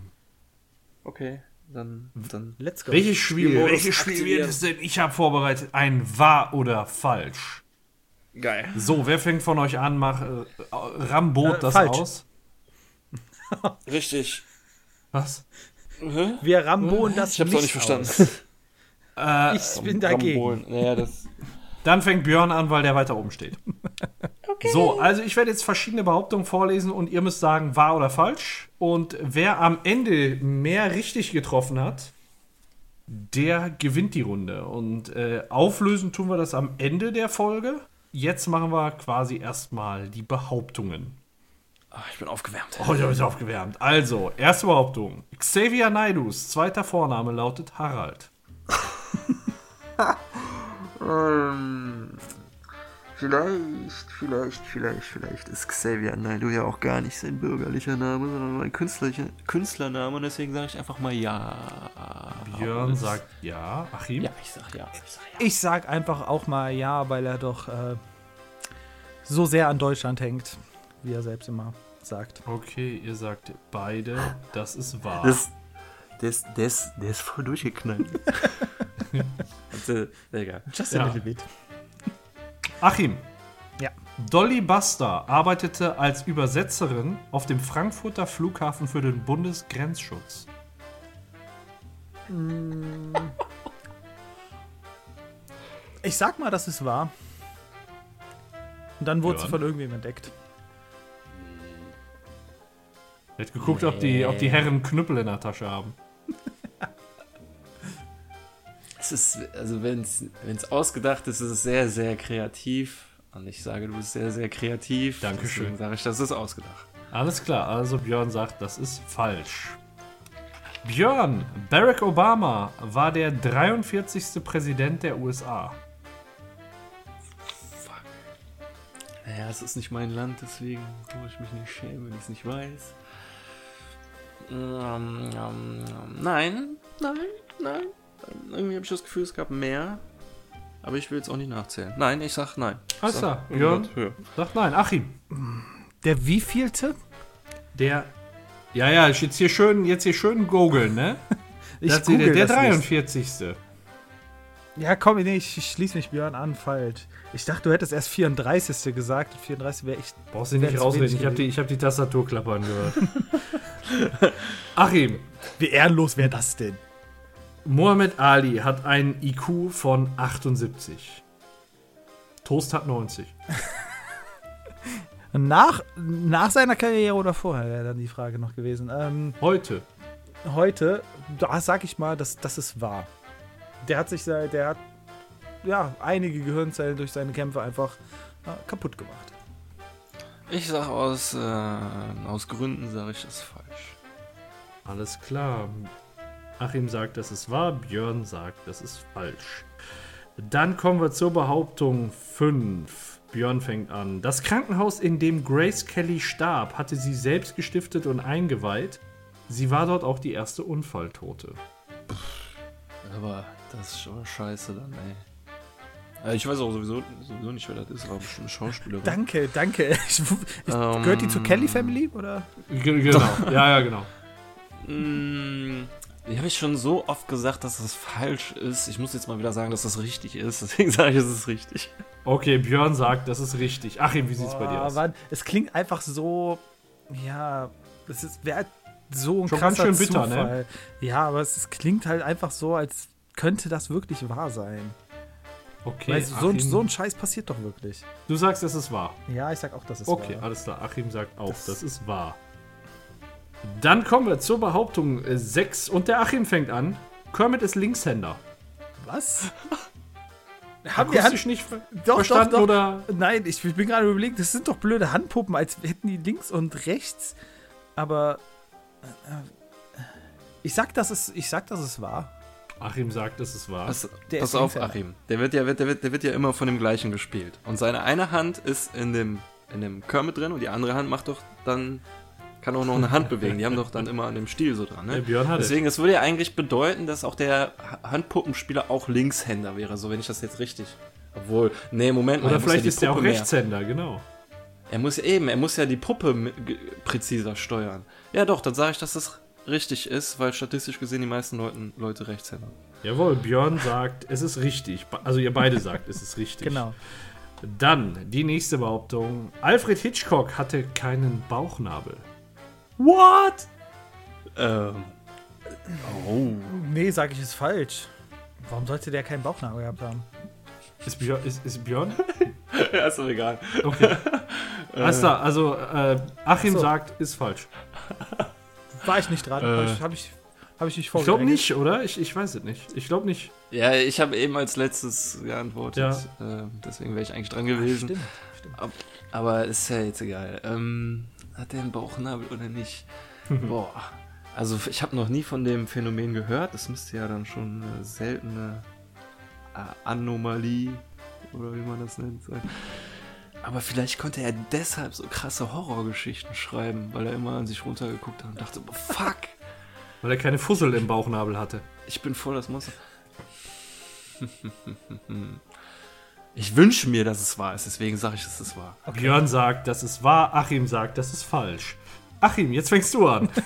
Okay, dann, dann. Let's go. Welches Spiel? Welches Spiel wird es denn? Ich habe vorbereitet ein wahr oder falsch. Geil. So, wer fängt von euch an? Mach äh, Rambot Äh, das falsch. aus. Richtig. Was? Hä? Wir rambonen das Ich hab's auch nicht verstanden. aus. Äh, Ich bin dagegen. Naja, das. Dann fängt Björn an, weil der weiter oben steht. So, also ich werde jetzt verschiedene Behauptungen vorlesen und ihr müsst sagen, wahr oder falsch. Und wer am Ende mehr richtig getroffen hat, der gewinnt die Runde. Und äh, auflösen tun wir das am Ende der Folge. Jetzt machen wir quasi erstmal die Behauptungen. Ah, ich bin aufgewärmt. Oh, ich habe mich aufgewärmt. Also, erste Behauptung. Xavier Naidus zweiter Vorname lautet Harald. Ähm, vielleicht, vielleicht, vielleicht, vielleicht ist Xavier Naidoo ja auch gar nicht sein bürgerlicher Name, sondern ein künstlerlicher, Künstlername und deswegen sage ich einfach mal ja. Björn sagt ja. Achim? Ja, ich sag ja. Ich sag ja. Ich sag einfach auch mal ja, weil er doch äh, so sehr an Deutschland hängt, wie er selbst immer sagt. Okay, ihr sagt beide, das ist wahr. Das, das, das, der ist voll durchgeknallt. also, egal. Just Ja. a little bit. Achim. Ja. Dolly Buster arbeitete als Übersetzerin auf dem Frankfurter Flughafen für den Bundesgrenzschutz. Ich sag mal, das ist wahr. Und dann wurde sie Björn? von irgendwem entdeckt. Er hat geguckt, ob, die, ob die Herren Knüppel in der Tasche haben. Es ist, also wenn es ausgedacht ist, ist es sehr, sehr kreativ. Und ich sage, du bist sehr, sehr kreativ. Dankeschön. Deswegen sage ich, das ist ausgedacht. Alles klar, also Björn sagt, das ist falsch. Björn, Barack Obama war der 43. Präsident der USA. Naja, es ist nicht mein Land, deswegen brauche ich mich nicht schämen, wenn ich es nicht weiß. Ähm, ähm, ähm, nein, nein, nein. Irgendwie habe ich das Gefühl, es gab mehr. Aber ich will jetzt auch nicht nachzählen. Nein, ich sag nein. Alles Sag klar, Björn sagt nein. Achim, Der wievielte? der. Ja, ja, ich jetzt hier schön, jetzt hier schön googeln, ne? Ich Das der, der das nicht. 43. Ja, komm, nee, ich, ich schließe mich Björn an, falsch. Ich dachte, du hättest erst 34. gesagt. 34 wäre echt. Brauchst du nicht rausreden, ich habe die, ich hab die Tastatur klappern gehört. Achim, Wie ehrenlos wäre das denn? Muhammad Ali hat einen IQ von 78. Toast hat 90. Nach, nach seiner Karriere oder vorher wäre dann die Frage noch gewesen. Ähm, Heute. heute, da sag ich mal, dass das ist wahr. Der hat sich, sei- der hat ja einige Gehirnzellen durch seine Kämpfe einfach äh, kaputt gemacht. Ich sag aus, äh, aus Gründen sage ich das falsch. Alles klar. Achim sagt, dass es wahr, Björn sagt, das ist falsch. Dann kommen wir zur Behauptung 5. Björn fängt an. Das Krankenhaus, in dem Grace Kelly starb, hatte sie selbst gestiftet und eingeweiht. Sie war dort auch die erste Unfalltote. Aber das ist schon scheiße dann, ey. Äh, Ich weiß auch sowieso, sowieso nicht, wer das ist, aber bestimmt eine Schauspielerin. Danke, danke. Ich, ich, Ähm, gehört die zur Kelly Family oder? Genau. ja, ja, genau. Mm, Die habe ich schon so oft gesagt, dass das falsch ist. Ich muss jetzt mal wieder sagen, dass das richtig ist. Deswegen sage ich, es ist richtig. Okay, Björn sagt, das ist richtig. Achim, wie sieht's bei dir aus? Mann, es klingt einfach so, ja, es ist wäre so ein Schon ganz krasser schön bitter, ne? Zufall. Ja, aber es, es klingt halt einfach so, als könnte das wirklich wahr sein. Okay, Weil so, ein- so ein Scheiß passiert doch wirklich. du sagst, es ist wahr. Ja, ich sag auch, das ist Okay, wahr. alles klar. Achim sagt auch, das, Das- ist wahr. Dann kommen wir zur Behauptung 6 und der Achim fängt an. Kermit ist Linkshänder. Was? Haben wir Akustisch nicht ver Doch, verstanden doch, doch. oder? Nein, ich, ich bin gerade überlegt, das sind doch blöde Handpuppen, als hätten die links und rechts. Aber äh, ich sag, dass es, ich sag, dass es war. Achim sagt, es ist wahr. Pass, Der pass ist auf, Linkshänder. Achim. Der wird, ja, wird, der, wird, der wird ja immer von dem gleichen gespielt. Und seine eine Hand ist in dem, in dem Kermit drin und die andere Hand macht doch dann. Kann auch noch eine Hand bewegen. Die haben doch dann immer an dem Stiel so dran. Der Ne? Björn hat Deswegen, das würde ja eigentlich bedeuten, dass auch der Ha- Handpuppenspieler auch Linkshänder wäre, so wenn ich das jetzt richtig. Obwohl, nee, Moment mal. Oder er vielleicht ja ist er auch mehr- Rechtshänder, genau. Er muss ja eben, er muss ja die Puppe präziser steuern. Ja doch, dann sage ich, dass das richtig ist, weil statistisch gesehen die meisten Leuten, Leute Rechtshänder. Jawohl, Björn sagt, es ist richtig. Also ihr beide sagt, es ist richtig. Genau. Dann die nächste Behauptung. Alfred Hitchcock hatte keinen Bauchnabel. What? Ähm. Oh. Nee, sag ich, ist falsch. Warum sollte der keinen Bauchnabel gehabt haben? Ist Björn? Ist, ist Björn? ja, ist doch egal. Okay. Alles klar, also äh, Achim Ach so. sagt, ist falsch. War ich nicht dran? Äh. Hab ich, hab ich, nicht Ich glaube vorgedrängelt? nicht, oder? Ich, ich weiß es nicht. Ich glaube nicht. Ja, ich habe eben als letztes geantwortet. Ja. Ähm, deswegen wäre ich eigentlich dran gewesen. Stimmt, stimmt. Aber ist ja jetzt egal. Ähm, hat der einen Bauchnabel oder nicht? Boah. Also ich habe noch nie von dem Phänomen gehört. Das müsste ja dann schon eine seltene äh, Anomalie oder wie man das nennt sein. Aber vielleicht konnte er deshalb so krasse Horrorgeschichten schreiben, weil er immer an sich runtergeguckt hat und dachte, oh, fuck, Weil er keine Fussel im Bauchnabel hatte. ich bin voll das Monster. Ich wünsche mir, dass es wahr ist, deswegen sage ich, dass es wahr. Björn sagt, das ist wahr. Achim sagt, das ist falsch. Achim, jetzt fängst du an.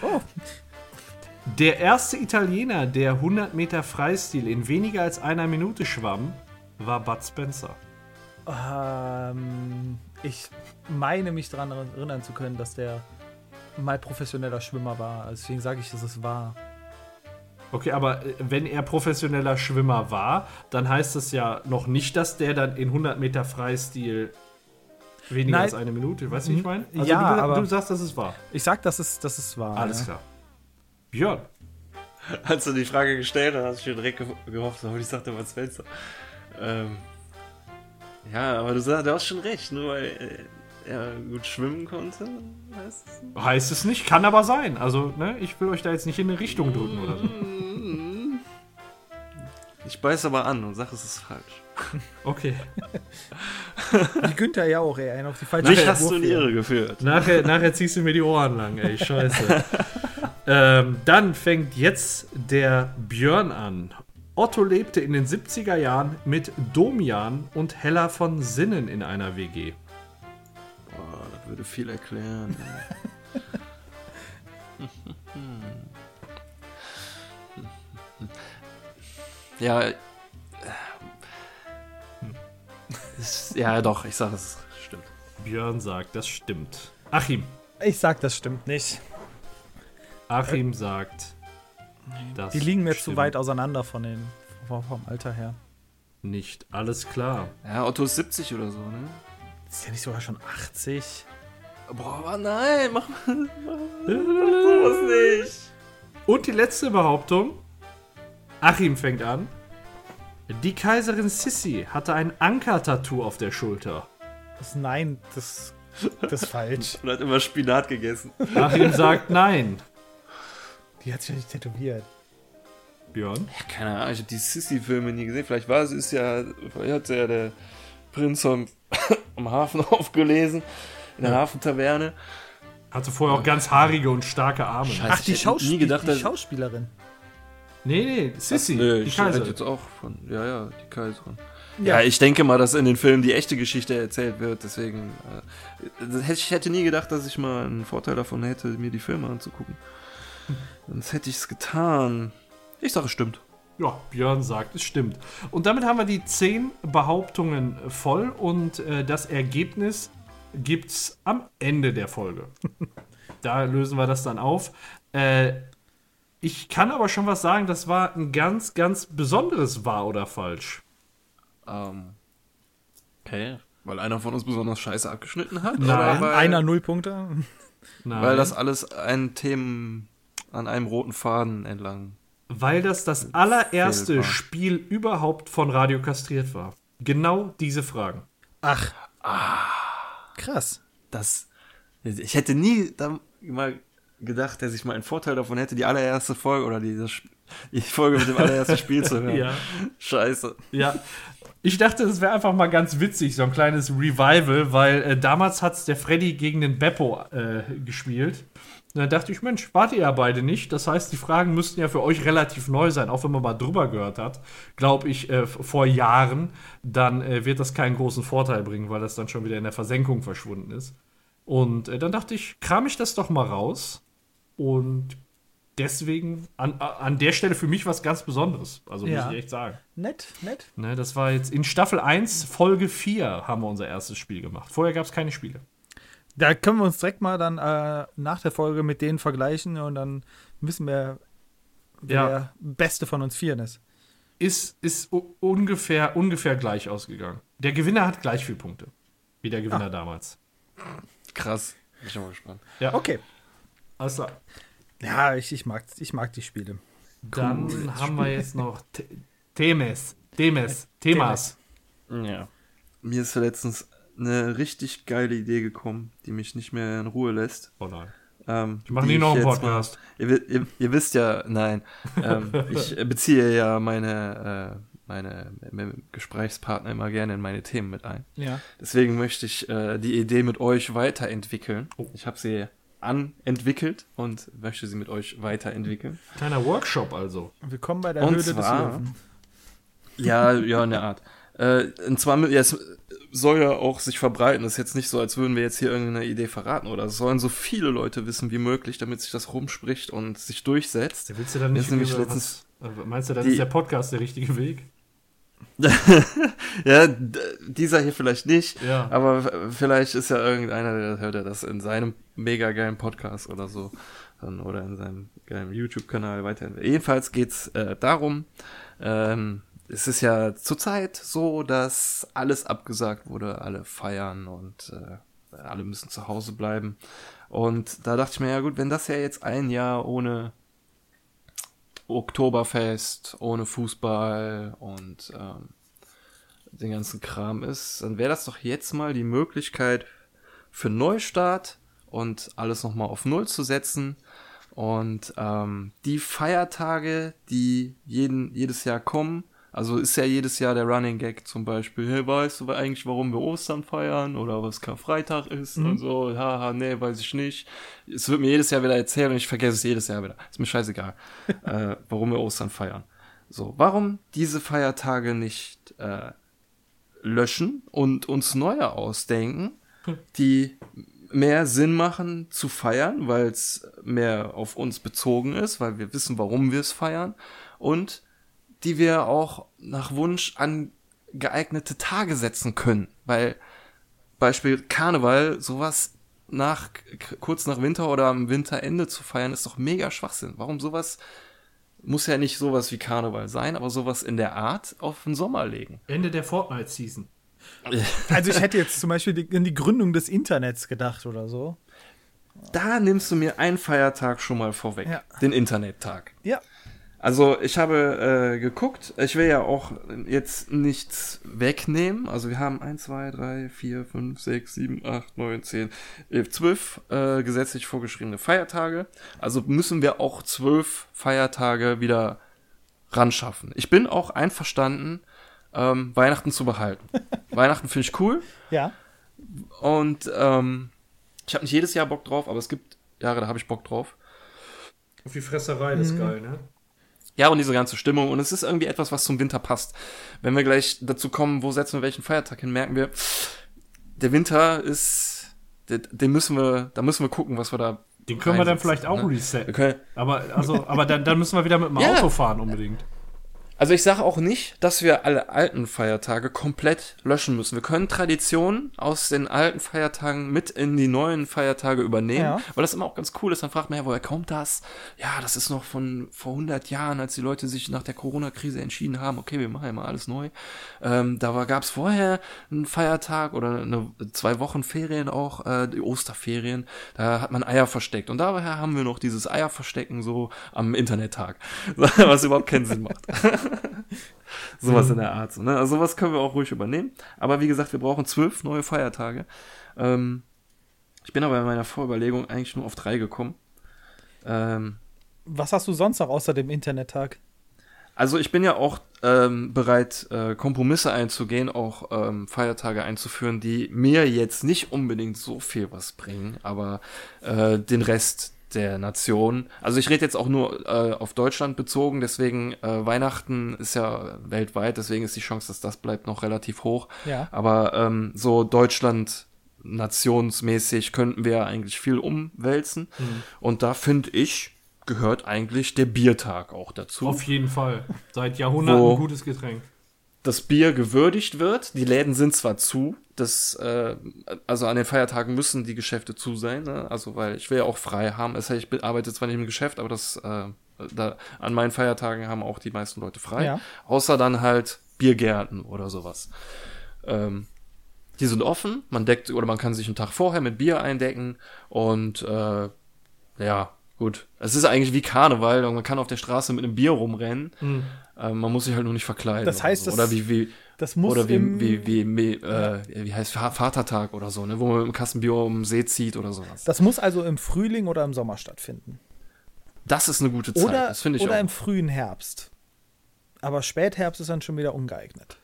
Oh. Der erste Italiener, der 100 Meter Freistil in weniger als einer Minute schwamm, war Bud Spencer. Ähm, ich meine mich daran erinnern zu können, dass der mal professioneller Schwimmer war. Also Deswegen sage ich, dass es war. Okay, aber äh, wenn er professioneller Schwimmer war, dann heißt das ja noch nicht, dass der dann in 100 Meter Freistil weniger Nein. als eine Minute, weißt du, wie ich meine? Also Ja, du, aber- du sagst, das ist wahr. Ich sag, dass es, dass es war. Alles ja. klar. Björn, Als du die Frage gestellt hast, hast du schon direkt ge- gehofft, aber ich sagte mal Spencer. Ähm, ja, aber du sagst, du hast schon recht, nur weil äh, er gut schwimmen konnte, heißt es nicht. heißt es nicht, kann aber sein. Also, ne, ich will euch da jetzt nicht in eine Richtung drücken oder so. Ich beiß aber an und sag, es ist falsch. Okay. Wie Günther ja auch, ey. Einen auf die falsche Mich hast du in die. Irre geführt. Nachher, nachher ziehst du mir die Ohren lang, ey, scheiße. ähm, dann fängt jetzt der Björn an. Otto lebte in den 70er Jahren mit Domian und Hella von Sinnen in einer WG. Boah, das würde viel erklären. ja. äh, Ja, doch, ich sag, es stimmt. Björn sagt, das stimmt. Achim. Ich sag, das stimmt nicht. Achim sagt, das Die liegen mir zu weit auseinander von den, vom Alter her. Nicht, alles klar. Ja, Otto ist 70 oder so, ne? Ist ja nicht sogar schon 80? Boah, aber nein, mach mal mach sowas nicht. Und die letzte Behauptung. Achim fängt an. Die Kaiserin Sissi hatte ein Anker-Tattoo auf der Schulter. Das, nein, das, das ist falsch. Und hat immer Spinat gegessen. Achim sagt nein. Die hat sich ja nicht tätowiert. Björn? Keine Ahnung, ich habe die Sissy-Filme nie gesehen. Vielleicht war es ist ja, vielleicht hat ja der Prinz am, am Hafen aufgelesen, in der Hafentaverne. Hatte vorher auch ganz haarige und starke Arme. Scheiße. Ach, die, Schauspiel nie gedacht, die Schauspielerin. Nee, nee, Sissi, Nö, die ich Kaiserin. jetzt auch von, ja, ja, die Kaiserin. Ja. ich denke mal, dass in den Filmen die echte Geschichte erzählt wird, deswegen, äh, ich hätte nie gedacht, dass ich mal einen Vorteil davon hätte, mir die Filme anzugucken. Sonst hätte ich es getan. Ich sage, es stimmt. Ja, Björn sagt, es stimmt. Und damit haben wir die zehn Behauptungen voll und äh, das Ergebnis gibt's am Ende der Folge. da lösen wir das dann auf. Äh, ich kann aber schon was sagen, das war ein ganz, ganz besonderes Wahr oder Falsch. Ähm, okay. Weil einer von uns besonders scheiße abgeschnitten hat? Nein, Oder weil, Einer null Punkte. Nein, Weil das alles ein Themen an einem roten Faden entlang. weil das das allererste Fehlbar. Spiel überhaupt von Radio kastriert war. Genau diese Fragen. Ach. Krass. Das. Ich hätte nie da mal gedacht, dass ich mal einen Vorteil davon hätte, die allererste Folge oder die, die Folge mit dem allerersten Spiel zu hören. Ja. Scheiße. Ja. Ich dachte, das wäre einfach mal ganz witzig, so ein kleines Revival, weil äh, damals hat es der Freddy gegen den Beppo äh, gespielt. Und dann dachte ich, Mensch, wart ihr ja beide nicht. Das heißt, die Fragen müssten ja für euch relativ neu sein, auch wenn man mal drüber gehört hat, glaube ich, äh, vor Jahren. Dann äh, wird das keinen großen Vorteil bringen, weil das dann schon wieder in der Versenkung verschwunden ist. Und äh, dann dachte ich, kram ich das doch mal raus. Und deswegen an, an der Stelle für mich was ganz Besonderes. Also Ja. muss ich echt sagen. Nett, nett. Ne, das war jetzt in Staffel 1, Folge 4 haben wir unser erstes Spiel gemacht. Vorher gab es keine Spiele. Da können wir uns direkt mal dann äh, nach der Folge mit denen vergleichen und dann wissen wir, wer Ja. der Beste von uns Vieren ist. Ist, ist ungefähr, ungefähr gleich ausgegangen. Der Gewinner hat gleich viele Punkte. Wie der Gewinner damals. Krass. Bin ich schon mal gespannt. Ja, Okay. alles klar. Ja, ich, ich, mag, ich mag die Spiele. Dann haben wir jetzt noch Themes. Themes. Themas. Ja. Mir ist letztens eine richtig geile Idee gekommen, die mich nicht mehr in Ruhe lässt. Oh nein. Ähm, Ich mache nie noch einen jetzt mal- Podcast. Ihr, ihr, ihr wisst ja, nein, ähm, ich beziehe ja meine, äh, meine Gesprächspartner immer gerne in meine Themen mit ein. Ja. Deswegen möchte ich äh, die Idee mit euch weiterentwickeln. Oh. Ich habe sie anentwickelt und möchte sie mit euch weiterentwickeln. Kleiner Workshop also. Willkommen bei der Und Höhle des zwar- Löwen. Ja, ja, in der Art. Äh, und zwar, mit- ja, es soll ja auch sich verbreiten. Das ist jetzt nicht so, als würden wir jetzt hier irgendeine Idee verraten oder es sollen so viele Leute wissen wie möglich, damit sich das rumspricht und sich durchsetzt. Willst du dann nicht nämlich letztens- was, äh, Meinst du, dann ist der Podcast der richtige Weg? ja, dieser hier vielleicht nicht, Ja. aber vielleicht ist ja irgendeiner, der hört ja das in seinem mega geilen Podcast oder so dann, oder in seinem geilen YouTube-Kanal weiterhin. Jedenfalls geht's äh, darum, ähm, es ist ja zurzeit so, dass alles abgesagt wurde, alle feiern und äh, alle müssen zu Hause bleiben. Und da dachte ich mir, ja gut, wenn das ja jetzt ein Jahr ohne Oktoberfest, ohne Fußball und ähm, den ganzen Kram ist, dann wäre das doch jetzt mal die Möglichkeit für Neustart und alles nochmal auf Null zu setzen. Und ähm, die Feiertage, die jeden, jedes Jahr kommen, also ist ja jedes Jahr der Running Gag zum Beispiel, hey, weißt du eigentlich, warum wir Ostern feiern oder was Karfreitag ist und so, haha, nee, weiß ich nicht. Es wird mir jedes Jahr wieder erzählt und ich vergesse es jedes Jahr wieder. Ist mir scheißegal, äh, warum wir Ostern feiern. So, warum diese Feiertage nicht äh, löschen und uns neue ausdenken, die mehr Sinn machen zu feiern, weil es mehr auf uns bezogen ist, weil wir wissen, warum wir es feiern und die wir auch nach Wunsch an geeignete Tage setzen können, weil Beispiel Karneval, sowas nach kurz nach Winter oder am Winterende zu feiern, ist doch mega Schwachsinn. Warum sowas muss ja nicht sowas wie Karneval sein, aber sowas in der Art auf den Sommer legen. Ende der Fortnite-Season. Also ich hätte jetzt zum Beispiel die, in die Gründung des Internets gedacht oder so. Da nimmst du mir einen Feiertag schon mal vorweg, Ja. den Internettag. Ja. Also ich habe äh, geguckt, ich will ja auch jetzt nichts wegnehmen. Also wir haben 1, 2, 3, 4, 5, 6, 7, 8, 9, 10, 11, 12 äh, gesetzlich vorgeschriebene Feiertage. Also müssen wir auch zwölf Feiertage wieder ran schaffen. Ich bin auch einverstanden, ähm, Weihnachten zu behalten. Weihnachten finde ich cool. Ja. Und ähm, ich habe nicht jedes Jahr Bock drauf, aber es gibt Jahre, da habe ich Bock drauf. Auf die Fresserei, das ist Mhm. geil, ne? Ja, und diese ganze Stimmung. Und es ist irgendwie etwas, was zum Winter passt. Wenn wir gleich dazu kommen, wo setzen wir welchen Feiertag hin, merken wir, der Winter ist, den, den müssen wir, da müssen wir gucken, was wir da. Den können wir dann vielleicht auch ne? Resetten. können, Aber, also, aber dann, dann müssen wir wieder mit dem Ja. Auto fahren unbedingt. Also ich sage auch nicht, dass wir alle alten Feiertage komplett löschen müssen. Wir können Traditionen aus den alten Feiertagen mit in die neuen Feiertage übernehmen, Ja. weil das immer auch ganz cool ist. Dann fragt man ja, woher kommt das? Ja, das ist noch von vor 100 Jahren, als die Leute sich nach der Corona-Krise entschieden haben, okay, wir machen ja mal alles neu. Ähm, da gab es vorher einen Feiertag oder eine, zwei Wochen Ferien auch, äh, die Osterferien. Da hat man Eier versteckt. Und daher haben wir noch dieses Eierverstecken so am Internettag, was überhaupt keinen Sinn macht. Sowas in der Art. So, ne? Also sowas können wir auch ruhig übernehmen. Aber wie gesagt, wir brauchen zwölf neue Feiertage. Ähm, ich bin aber in meiner Vorüberlegung eigentlich nur auf drei gekommen. Ähm, Was hast du sonst noch außer dem Internettag? also ich bin ja auch ähm, bereit, äh, Kompromisse einzugehen, auch ähm, Feiertage einzuführen, die mir jetzt nicht unbedingt so viel was bringen, aber äh, den Rest der Nation. Also ich rede jetzt auch nur äh, auf Deutschland bezogen, deswegen äh, Weihnachten ist ja weltweit, deswegen ist die Chance, dass das bleibt, noch relativ hoch. Ja. Aber ähm, so Deutschland nationsmäßig könnten wir ja eigentlich viel umwälzen. Und da finde ich, gehört eigentlich der Biertag auch dazu. Auf jeden Fall. Seit Jahrhunderten Wo- ein gutes Getränk. Das Bier gewürdigt wird. Die Läden sind zwar zu, das, äh, also an den Feiertagen müssen die Geschäfte zu sein, ne? also weil ich will ja auch frei haben. Heißt, ich bin- arbeite zwar nicht im Geschäft, aber das, äh, da, an meinen Feiertagen haben auch die meisten Leute frei. Ja. Außer dann halt Biergärten oder sowas. Ähm, die sind offen, man deckt oder man kann sich einen Tag vorher mit Bier eindecken und äh, ja, gut. Es ist eigentlich wie Karneval, und man kann auf der Straße mit einem Bier rumrennen. Ähm, man muss sich halt nur nicht verkleiden. Das heißt, oder, so. das- oder wie, wie, Das muss oder wie, im, wie, wie, wie, äh, wie heißt Va- Vatertag oder so, ne? wo man mit einem Kasten Bier um den See zieht oder sowas. das muss also im Frühling oder im Sommer stattfinden. Das ist eine gute Zeit, Oder, das finde ich oder auch. im frühen Herbst. Aber Spätherbst ist dann schon wieder ungeeignet.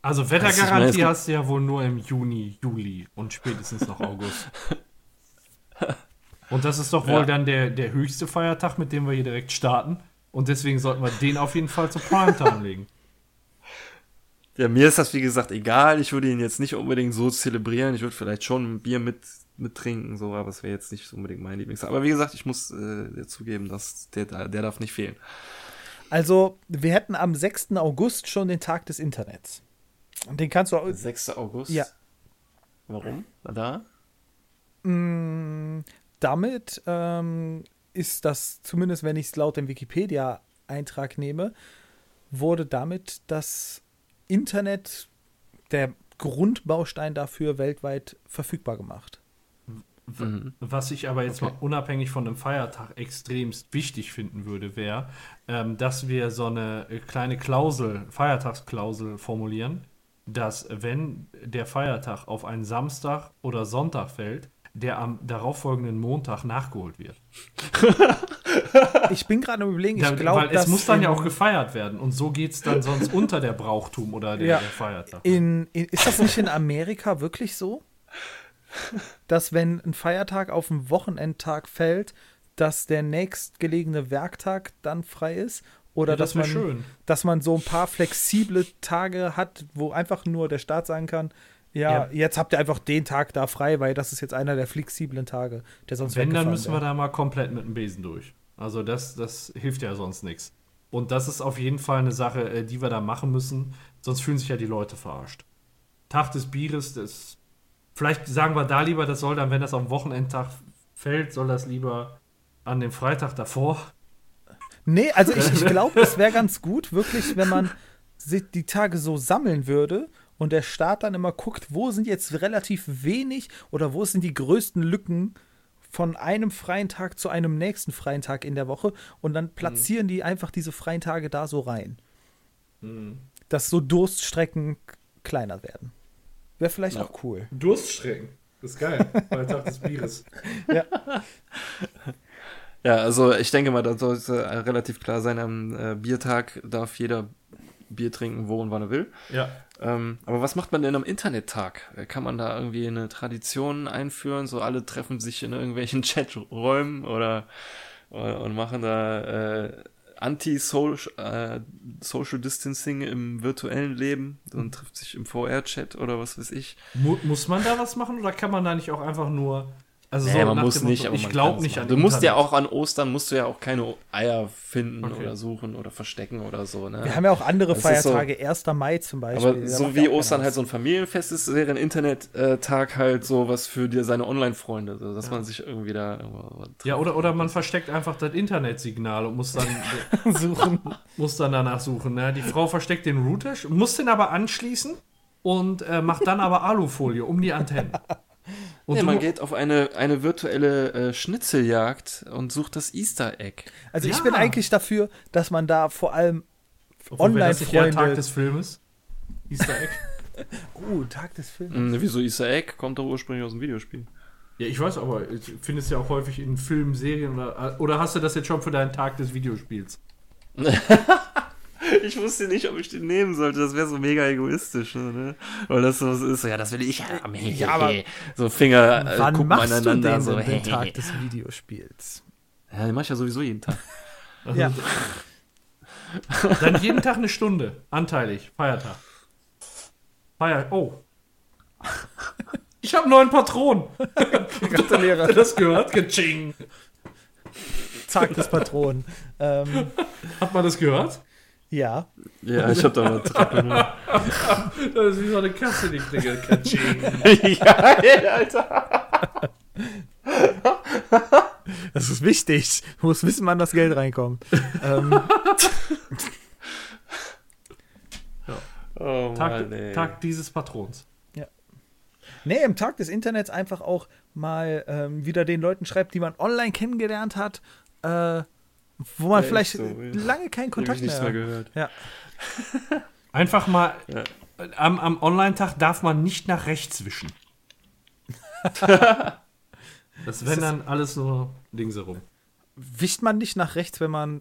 Also ich Wettergarantie gibt- hast du ja wohl nur im Juni, Juli und spätestens noch August. Und das ist doch wohl Ja. dann der, der höchste Feiertag, mit dem wir hier direkt starten. Und deswegen sollten wir den auf jeden Fall zur Primetime legen. Ja, mir ist das wie gesagt egal. Ich würde ihn jetzt nicht unbedingt so zelebrieren. Ich würde vielleicht schon ein Bier mit, mit trinken, so, aber es wäre jetzt nicht unbedingt mein Lieblings. Aber wie gesagt, ich muss äh, zugeben, dass der, der darf nicht fehlen. Also, wir hätten am 6. August schon den Tag des Internets. Und den kannst du auch. 6. August? Ja. Warum? Da? Mm, damit ähm, ist das, zumindest wenn ich es laut dem Wikipedia-Eintrag nehme, wurde damit das Internet, der Grundbaustein dafür weltweit verfügbar gemacht. Mhm. Was ich aber jetzt Okay. mal unabhängig von dem Feiertag extremst wichtig finden würde, wäre, ähm, dass wir so eine äh, kleine Klausel, Feiertagsklausel formulieren, dass wenn der Feiertag auf einen Samstag oder Sonntag fällt, der am darauffolgenden Montag nachgeholt wird. Ich bin gerade am überlegen, ich Da, glaube, weil es muss dann ja auch gefeiert werden und so geht es dann sonst unter der Brauchtum oder der, Ja. der Feiertag. In, in, ist das nicht in Amerika wirklich so? Dass wenn ein Feiertag auf einen Wochenendtag fällt, dass der nächstgelegene Werktag dann frei ist? Oder Ja, das dass, man, schön. dass man so ein paar flexible Tage hat, wo einfach nur der Staat sagen kann, ja, Ja. jetzt habt ihr einfach den Tag da frei, weil das ist jetzt einer der flexiblen Tage, der sonst Wenn, dann müssen wir wäre. da mal komplett mit dem Besen durch. Also das, das hilft ja sonst nichts. Und das ist auf jeden Fall eine Sache, äh, die wir da machen müssen, sonst fühlen sich ja die Leute verarscht. Tag des Bieres, das vielleicht sagen wir da lieber, das soll dann, wenn das am Wochenendtag fällt, soll das lieber an dem Freitag davor. Nee, also ich, ich glaube, es wäre ganz gut, wirklich, wenn man sich die Tage so sammeln würde und der Staat dann immer guckt, wo sind jetzt relativ wenig oder wo sind die größten Lücken von einem freien Tag zu einem nächsten freien Tag in der Woche und dann platzieren die einfach diese freien Tage da so rein. Dass so Durststrecken kleiner werden. Wäre vielleicht Ja. auch cool. Durststrecken. Das ist geil. Bei Tag des Bieres. Ja, also ich denke mal, da sollte relativ klar sein, am äh, Biertag darf jeder Bier trinken, wo und wann er will. Ja. Ähm, aber was macht man denn am Internettag? Äh, Kann man da irgendwie eine Tradition einführen? So alle treffen sich in irgendwelchen Chaträumen oder, oder und machen da äh, Anti-Social äh, Social Distancing im virtuellen Leben und trifft sich im VR-Chat oder was weiß ich. Mu muss man da was machen oder kann man da nicht auch einfach nur. Also Nee, man nach muss dem Motto, nicht, aber ich man glaube nicht an Du musst ja Internet. auch an Ostern musst du ja auch keine Eier finden Okay. oder suchen oder verstecken oder so, ne? Wir haben ja auch andere Das ist so- Feiertage, 1. Mai zum Beispiel. Aber so ja wie Ostern halt so ein Familienfest ist, wäre ein Internet-Tag halt so was für dir seine Online-Freunde, so, dass man sich irgendwie da Ja, oder, oder man versteckt einfach das Internetsignal und muss dann, suchen. muss dann danach suchen. Ne? Die Frau versteckt den Router, muss den aber anschließen und äh, macht dann aber Alufolie um die Antennen. Und Nee, man geht auf eine, eine virtuelle äh, Schnitzeljagd und sucht das Easter Egg. Also ich Ja. bin eigentlich dafür, dass man da vor allem Obwohl, wäre das Online-Freunde- Tag des Filmes. Easter Egg. Oh, Tag des Films. Hm, wieso Easter Egg? Kommt doch ursprünglich aus dem Videospiel. Ja, ich weiß, aber ich finde es ja auch häufig in Filmen, Serien oder. Oder hast du das jetzt schon für deinen Tag des Videospiels? Ich wusste nicht, ob ich den nehmen sollte. Das wäre so mega egoistisch, ne? Weil das so ist, so, ja, das will ich haben. Ja, aber so Finger äh, Wann gucken machst du aneinander. den, so, denn, den Tag des Videospiels? Ja, den mach ich ja sowieso jeden Tag. Ja. Dann jeden Tag eine Stunde. Anteilig. Feiertag. Feier. Oh. Ich habe neun Patronen. Gratuliere. Habt ihr das gehört? Geching. Tag des Patronen. ähm, Hat man das gehört? Ja. Ja, ich hab da mal Treppe. Das ist wie so eine Kasse, die. Geching. ja, ey, Alter. Das ist wichtig. Du musst wissen, wann das Geld reinkommt. ähm, Oh, Tag, Mann. Tag dieses Patrons. nee, im Tag des Internets einfach auch mal ähm, wieder den Leuten schreibt, die man online kennengelernt hat, äh, wo man Ja, vielleicht so, ja. lange keinen Kontakt mehr, mehr gehört. Ja. Einfach mal. Ja. Am, am Online-Tag darf man nicht nach rechts wischen. das wäre dann alles nur links herum. Wischt man nicht nach rechts, wenn man.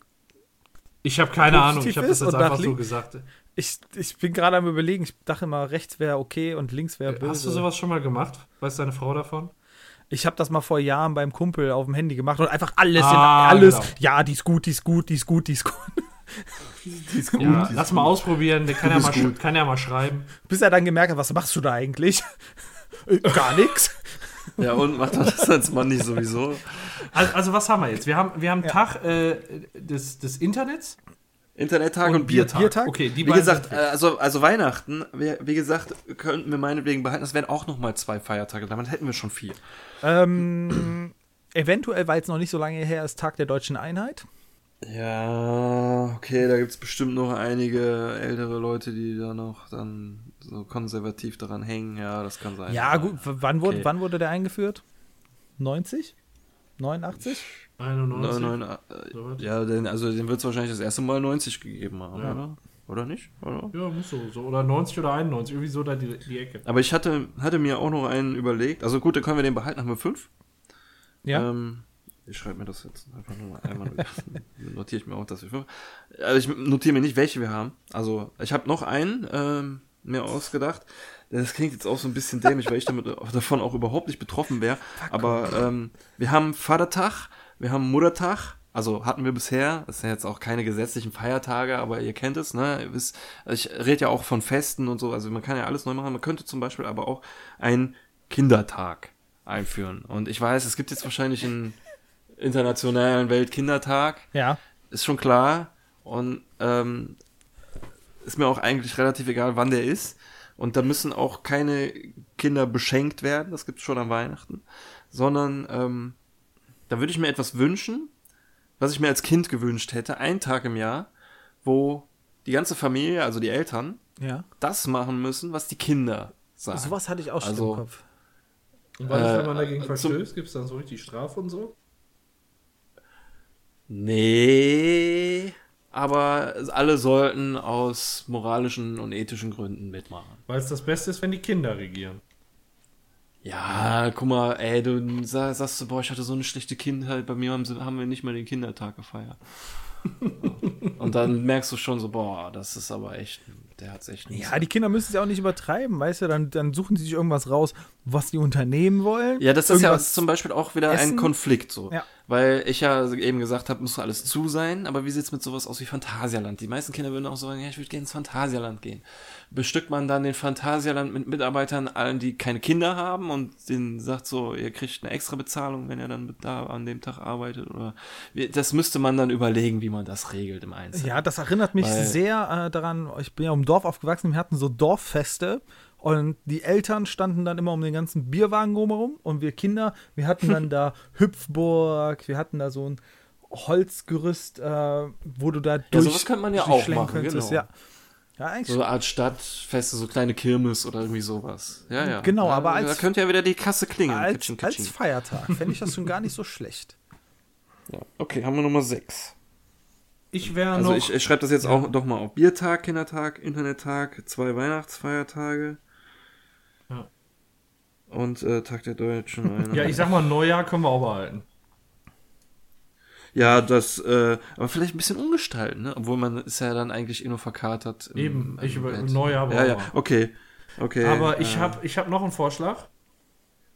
Ich habe keine Ahnung, ich habe das jetzt einfach so gesagt. Ich, ich bin gerade am überlegen, ich dachte immer, rechts wäre okay und links wäre böse. Hast du sowas schon mal gemacht? Weiß deine Frau davon? Ich habe das mal vor Jahren beim Kumpel auf dem Handy gemacht und einfach alles Ah, in alles. genau. Ja, die ist gut, die ist gut, die ist gut, die ist gut. Die ist gut. Ja, die ist lass mal ausprobieren, der kann ja mal, sch- gut. kann ja mal schreiben. Bis er dann gemerkt hat, was machst du da eigentlich? Äh, Gar nichts. Ja, und macht man das als Mann nicht sowieso? Also, also was haben wir jetzt? Wir haben, wir haben Tag äh, des, des Internets Internettag und, Biertag. Biertag? Okay, die Wie gesagt, äh, also, also Weihnachten, wir, wie gesagt, könnten wir meinetwegen behalten, das wären auch nochmal zwei Feiertage, damit hätten wir schon vier. Ähm, eventuell, weil es noch nicht so lange her ist, Tag der deutschen Einheit. Ja, okay, da gibt es bestimmt noch einige ältere Leute, die da noch dann so konservativ daran hängen. Ja, das kann sein. Ja, gut, wann wurde, Okay. wann wurde der eingeführt? 90? 89? 91. Neun, neun, äh, ja, denn, also den wird es wahrscheinlich das erste Mal 90 gegeben haben, Ja. oder? Oder nicht? Oder? Ja, muss so, so. Oder 90 oder 91, irgendwie so da die, die Ecke. Aber ich hatte, hatte mir auch noch einen überlegt. Also gut, dann können wir den behalten, haben wir fünf. Ja. Ähm, ich schreibe mir das jetzt einfach nur einmal. notiere ich mir auch, dass wir fünf. Also ich notiere mir nicht, welche wir haben. Also ich habe noch einen ähm, mir ausgedacht. Das klingt jetzt auch so ein bisschen dämlich, weil ich damit davon auch überhaupt nicht betroffen wäre. Aber ähm, wir haben Vatertag, wir haben Muttertag. Also hatten wir bisher, das sind jetzt auch keine gesetzlichen Feiertage, aber ihr kennt es, ne? Ihr wisst, ich rede ja auch von Festen und so, also man kann ja alles neu machen. Man könnte zum Beispiel aber auch einen Kindertag einführen. Und ich weiß, es gibt jetzt wahrscheinlich einen internationalen Weltkindertag, Ja. ist schon klar. Und ähm, ist mir auch eigentlich relativ egal, wann der ist. Und da müssen auch keine Kinder beschenkt werden, das gibt's schon an Weihnachten. Sondern ähm, da würde ich mir etwas wünschen, was ich mir als Kind gewünscht hätte, einen Tag im Jahr, wo die ganze Familie, also die Eltern, Ja. das machen müssen, was die Kinder sagen. Sowas hatte ich auch schon Also- im Kopf. Und was ist, Äh, wenn man dagegen zum- verstößt? Gibt es dann so richtig Strafe und so? Nee, aber alle sollten aus moralischen und ethischen Gründen mitmachen. Weil es das Beste ist, wenn die Kinder regieren. Ja, guck mal, ey, du sa- sagst so, boah, ich hatte so eine schlechte Kindheit, bei mir haben, sie, haben wir nicht mal den Kindertag gefeiert. und dann merkst du schon so, boah, das ist aber echt, der hat's echt nicht. Ja, die Kinder müssen es ja auch nicht übertreiben, weißt du? Dann, dann suchen sie sich irgendwas raus, was die unternehmen wollen. Ja, das ist ja zum Beispiel auch wieder essen. ein Konflikt so. Ja. Weil ich ja eben gesagt habe, muss alles zu sein, aber wie sieht's mit sowas aus wie Phantasialand? Die meisten Kinder würden auch sagen, ja, ich würde gerne ins Phantasialand gehen. Bestückt man dann den Phantasialand mit Mitarbeitern, allen, die keine Kinder haben und denen sagt so, ihr kriegt eine extra Bezahlung, wenn ihr dann da an dem Tag arbeitet oder das müsste man dann überlegen, wie man das regelt im Einzelnen. Ja, das erinnert mich Weil- sehr äh, daran, ich bin ja Dorf aufgewachsen, wir hatten so Dorffeste und die Eltern standen dann immer um den ganzen Bierwagen rumherum und wir Kinder, wir hatten dann da Hüpfburg, wir hatten da so ein Holzgerüst, äh, wo du da durch sowas könnte man ja auch machen, genau. Ja. ja, eigentlich So eine Art Stadtfeste, so kleine Kirmes oder irgendwie sowas. Ja, ja. Genau, ja, aber Da als- könnte ja wieder die Kasse klingeln. als, Kitchen, als kitchen. Feiertag fände ich das schon gar nicht so schlecht. Ja. Okay, haben wir Nummer 6. Ich wäre Also noch. ich, ich schreibe das jetzt auch doch mal auf. Biertag, Kindertag, Internettag, zwei Weihnachtsfeiertage. Ja. Und äh, Tag der Deutschen. Einheit. ja, ich sag mal, Neujahr können wir auch behalten. Ja, das, äh, aber vielleicht ein bisschen umgestalten, ne? Obwohl man ist ja dann eigentlich eh nur verkatert. im- Eben, im ich über. Neujahr Ja, ja, okay. Okay. Aber ich äh, habe ich hab noch einen Vorschlag.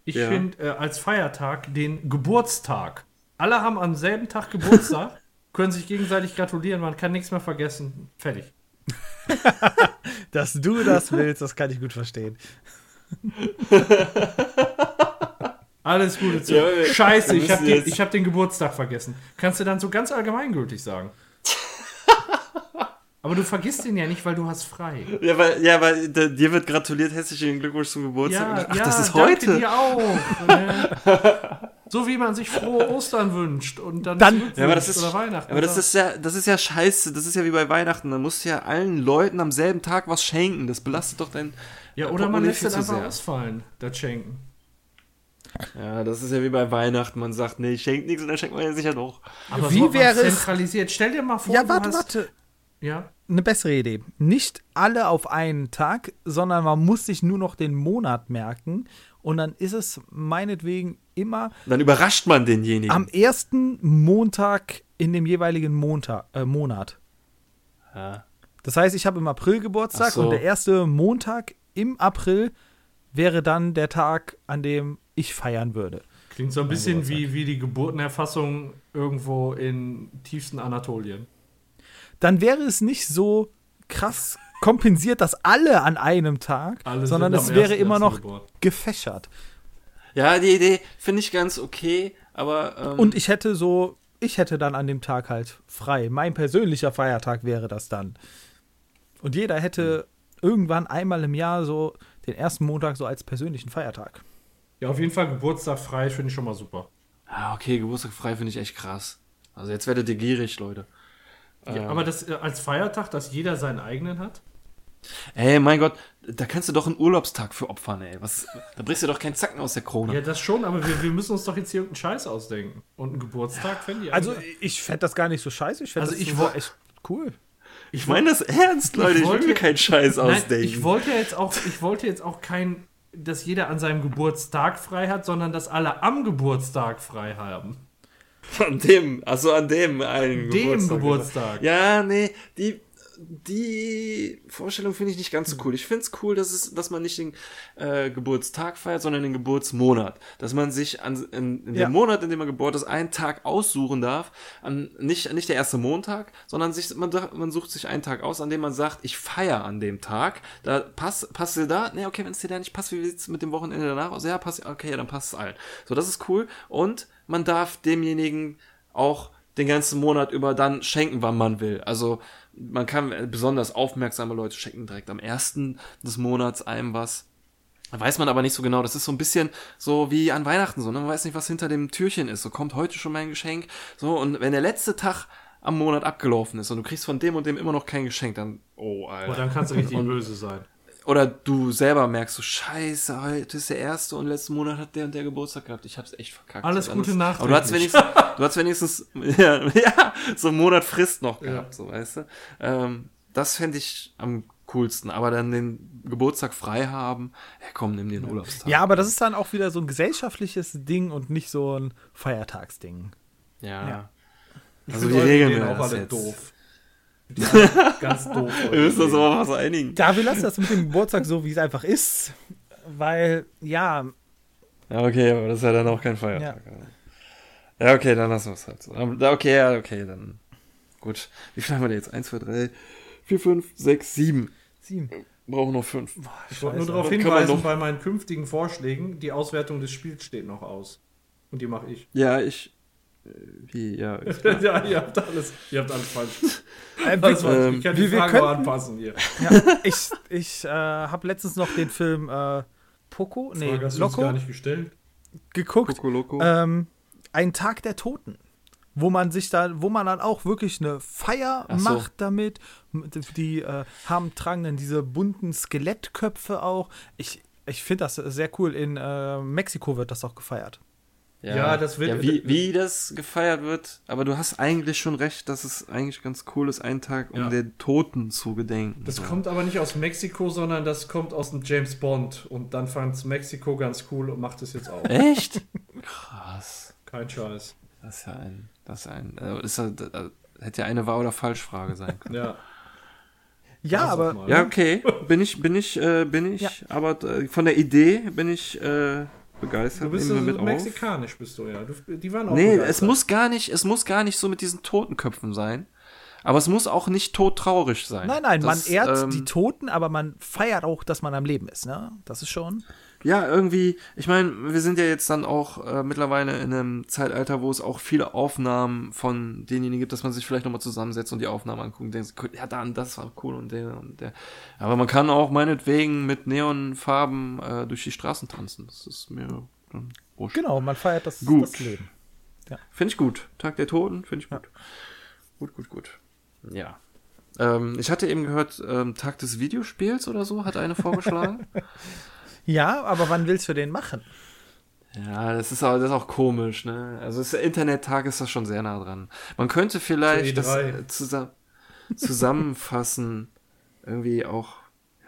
Ich Ja. finde äh, als Feiertag den Geburtstag. Alle haben am selben Tag Geburtstag, können sich gegenseitig gratulieren, man kann nichts mehr vergessen. Fertig. Dass du das willst, das kann ich gut verstehen. Alles Gute zu. Ja, Scheiße, ich habe den, ich hab den Geburtstag vergessen. Kannst du dann so ganz allgemeingültig sagen. Aber du vergisst den ja nicht, weil du hast frei. Ja, weil, ja, weil dir wird gratuliert, herzlichen Glückwunsch zum Geburtstag. Ja, Ach, ja, das ist danke heute. dir auch. So wie man sich frohe Ostern wünscht und dann, Dann- Ja, aber das ist, oder Weihnachten. aber das ist ja, das ist ja scheiße. Das ist ja wie bei Weihnachten. Da musst du ja allen Leuten am selben Tag was schenken. Das belastet doch dein. ja, oder man lässt es einfach sehr. ausfallen, das Schenken. Ja, das ist ja wie bei Weihnachten. Man sagt, nee, schenkt nichts und dann schenkt man ja sicher doch. Aber Wie so wäre es- zentralisiert? Stell dir mal vor, Ja, du warte, hast, warte. Ja, Eine bessere Idee. Nicht alle auf einen Tag, sondern man muss sich nur noch den Monat merken. Und dann ist es meinetwegen immer Dann überrascht man denjenigen. am ersten Montag in dem jeweiligen Montag, äh, Monat. ja. Das heißt, ich habe im April Geburtstag so. und der erste Montag im April wäre dann der Tag, an dem ich feiern würde. klingt so ein bisschen wie, wie die Geburtenerfassung irgendwo in tiefsten Anatolien. Dann wäre es nicht so krass kompensiert, dass alle an einem Tag, Alle sondern es wäre 1.1. immer noch geboren. gefächert. ja, die Idee finde ich ganz okay, aber. Ähm, Und ich hätte so, ich hätte dann an dem Tag halt frei. Mein persönlicher Feiertag wäre das dann. Und jeder hätte irgendwann einmal im Jahr so den ersten Montag so als persönlichen Feiertag. Ja, auf jeden Fall Geburtstag frei, finde ich schon mal super. Ah, okay, Geburtstag frei finde ich echt krass. Also jetzt werdet ihr gierig, Leute. Ja, aber das äh, als Feiertag, dass jeder seinen eigenen hat? Ey, mein Gott, da kannst du doch einen Urlaubstag für opfern, ey. Was, da brichst du doch keinen Zacken aus der Krone. Ja, das schon, aber wir, wir müssen uns doch jetzt hier irgendeinen Scheiß ausdenken. Und einen Geburtstag fände ich Also ich fände das gar nicht so scheiße. Ich fände Also das ich wo- echt cool. Ich meine das ernst, Leute. Ich, wollte- will mir keinen Scheiß Nein, ausdenken. ich wollte jetzt auch, ich wollte jetzt auch kein, dass jeder an seinem Geburtstag frei hat, sondern dass alle am Geburtstag frei haben. An dem, also an dem einen Dem Geburtstag. Ja, nee, die, die Vorstellung finde ich nicht ganz so cool. Ich finde es cool, dass, es, dass man nicht den äh, Geburtstag feiert, sondern den Geburtsmonat. Dass man sich an, in, in Ja. dem Monat, in dem man geboren ist, einen Tag aussuchen darf. An, nicht, nicht der erste Montag, sondern sich, man, man sucht sich einen Tag aus, an dem man sagt, ich feiere an dem Tag. Da passt, passt dir da? Nee, okay, wenn es dir da nicht passt, wie sieht's mit dem Wochenende danach aus? Ja, passt, okay, ja, dann passt es allen. So, das ist cool. Und man darf demjenigen auch den ganzen Monat über dann schenken, wann man will. Also man kann besonders aufmerksame Leute schenken direkt am ersten des Monats einem was. Weiß man aber nicht so genau. Das ist so ein bisschen so wie an Weihnachten so. Ne? Man weiß nicht, was hinter dem Türchen ist. So kommt heute schon mein Geschenk. So und wenn der letzte Tag am Monat abgelaufen ist und du kriegst von dem und dem immer noch kein Geschenk, dann oh Alter. dann kannst du richtig böse sein. Oder du selber merkst so, scheiße, heute ist der erste und letzten Monat hat der und der Geburtstag gehabt. Ich hab's echt verkackt. Alles So, Gute anders- Aber du hast wenigstens, du hast wenigstens, ja, ja, so einen Monat Frist noch Ja. gehabt, so, weißt du. Ähm, das fände ich am coolsten. Aber dann den Geburtstag frei haben, ja komm, nimm dir einen Urlaubstag. Ja, aber das ist dann auch wieder so ein gesellschaftliches Ding und nicht so ein Feiertagsding. Ja. Ja. Also wie regeln wir auch das alle jetzt? doof. Ganz doof. Wir müssen uns aber was einigen. Da, wir lassen das mit dem Geburtstag so, wie es einfach ist. Weil, ja, Ja, okay, aber das ist ja dann auch kein Feiertag. Ja, okay, dann lassen wir es halt so. Okay, ja, okay, dann. Gut. Wie viel haben wir denn jetzt? 1, 2, 3, 4, 5, 6, 7. sieben. Brauchen noch 5. Ich wollte nur darauf hinweisen, bei meinen künftigen Vorschlägen, die Auswertung des Spiels steht noch aus. Und die mache ich. Ja, ich. Äh, Wie, ja. ja, ihr habt alles, ihr habt alles falsch. Äh, Alles falsch. Ähm, ich kann wir- die wir nur könnten- anpassen hier. ja, ich ich äh, habe letztens noch den Film äh, Poco, nee, Frage hast Loco gar nicht gestellt. geguckt. Coco Loco. Ähm, ein Tag der Toten. Wo man sich da, wo man dann auch wirklich eine Feier so. macht damit. Die äh, haben, tragen dann diese bunten Skelettköpfe auch. Ich, ich finde das sehr cool. In äh, Mexiko wird das auch gefeiert. Ja, das wird- Ja, wie, wie das gefeiert wird, aber du hast eigentlich schon recht, dass es eigentlich ganz cool ist, einen Tag, um Ja. den Toten zu gedenken. Das So. kommt aber nicht aus Mexiko, sondern das kommt aus dem James Bond. Und dann fand es Mexiko ganz cool und macht es jetzt auch. Echt? Krass. Kein Scheiß. Das ist ja ein. Das ist ein. Äh, ist ja, äh, hätte ja eine Wahr- oder Falschfrage sein können. Ja. Ja, Lass aber. Ja, okay. Bin ich, bin ich, äh, bin ich, Ja. aber äh, von der Idee bin ich äh, begeistert. Du bist Nehmen wir mit auf. mexikanisch, bist du ja. Du, die waren auch Nee, begeistert. es muss gar nicht, es muss gar nicht so mit diesen Totenköpfen sein. Aber es muss auch nicht todtraurig sein. nein, nein, Das, man ehrt ähm, die Toten, aber man feiert auch, dass man am Leben ist. Ne? Das ist schon. Ja, irgendwie, ich meine, wir sind ja jetzt dann auch äh, mittlerweile in einem Zeitalter, wo es auch viele Aufnahmen von denjenigen gibt, dass man sich vielleicht nochmal zusammensetzt und die Aufnahmen anguckt und denkt, ja, dann, das war cool und der und der. Aber man kann auch meinetwegen mit Neonfarben äh, durch die Straßen tanzen. Das ist mir dann wurscht. Genau, man feiert das, Gut. das Leben. Finde ich gut. Tag der Toten, finde ich gut. Gut, gut, gut. Ja. Ähm, ich hatte eben gehört, ähm, Tag des Videospiels oder so, hat eine vorgeschlagen. Ja, aber wann willst du den machen? Ja, das ist, auch, das ist auch komisch, ne? Also das Internettag ist das schon sehr nah dran. Man könnte vielleicht das E3. äh, zusa zusammenfassen, irgendwie auch,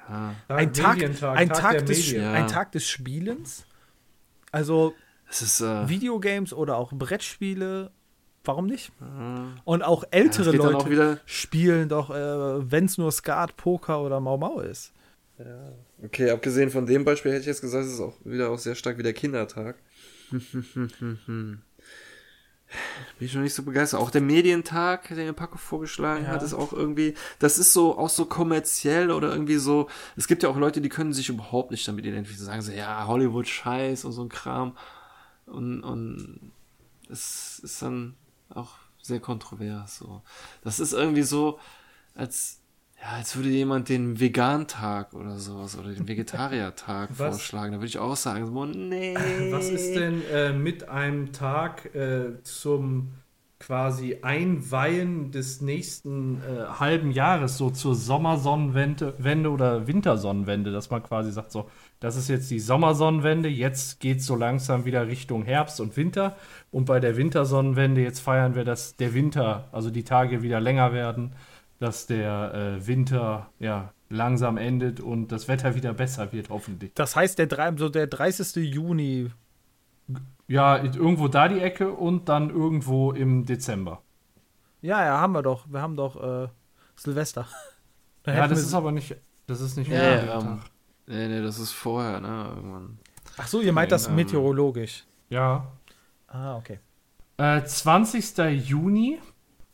ja. Ein Tag, Medientag, ein, Tag Tag des. Ja. ein Tag des Spielens. Also ist, äh, Videogames oder auch Brettspiele. Warum nicht? äh, Und auch ja, ältere dann Leute auch wieder, spielen doch, äh, wenn es nur Skat, Poker oder Mau Mau ist. Okay, abgesehen von dem Beispiel hätte ich jetzt gesagt, es ist auch wieder auch sehr stark wie der Kindertag. Bin ich noch nicht so begeistert. Auch der Medientag, den der Paco vorgeschlagen Ja. hat, ist auch irgendwie, das ist so, auch so kommerziell oder irgendwie so, es gibt ja auch Leute, die können sich überhaupt nicht damit identifizieren, sagen so, ja, Hollywood Scheiß und so ein Kram. Und, und es ist dann auch sehr kontrovers, so. Das ist irgendwie so, als, ja, als würde jemand den Vegan-Tag oder sowas oder den Vegetarier-Tag vorschlagen. Da würde ich auch sagen, so, nee. Was ist denn äh, mit einem Tag äh, zum quasi Einweihen des nächsten äh, halben Jahres, so zur Sommersonnenwende Wende oder Wintersonnenwende, dass man quasi sagt, so, das ist jetzt die Sommersonnenwende, jetzt geht es so langsam wieder Richtung Herbst und Winter und bei der Wintersonnenwende jetzt feiern wir, dass der Winter, also die Tage wieder länger werden, dass der äh, Winter ja langsam endet und das Wetter wieder besser wird, hoffentlich. Das heißt, der, so der 30. Juni. Ja, irgendwo da die Ecke und dann irgendwo im Dezember. Ja, ja, haben wir doch. Wir haben doch äh, Silvester. Da Ja, das ist aber nicht, das ist nicht Ja, unbedingt ja, ähm, nee, nee, das ist vorher, ne, irgendwann. Ach so, ihr meint das ähm, meteorologisch. Ja. Ah, okay. Äh, 20. Juni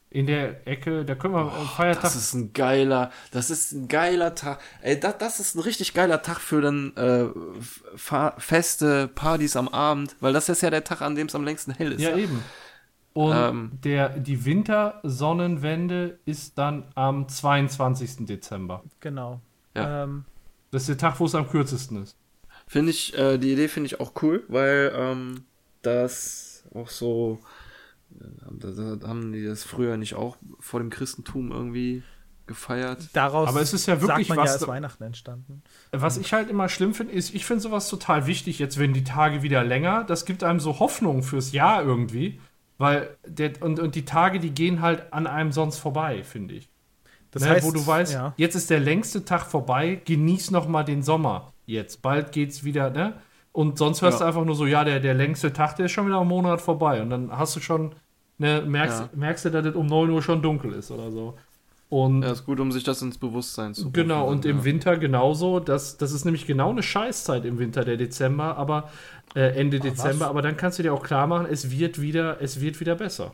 in der Ecke, da können wir am Feiertag. Das ist ein geiler, das ist ein geiler Tag. Ey, das, das ist ein richtig geiler Tag für dann äh, Feste, Partys am Abend, weil das ist ja der Tag, an dem es am längsten hell ist. ja, eben. Und Ähm. der, die Wintersonnenwende ist dann am 22. Dezember. Genau. Ja. Ähm, Das ist der Tag, wo es am kürzesten ist. Finde ich, äh, die Idee finde ich auch cool, weil ähm, das auch so, äh, haben die das früher nicht auch vor dem Christentum irgendwie gefeiert. Daraus Aber es ist ja wirklich sagt man was- ja, ist Weihnachten entstanden. Was ich halt immer schlimm finde, ist, ich finde sowas total wichtig, jetzt werden die Tage wieder länger. Das gibt einem so Hoffnung fürs Jahr irgendwie. Weil, der, und, und die Tage, die gehen halt an einem sonst vorbei, finde ich. Das ne, heißt, wo du weißt, ja. jetzt ist der längste Tag vorbei, genieß noch mal den Sommer. Jetzt, bald geht's wieder, ne? Und sonst hörst Ja. du einfach nur so, ja, der, der längste Tag, der ist schon wieder ein Monat vorbei. Und dann hast du schon, ne, merkst, Ja. merkst du, dass es um 9 Uhr schon dunkel ist oder so. Und Ja, ist gut, um sich das ins Bewusstsein zu Genau, rufen, und im ja. Winter genauso. Das, das ist nämlich genau eine Scheißzeit im Winter, der Dezember, aber äh, Ende Dezember, was? aber dann kannst du dir auch klar machen, es wird wieder, es wird wieder besser.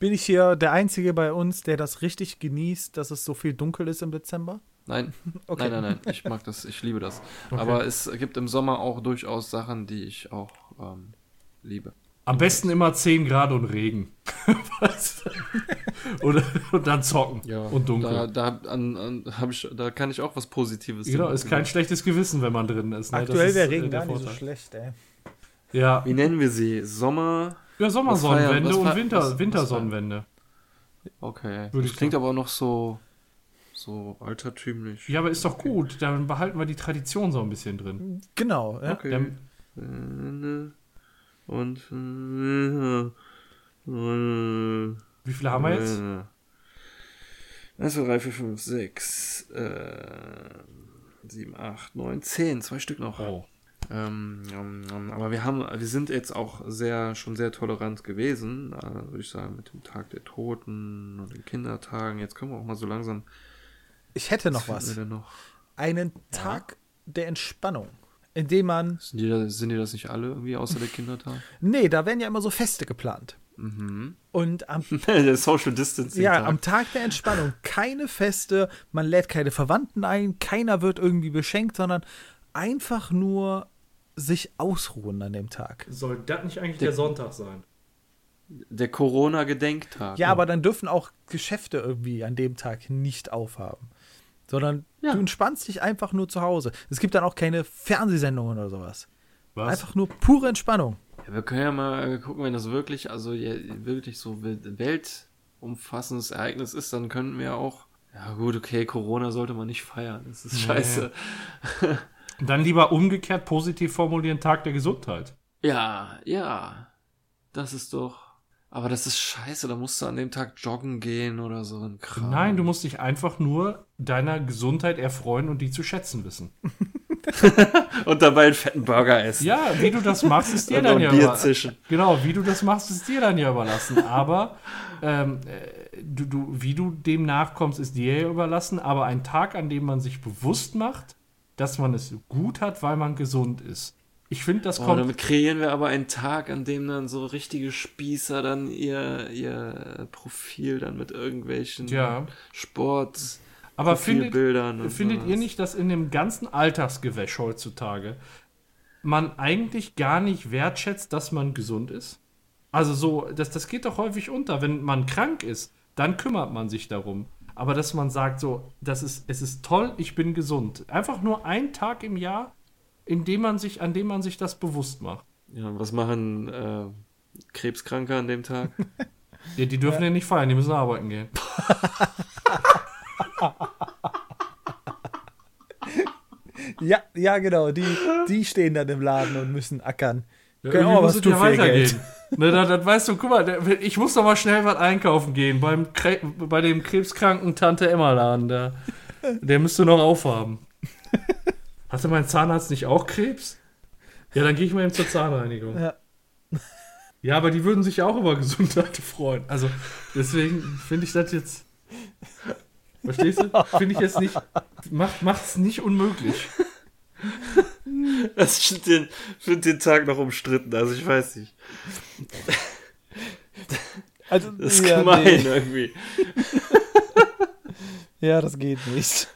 Bin ich hier der Einzige bei uns, der das richtig genießt, dass es so viel dunkel ist im Dezember? Nein, Okay. nein, nein, nein. Ich mag das, ich liebe das. Aber es gibt im Sommer auch durchaus Sachen, die ich auch ähm, liebe. Am besten immer 10 Grad und Regen. Oder, und dann zocken und dunkel. Da, da, an, an, ich, da kann ich auch was Positives genau, sehen. ist kein schlechtes Gewissen, wenn man drin ist. Ne? Das Aktuell ist, wäre äh, Regen der gar nicht so schlecht, ey. Ja, Wie nennen wir sie? Sommer? ja Sommersonnenwende und Winter, was- was Wintersonnenwende. Okay. Würde das klingt sagen. aber noch so, so altertümlich. Ja, aber ist doch gut. Dann behalten wir die Tradition so ein bisschen drin. Genau, ja. Okay. Dann, Äh, Und. äh, wie viele haben wir jetzt? Äh, 1, 2, 3, 4, 5, 6, 7, 8, 9, 10. Zwei Stück noch. Oh. Ähm, ähm, aber wir haben, wir sind jetzt auch sehr, schon sehr tolerant gewesen, äh, würde ich sagen, mit dem Tag der Toten und den Kindertagen. Jetzt können wir auch mal so langsam. Ich hätte noch was. denn noch? Einen Tag der Entspannung, in dem man. Sind die, da- sind die das nicht alle irgendwie außer der Kindertag? Nee, da werden ja immer so Feste geplant. mhm. Und am, der Social Distancing. ja, Tag. am Tag der Entspannung keine Feste, man lädt keine Verwandten ein, keiner wird irgendwie beschenkt, sondern einfach nur sich ausruhen an dem Tag. Soll das nicht eigentlich der Sonntag sein? der Corona-Gedenktag. Ja, aber dann dürfen auch Geschäfte irgendwie an dem Tag nicht aufhaben. Sondern Ja. du entspannst dich einfach nur zu Hause. Es gibt dann auch keine Fernsehsendungen oder sowas. Was? Einfach nur pure Entspannung. Ja, wir können ja mal gucken, wenn das wirklich, also ja, wirklich so wel- weltumfassendes Ereignis ist, dann könnten wir auch. Ja gut, okay, Corona sollte man nicht feiern. Das ist Nee. scheiße. Dann lieber umgekehrt positiv formulieren, Tag der Gesundheit. Ja, ja. Das ist doch. Aber das ist scheiße, da musst du an dem Tag joggen gehen oder so ein Kram. Nein, du musst dich einfach nur deiner Gesundheit erfreuen und die zu schätzen wissen. Und dabei einen fetten Burger essen. Ja, wie du das machst, ist dir dann ja ein Bier über- zischen. Genau, wie du das machst, ist dir dann ja überlassen. Aber ähm, äh, du, du, wie du dem nachkommst, ist dir ja überlassen. Aber ein Tag, an dem man sich bewusst macht, dass man es gut hat, weil man gesund ist. Ich finde, das Oh, kommt. damit kreieren wir aber einen Tag, an dem dann so richtige Spießer dann ihr, ihr Profil dann mit irgendwelchen Ja. Sport aber findet, findet ihr nicht, dass in dem ganzen Alltagsgewäsch heutzutage man eigentlich gar nicht wertschätzt, dass man gesund ist? Also so, das, das geht doch häufig unter. Wenn man krank ist, dann kümmert man sich darum. Aber dass man sagt, so, das ist, es ist toll, ich bin gesund. Einfach nur ein Tag im Jahr, in dem man sich, an dem man sich das bewusst macht. Ja, was machen äh, Krebskranke an dem Tag? Ja, die dürfen ja. nicht feiern, die müssen arbeiten gehen. Ja, ja, genau. Die, die stehen dann im Laden und müssen ackern. Ja, Können auch was tun ja für ihr weitergehen. Geld. Ne, da, das weißt du, guck mal, ich muss doch mal schnell was einkaufen gehen beim Kre bei dem krebskranken Tante Emma Laden. Der, der müsste noch aufhaben. Hatte mein Zahnarzt nicht auch Krebs? Ja, dann gehe ich mal eben zur Zahnreinigung. Ja. Ja, aber die würden sich ja auch über Gesundheit freuen. Also deswegen finde ich das jetzt. Verstehst du? Finde ich jetzt nicht. Macht es nicht unmöglich. Das finde den, find den Tag noch umstritten, also ich weiß nicht. Also, Das ist ja, gemein nee. irgendwie. Ja, das geht nicht.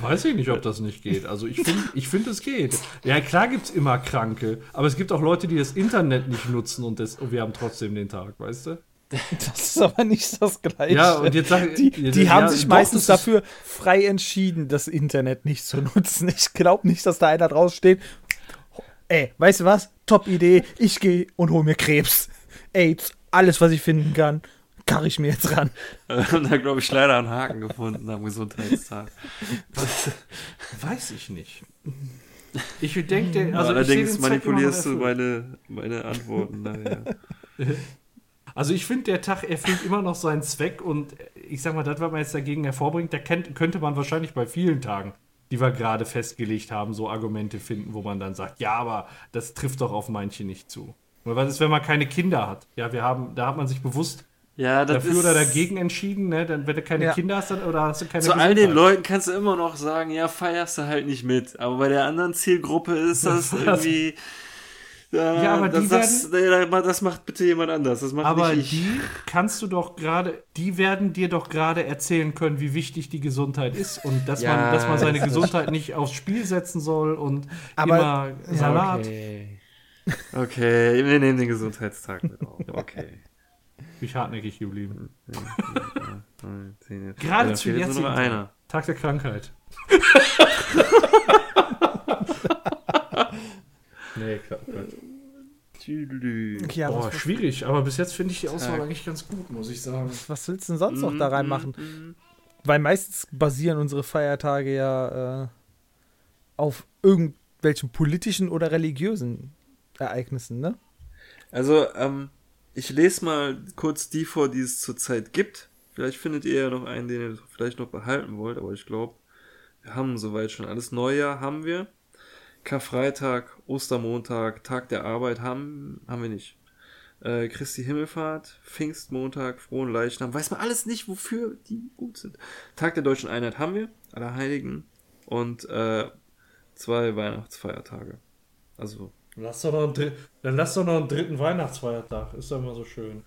Weiß ich nicht, ob das nicht geht. Also ich finde, ich find, es geht. Ja, klar gibt es immer Kranke, aber es gibt auch Leute, die das Internet nicht nutzen und, das, und wir haben trotzdem den Tag, weißt du? Das ist aber nicht das Gleiche. Ja, und jetzt sag die, ja, die ja, haben sich doch, meistens dafür frei entschieden, das Internet nicht zu nutzen. Ich glaube nicht, dass da einer draus steht. Ey, weißt du was? Top Idee. Ich gehe und hole mir Krebs. AIDS, alles, was ich finden kann. Karre ich mir jetzt ran. Und da glaube ich leider einen Haken gefunden am Gesundheitstag. Weiß ich nicht. Ich denke, also Allerdings ich manipulierst du meine, meine Antworten. Daher. Also ich finde, der Tag erfüllt immer noch seinen Zweck und ich sag mal, das, was man jetzt dagegen hervorbringt, da könnte man wahrscheinlich bei vielen Tagen, die wir gerade festgelegt haben, so Argumente finden, wo man dann sagt, ja, aber das trifft doch auf manche nicht zu. Weil was ist, wenn man keine Kinder hat? Ja, wir haben, da hat man sich bewusst Ja, das dafür oder dagegen entschieden, ne? Dann, wenn du keine Ja. Kinder hast, dann, oder hast du keine Zu all den. Leuten kannst du immer noch sagen, ja, feierst du halt nicht mit. Aber bei der anderen Zielgruppe ist das irgendwie. Ja, Ja, aber das, die das, nee, das macht bitte jemand anders. Das macht Aber nicht ich. die kannst du doch gerade, die werden dir doch gerade erzählen können, wie wichtig die Gesundheit ist und dass, Ja, man, dass man seine das- Gesundheit nicht aufs Spiel setzen soll und Aber- immer Salat. Okay. okay, wir nehmen den Gesundheitstag mit auf. Okay. Ich hartnäckig geblieben. Neun, zehn, elf. Gerade Ja, jetzt nur noch einer. Tag der Krankheit. nee, klar. Ja, Boah, schwierig, aber bis jetzt finde ich die Auswahl Tag. eigentlich ganz gut, muss ich sagen. was willst du denn sonst noch da Mm, reinmachen? Weil meistens basieren unsere Feiertage ja äh, auf irgendwelchen politischen oder religiösen Ereignissen, ne? Also, ähm, ich lese mal kurz die vor, die es zurzeit gibt. Vielleicht findet ihr ja noch einen, den ihr vielleicht noch behalten wollt, aber ich glaube, wir haben soweit schon alles. Neujahr haben wir. Karfreitag, Ostermontag, Tag der Arbeit haben, haben wir nicht. Äh, Christi Himmelfahrt, Pfingstmontag, Frohen Leichnam. Weiß man alles nicht, wofür die gut sind. Tag der Deutschen Einheit haben wir, Allerheiligen. Und äh, zwei Weihnachtsfeiertage. Also Lass doch noch einen, dann lass doch noch einen dritten Weihnachtsfeiertag. Ist doch immer so schön.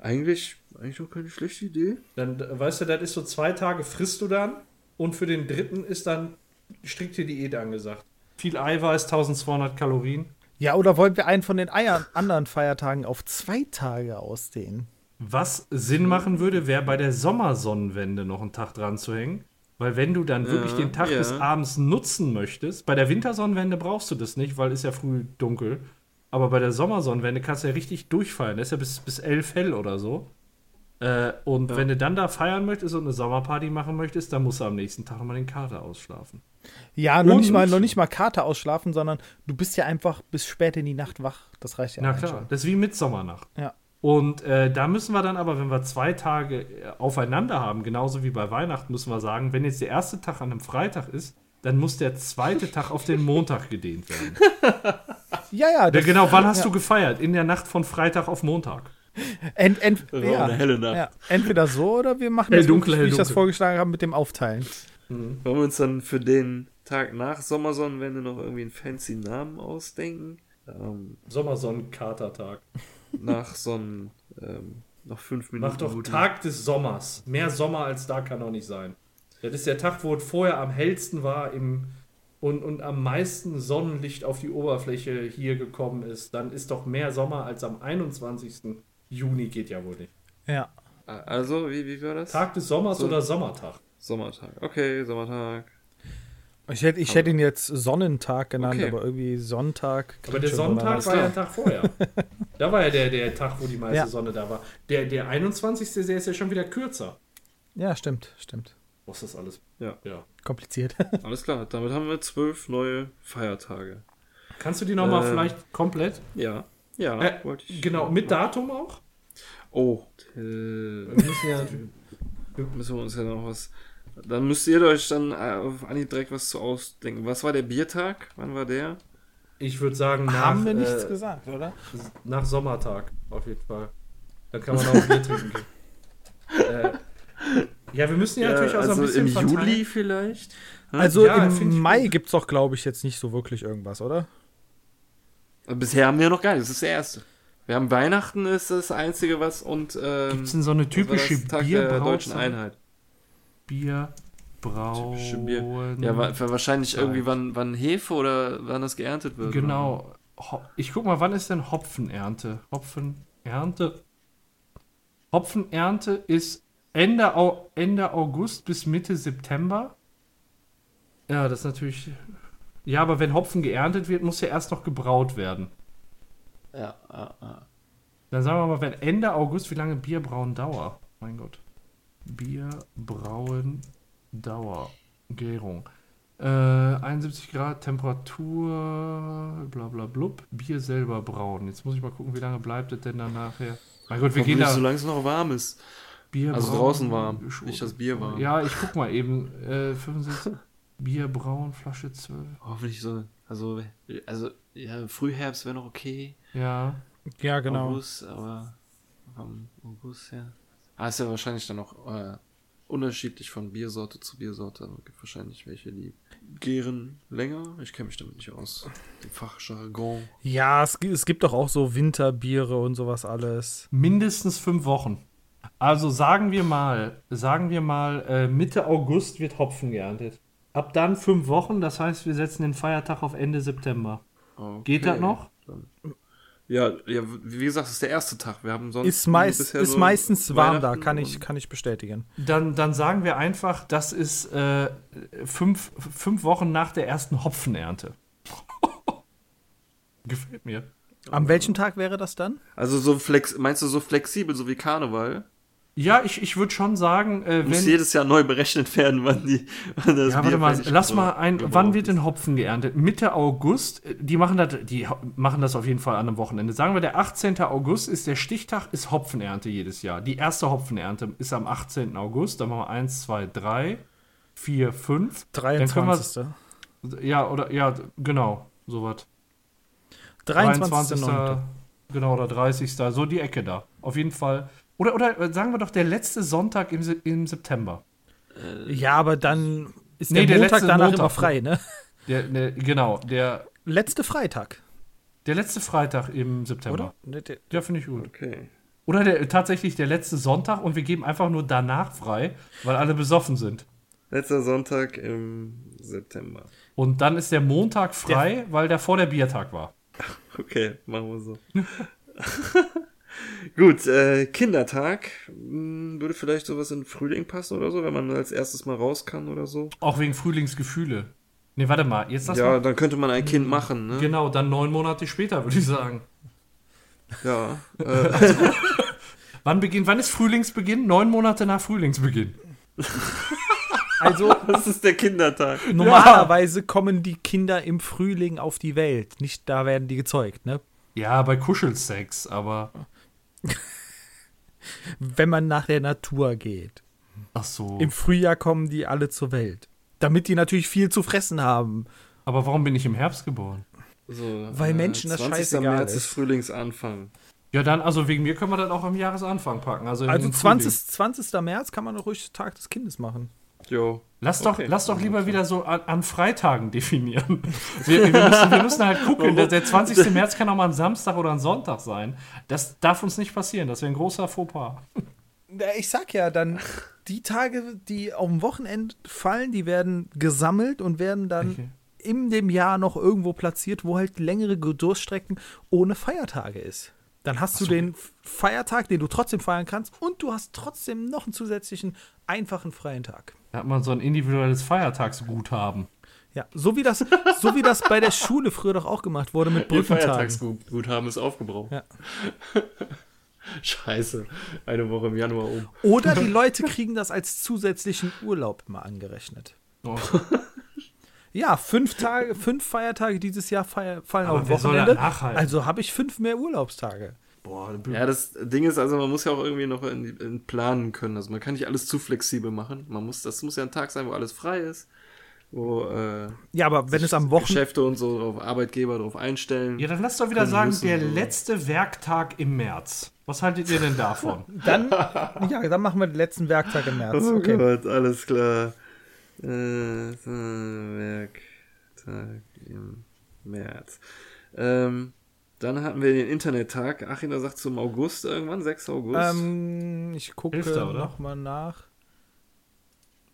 eigentlich, eigentlich auch keine schlechte Idee. Dann, weißt du, das ist so zwei Tage frisst du dann und für den dritten ist dann strikte Diät angesagt. Viel Eiweiß, 1200 Kalorien. Ja, oder wollen wir einen von den Eier anderen Feiertagen auf zwei Tage ausdehnen? Was Sinn machen würde, wäre bei der Sommersonnenwende noch einen Tag dran zu hängen. Weil wenn du dann wirklich Ja, den Tag ja. bis abends nutzen möchtest, bei der Wintersonnenwende brauchst du das nicht, weil ist ja früh dunkel. Aber bei der Sommersonnenwende kannst du ja richtig durchfallen. Das ist ja bis, bis elf hell oder so. Äh, und Ja. wenn du dann da feiern möchtest und eine Sommerparty machen möchtest, dann musst du am nächsten Tag nochmal den Kater ausschlafen. Ja, noch nicht, mal, noch nicht mal Karte ausschlafen, sondern du bist ja einfach bis spät in die Nacht wach. Das reicht ja Na klar, schon. das ist wie Mitsommernacht. Ja. Und äh, da müssen wir dann aber, wenn wir zwei Tage äh, aufeinander haben, genauso wie bei Weihnachten, müssen wir sagen, wenn jetzt der erste Tag an einem Freitag ist, dann muss der zweite Tag auf den Montag gedehnt werden. Ja, ja. Ja, das- genau, wann hast ja. du gefeiert? In der Nacht von Freitag auf Montag. Ent, ent, ja, eine helle Nacht. ja, entweder so oder wir machen Hell, das, dunkel, wie ich das vorgeschlagen habe, mit dem Aufteilen. Wollen wir uns dann für den Tag nach Sommersonnenwende noch irgendwie einen fancy Namen ausdenken? Ähm, Sommersonnenkatertag. Nach Sonnen, ähm, noch fünf Minuten. Mach doch. Tag des Sommers. Mehr Sommer als da kann doch nicht sein. Das ist der Tag, wo es vorher am hellsten war im, und, und am meisten Sonnenlicht auf die Oberfläche hier gekommen ist. Dann ist doch mehr Sommer als am 21. Juni geht ja wohl nicht. Ja. Also, wie, wie war das? Tag des Sommers So. oder Sommertag? Sommertag. Okay, Sommertag. Ich hätte, ich hätte ihn jetzt Sonnentag genannt, Okay. aber irgendwie Sonntag. Aber der Sonntag war ja ein Tag vorher. da war ja der, der Tag, wo die meiste Ja. Sonne da war. Der, der 21. Der ist ja schon wieder kürzer. Ja, stimmt, stimmt. Was ist das alles? Ja. ja. Kompliziert. Alles klar, damit haben wir zwölf neue Feiertage. Kannst du die nochmal Ähm, vielleicht komplett? Ja. Ja, Äh, wollte ich. genau, mit Datum auch? Oh, äh, Wir müssen ja, müssen wir uns ja noch was. Dann müsst ihr euch dann äh, auf Anhieb direkt was zu ausdenken. Was war der Biertag? Wann war der? ich würde sagen, nach, Haben wir nichts äh, gesagt, oder? nach Sommertag, auf jeden Fall. Dann kann man auch Bier trinken gehen. äh, ja, wir müssen ja, natürlich auch so ein also bisschen im verteilen. Juli vielleicht? Hm? Also Ja, im Mai gibt es doch, glaube ich, jetzt nicht so wirklich irgendwas, oder? Bisher haben wir noch gar nichts. Das ist der erste. Wir haben Weihnachten, ist das einzige was und ähm, Gibt es denn so eine typische Tag der deutschen Bierbrauzeit? Einheit. Bierbrauen. Typische Bier. Ja, wa- wahrscheinlich Zeit. irgendwie wann, wann Hefe oder wann das geerntet wird. Genau. Ho- Ich guck mal, wann ist denn Hopfenernte? Hopfenernte. Hopfenernte ist Ende, Au Ende August bis Mitte September. Ja, das ist natürlich. Ja, aber wenn Hopfen geerntet wird, muss ja erst noch gebraut werden. Ja, ja, ja. Dann sagen wir mal, wenn Ende August, wie lange Bierbrauen Dauer? Mein Gott. Bierbrauen Dauer. Gärung. Äh, 71 Grad Temperatur, bla bla blub. Bier selber brauen. Jetzt muss ich mal gucken, wie lange bleibt es denn dann nachher. Mein Gott, wir gehen da. solange es noch warm ist. Bier Also brauen, draußen warm, nicht das Bier warm. Ja, ich guck mal eben. Äh, 65. Bier brauen, Flasche 12. Hoffentlich so, also, also, ja, Frühherbst wäre noch okay. Ja. Ja, genau. August, aber am August, ja. Ah, ist ja wahrscheinlich dann auch äh, unterschiedlich von Biersorte zu Biersorte. Also gibt wahrscheinlich welche, die gären länger. Ich kenne mich damit nicht aus. Die Fachjargon. Ja, es, es gibt doch auch so Winterbiere und sowas alles. Mindestens fünf Wochen. Also sagen wir mal, sagen wir mal, äh, Mitte August wird Hopfen geerntet. Ab dann fünf Wochen, das heißt, wir setzen den Feiertag auf Ende September. Okay. Geht das noch? Ja, ja, wie gesagt, es ist der erste Tag. Wir haben sonst Ist, meist, bisher ist meistens warm da, kann ich, kann ich bestätigen. Dann, dann sagen wir einfach, das ist äh, fünf, fünf Wochen nach der ersten Hopfenernte. Gefällt mir. An welchem Tag wäre das dann? Also so flex, meinst du so flexibel, so wie Karneval? Ja, ich, ich würde schon sagen, äh, Muss wenn. jedes Jahr neu berechnet werden, wann die wann das Ja, Bier warte mal, lass mal ein, wann wird denn Hopfen geerntet? Mitte August, äh, die machen das, die machen das auf jeden Fall an einem Wochenende. Sagen wir, der 18. August ist der Stichtag, ist Hopfenernte jedes Jahr. Die erste Hopfenernte ist am 18. August, dann machen wir 1, 2, 3, 4, 5. Dann können 23. wir, ja, oder, ja, genau, sowas. 23. Genau, oder 30. So die Ecke da. Auf jeden Fall. Oder, oder äh, sagen wir doch der letzte Sonntag im, Se- im September. Ja, aber dann ist Nee, der der Montag danach Montag. immer frei, ne? Der, der, genau, der, Letzte Freitag, der letzte Freitag im September. oder? Ne, der- Ja, finde ich gut. Okay. Oder der, tatsächlich der letzte Sonntag und wir geben einfach nur danach frei, weil alle besoffen sind. Letzter Sonntag im September. Und dann ist der Montag frei, weil der vor der Biertag war. Okay, machen wir so. Gut, äh, Kindertag. Hm, Würde vielleicht sowas in Frühling passen oder so, wenn man als erstes mal raus kann oder so. Auch wegen Frühlingsgefühle. Nee, warte mal, jetzt lass ja, mal. dann könnte man ein Kind machen, ne? Genau, dann neun Monate später, würde ich sagen. Ja. Äh, Wann beginnt, wann ist Frühlingsbeginn? Neun Monate nach Frühlingsbeginn. Also das ist der Kindertag. normalerweise kommen die Kinder im Frühling auf die Welt. Nicht da werden die gezeugt, ne? Ja, bei Kuschelsex, aber. Wenn man nach der Natur geht. Ach so. Im Frühjahr kommen die alle zur Welt. Damit die natürlich viel zu fressen haben. Aber warum bin ich im Herbst geboren? So, Weil Menschen das 20. scheißegal März ist. ist Frühlingsanfang. Ja, dann, also wegen mir können wir das auch am Jahresanfang packen. Also, Also im 20, 20. März kann man doch ruhig Tag des Kindes machen. Jo. Lass doch, Okay. lass doch lieber wieder so an, an Freitagen definieren. Wir, wir, müssen, wir müssen halt gucken. Der, der 20. März kann auch mal ein Samstag oder ein Sonntag sein. Das darf uns nicht passieren. Das wäre ein großer Fauxpas. Ich sag ja, dann die Tage, die auf dem Wochenende fallen, die werden gesammelt und werden dann Okay. in dem Jahr noch irgendwo platziert, wo halt längere Durststrecken ohne Feiertage ist. Dann hast du den Feiertag, den du trotzdem feiern kannst und du hast trotzdem noch einen zusätzlichen einfachen freien Tag. Da hat man so ein individuelles Feiertagsguthaben. Ja, so wie das, so wie das bei der Schule früher doch auch gemacht wurde mit Ihr Brückentagen. Feiertagsguthaben ist aufgebraucht. Ja. Scheiße. Eine Woche im Januar um. Oder die Leute kriegen das als zusätzlichen Urlaub immer angerechnet. Oh. Ja, fünf Tage, fünf Feiertage dieses Jahr feier, fallen Aber auf wer soll da Wochenende. nachhalten? Also habe ich fünf mehr Urlaubstage. Boah, Ja, das Ding ist also, man muss ja auch irgendwie noch in, in planen können. Also man kann nicht alles zu flexibel machen. Man muss, das muss ja ein Tag sein, wo alles frei ist. Wo äh, Ja, aber wenn es am Wochenende. Geschäfte und so drauf, Arbeitgeber drauf einstellen. Ja, dann lass doch wieder sagen, müssen, der so. letzte Werktag im März. Was haltet ihr denn davon? Dann, ja, dann machen wir den letzten Werktag im März. Oh Okay. Gott, alles klar. Äh, Werktag im März. Ähm, dann hatten wir den Internettag. Achim, da sagt zum August irgendwann, 6. August. Ähm, ich gucke nochmal nach.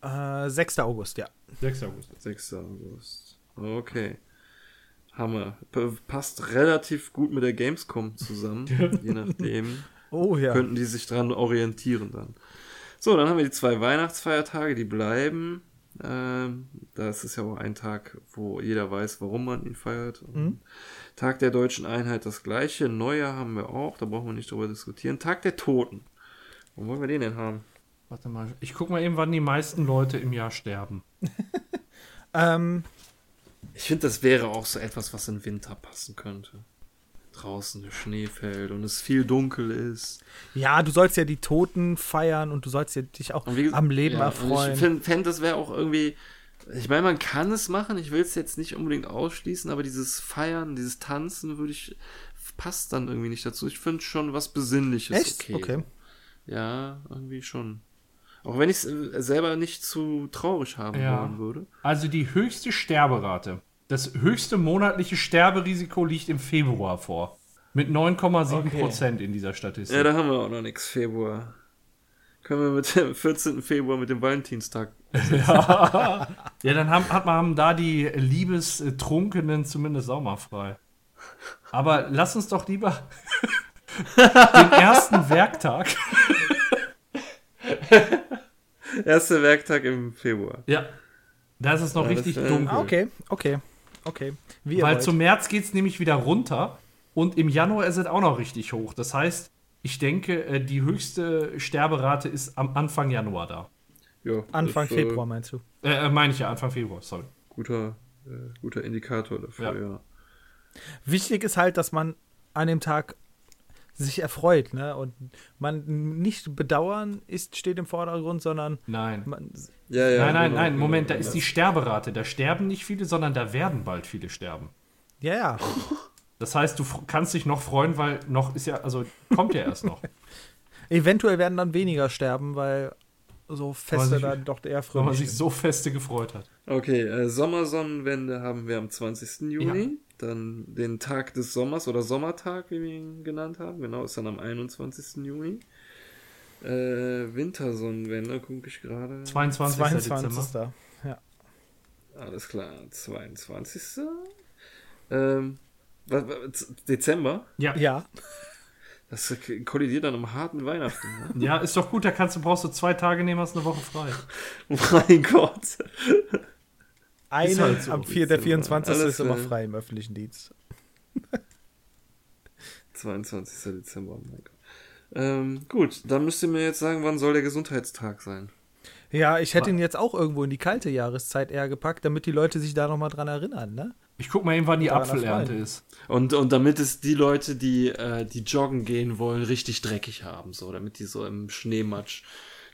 Äh, 6. August, ja. 6. August. 6. August. Okay. Hammer. P passt relativ gut mit der Gamescom zusammen. je nachdem. Oh ja. Könnten die sich dran orientieren dann. So, dann haben wir die zwei Weihnachtsfeiertage, die bleiben. Ähm, das ist ja auch ein Tag, wo jeder weiß, warum man ihn feiert. Mhm. Tag der deutschen Einheit das gleiche. Neujahr haben wir auch, da brauchen wir nicht drüber diskutieren. Tag der Toten. Wo wollen wir den denn haben? Warte mal, ich guck mal eben, wann die meisten Leute im Jahr sterben. Ähm, Ich finde, das wäre auch so etwas, was in Winter passen könnte. Draußen der Schnee fällt und es viel dunkel ist. ja, du sollst ja die Toten feiern und du sollst ja dich auch wie- am Leben ja, erfreuen. Und ich fände, fänd, das wäre auch irgendwie. Ich meine, man kann es machen, ich will es jetzt nicht unbedingt ausschließen, aber dieses Feiern, dieses Tanzen würde ich. passt dann irgendwie nicht dazu. Ich finde schon was Besinnliches. Echt? Okay. Okay. Ja, irgendwie schon. Auch wenn ich es selber nicht zu traurig haben Ja. wollen würde. Also die höchste Sterberate. Das höchste monatliche Sterberisiko liegt im Februar vor. Mit 9,7 Okay. Prozent in dieser Statistik. Ja, da haben wir auch noch nichts Februar. Können wir mit dem 14. Februar mit dem Valentinstag. Ja, dann haben, hat man haben da die Liebestrunkenen zumindest auch mal frei. Aber lass uns doch lieber den ersten Werktag. Erster Werktag im Februar. Ja. Da ist es noch Ja, richtig dunkel. Ah, okay, okay, okay. Wie Weil wollt. zum März geht es nämlich wieder runter und im Januar ist es auch noch richtig hoch. Das heißt, ich denke, äh, die höchste Sterberate ist am Anfang Januar da. Ja, Anfang das, äh, Februar meinst du? Äh, äh, meine ich ja, Anfang Februar, sorry. Guter, äh, guter Indikator dafür, Ja. ja. Wichtig ist halt, dass man an dem Tag sich erfreut, ne? Und man nicht bedauern ist, steht im Vordergrund, sondern Nein. man, Ja, ja, nein, nein, genau, nein, Moment, da ist die Sterberate. Da sterben nicht viele, sondern da werden bald viele sterben. ja, ja. Das heißt, du kannst dich noch freuen, weil noch ist ja, also kommt ja erst noch. Eventuell werden dann weniger sterben, weil so Feste sich- dann doch eher Wenn man fröhlich sich so feste gefreut hat. Okay, äh, Sommersonnenwende haben wir am 20. Juni. Dann den Tag des Sommers oder Sommertag, wie wir ihn genannt haben. Genau, ist dann am 21. Juni. Äh, Wintersonnenwende, gucke ich gerade. 22. 22. Dezember. Ja. Alles klar, 22. Ähm, was, was, Dezember? Ja. ja, Das kollidiert dann um hart mit Weihnachten. Ne? ja, ist doch gut, da kannst du, brauchst du zwei Tage nehmen, hast eine Woche frei. mein Gott. Eine halt so. am 4, der 24. Alles ist immer frei im öffentlichen Dienst. 22. Dezember, oh mein Gott. Ähm, gut, dann müsst ihr mir jetzt sagen, wann soll der Gesundheitstag sein? Ja, ich hätte ihn jetzt auch irgendwo in die kalte Jahreszeit eher gepackt, damit die Leute sich da nochmal dran erinnern, ne? Ich guck mal eben, wann die Apfelernte ist. Und, und damit es die Leute, die, äh, die joggen gehen wollen, richtig dreckig haben, so, damit die so im Schneematsch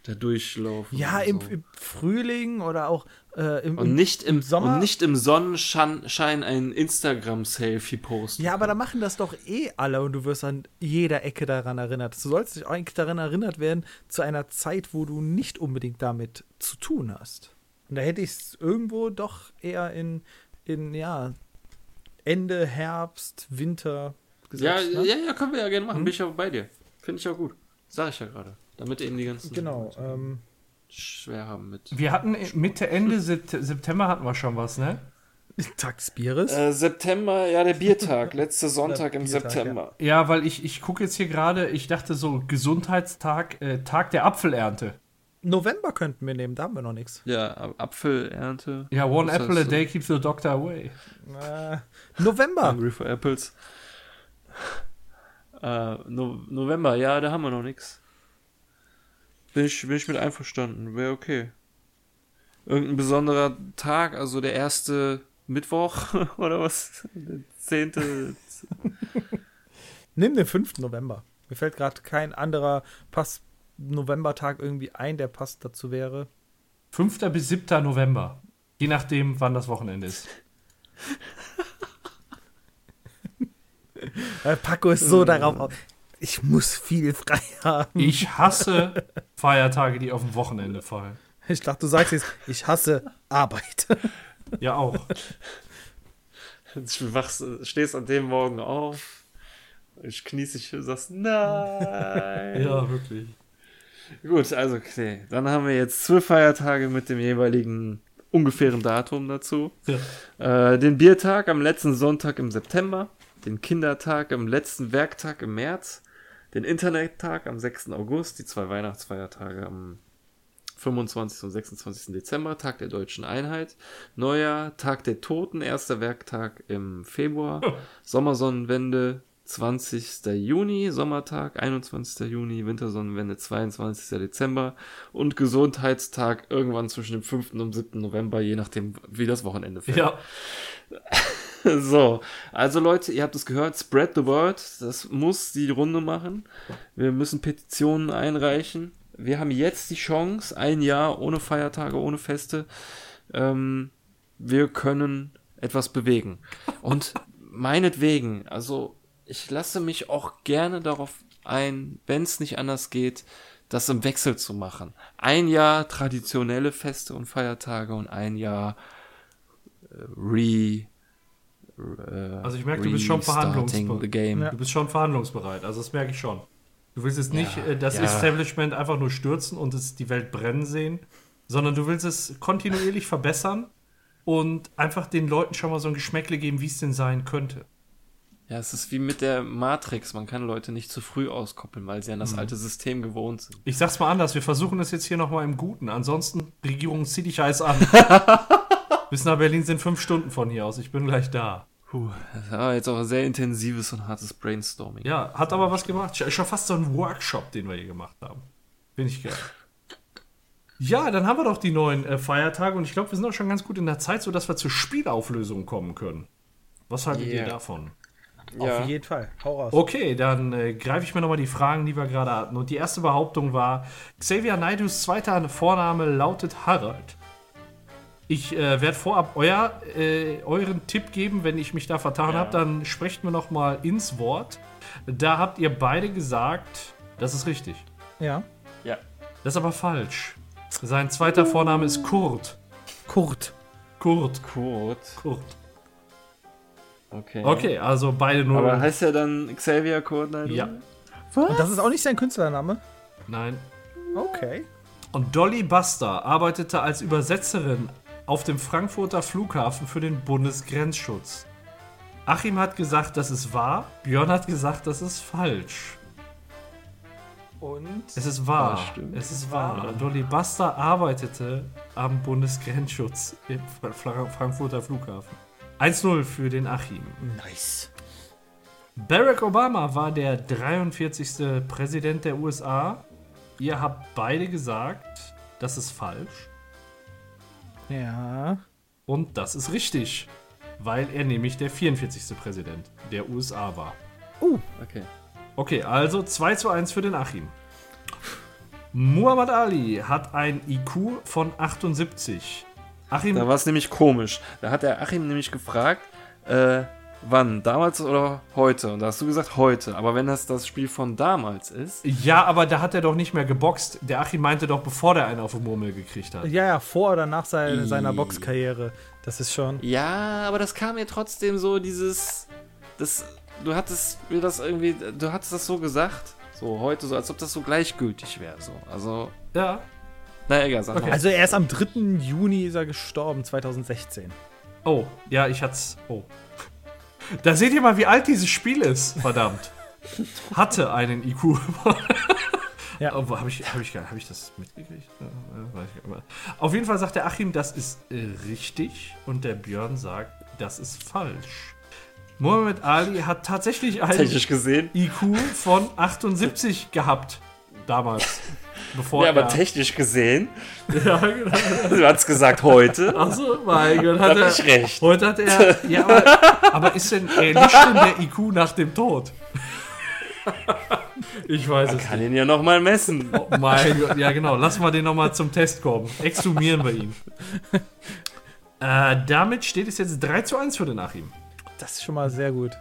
da durchlaufen. Ja, im, so. im Frühling oder auch äh, im, und nicht im, Sommer- und nicht im Sonnenschein ein Instagram-Selfie posten. Ja, aber da machen das doch eh alle und du wirst an jeder Ecke daran erinnert. Du sollst dich eigentlich daran erinnert werden, zu einer Zeit, wo du nicht unbedingt damit zu tun hast. Und da hätte ich es irgendwo doch eher in, in, ja, Ende Herbst, Winter ja, gesetzt. ne? ja, ja, können wir ja gerne machen. Bin ich auch bei dir. Finde ich auch gut. Sag ich ja gerade. Damit eben die ganzen Genau. Ähm, schwer haben mit. Wir hatten Mitte, Ende Sept- September hatten wir schon was, ne? Tag des Bieres. Äh, September, ja, der Biertag, letzter Sonntag im Biertag, September. Ja, weil ich, ich gucke jetzt hier gerade, ich dachte so Gesundheitstag, äh, Tag der Apfelernte. November könnten wir nehmen, da haben wir noch nichts. Ja, Apfelernte. Ja, one Was apple a day keeps the doctor away. Äh, November. Hungry for Apples. Äh, no November, ja, da haben wir noch nichts. Bin ich, bin ich mit einverstanden, wäre okay. Irgendein besonderer Tag, also der erste Mittwoch oder was? Der zehnte. Nimm den 5. November. Mir fällt gerade kein anderer Pass Novembertag irgendwie ein, der passt dazu wäre. 5. bis 7. November. Je nachdem, wann das Wochenende ist. Äh, Paco ist so darauf auf. Ich muss viel frei haben. Ich hasse Feiertage, die auf dem Wochenende fallen. Ich dachte, du sagst jetzt, ich hasse Arbeit. Ja, auch. Du wachst, stehst an dem Morgen auf. Ich knies dich und sagst, nein. Ja, wirklich. Gut, also okay. Dann haben wir jetzt zwölf Feiertage mit dem jeweiligen ungefähren Datum dazu. Ja. Äh, den Biertag am letzten Sonntag im September, den Kindertag am letzten Werktag im März, den Internettag am 6. August, die zwei Weihnachtsfeiertage am 25. und 26. Dezember, Tag der deutschen Einheit. Neujahr, Tag der Toten, erster Werktag im Februar. Sommersonnenwende, 20. Juni, Sommertag, 21. Juni, Wintersonnenwende, 22. Dezember und Gesundheitstag irgendwann zwischen dem 5. und 7. November, je nachdem, wie das Wochenende fällt. Ja. So, also Leute, ihr habt es gehört, spread the word, das muss die Runde machen. Wir müssen Petitionen einreichen. Wir haben jetzt die Chance, ein Jahr ohne Feiertage, ohne Feste. Ähm, wir können etwas bewegen. Und meinetwegen, also ich lasse mich auch gerne darauf ein, wenn es nicht anders geht, das im Wechsel zu machen. Ein Jahr traditionelle Feste und Feiertage und ein Jahr äh, re äh, Also ich merke, du bist schon verhandlungsbereit. Ja. Du bist schon verhandlungsbereit, also das merke ich schon. Du willst jetzt nicht Ja, äh, das ja. Establishment einfach nur stürzen und es die Welt brennen sehen, sondern du willst es kontinuierlich verbessern und einfach den Leuten schon mal so ein Geschmäckle geben, wie es denn sein könnte. Ja, es ist wie mit der Matrix. Man kann Leute nicht zu früh auskoppeln, weil sie an Mhm. das alte System gewohnt sind. Ich sag's mal anders, wir versuchen es jetzt hier nochmal im Guten. Ansonsten, Regierung, zieh dich heiß an. Bis nach Berlin sind fünf Stunden von hier aus. Ich bin gleich da. Puh, das war jetzt auch ein sehr intensives und hartes Brainstorming. Ja, hat aber was gemacht. Sch- Schon fast so ein Workshop, den wir hier gemacht haben. Bin ich geil. Ja, dann haben wir doch die neuen äh, Feiertage und ich glaube, wir sind auch schon ganz gut in der Zeit, sodass wir zur Spielauflösung kommen können. Was haltet ihr Yeah. davon? Ja. Auf jeden Fall. Hau raus. Okay, dann äh, greife ich mir nochmal die Fragen, die wir gerade hatten. Und die erste Behauptung war, Xavier Naidus zweiter Vorname lautet Harald. Ich äh, werde vorab euer, äh, euren Tipp geben, wenn ich mich da vertan Ja. habe, dann sprecht mir nochmal ins Wort. Da habt ihr beide gesagt, das ist richtig. Ja. ja. Das ist aber falsch. Sein zweiter Vorname ist Kurt. Kurt. Kurt. Kurt. Kurt. Okay. Okay, also beide nur. Aber heißt er dann Xavier Kurt? Nein, ja, Und das ist auch nicht sein Künstlername? nein. Okay. Und Dolly Buster arbeitete als Übersetzerin auf dem Frankfurter Flughafen für den Bundesgrenzschutz. Achim hat gesagt, das ist wahr. Björn hat gesagt, das ist falsch. Und Es ist wahr. Es ist wahr. Dolly Buster arbeitete am Bundesgrenzschutz im Fra- Frankfurter Flughafen. 1-0 für den Achim. nice. Barack Obama war der 43. Präsident der USA. Ihr habt beide gesagt, das ist falsch. Ja. Und das ist richtig, weil er nämlich der 44. Präsident der USA war. Okay. Okay, also 2 zu 1 für den Achim. Muhammad Ali hat ein IQ von 78. Achim, Da war es nämlich komisch. Da hat der Achim nämlich gefragt, äh, wann? Damals oder heute? Und da hast du gesagt heute. Aber wenn das das Spiel von damals ist. ja, aber da hat er doch nicht mehr geboxt. Der Achim meinte doch, bevor der einen auf den Murmel gekriegt hat. Ja, ja, vor oder nach sei- I- seiner Boxkarriere. Das ist schon. Ja, aber das kam mir trotzdem so dieses. Das, du hattest mir das irgendwie. Du hattest das so gesagt. So heute, so als ob das so gleichgültig wäre. So. Also. Ja, Na egal, sag Okay. mal. Also er ist am 3. Juni ist er gestorben, 2016. Oh, ja, ich hat's. Oh. Da seht ihr mal, wie alt dieses Spiel ist. Verdammt. Hatte einen IQ. Ja. Habe ich, hab ich, hab ich das mitgekriegt? Auf jeden Fall sagt der Achim, das ist äh, richtig. Und der Björn sagt, das ist falsch. Muhammad Ali hat tatsächlich einen. IQ von 78 gehabt. Damals. Bevor Ja, aber er, technisch gesehen. Ja, genau. Du hast gesagt heute. Achso, mein Gott, hat er, ich recht. Heute hat er. Ja, aber, aber ist denn, erlischt denn der IQ nach dem Tod? Ich weiß Man es kann nicht. ihn ja nochmal messen. Oh mein Gott, ja genau. Lassen wir den nochmal zum Test kommen. Exhumieren wir ihn. Äh, damit steht es jetzt 3 zu 1 für den Achim. Das ist schon mal sehr gut.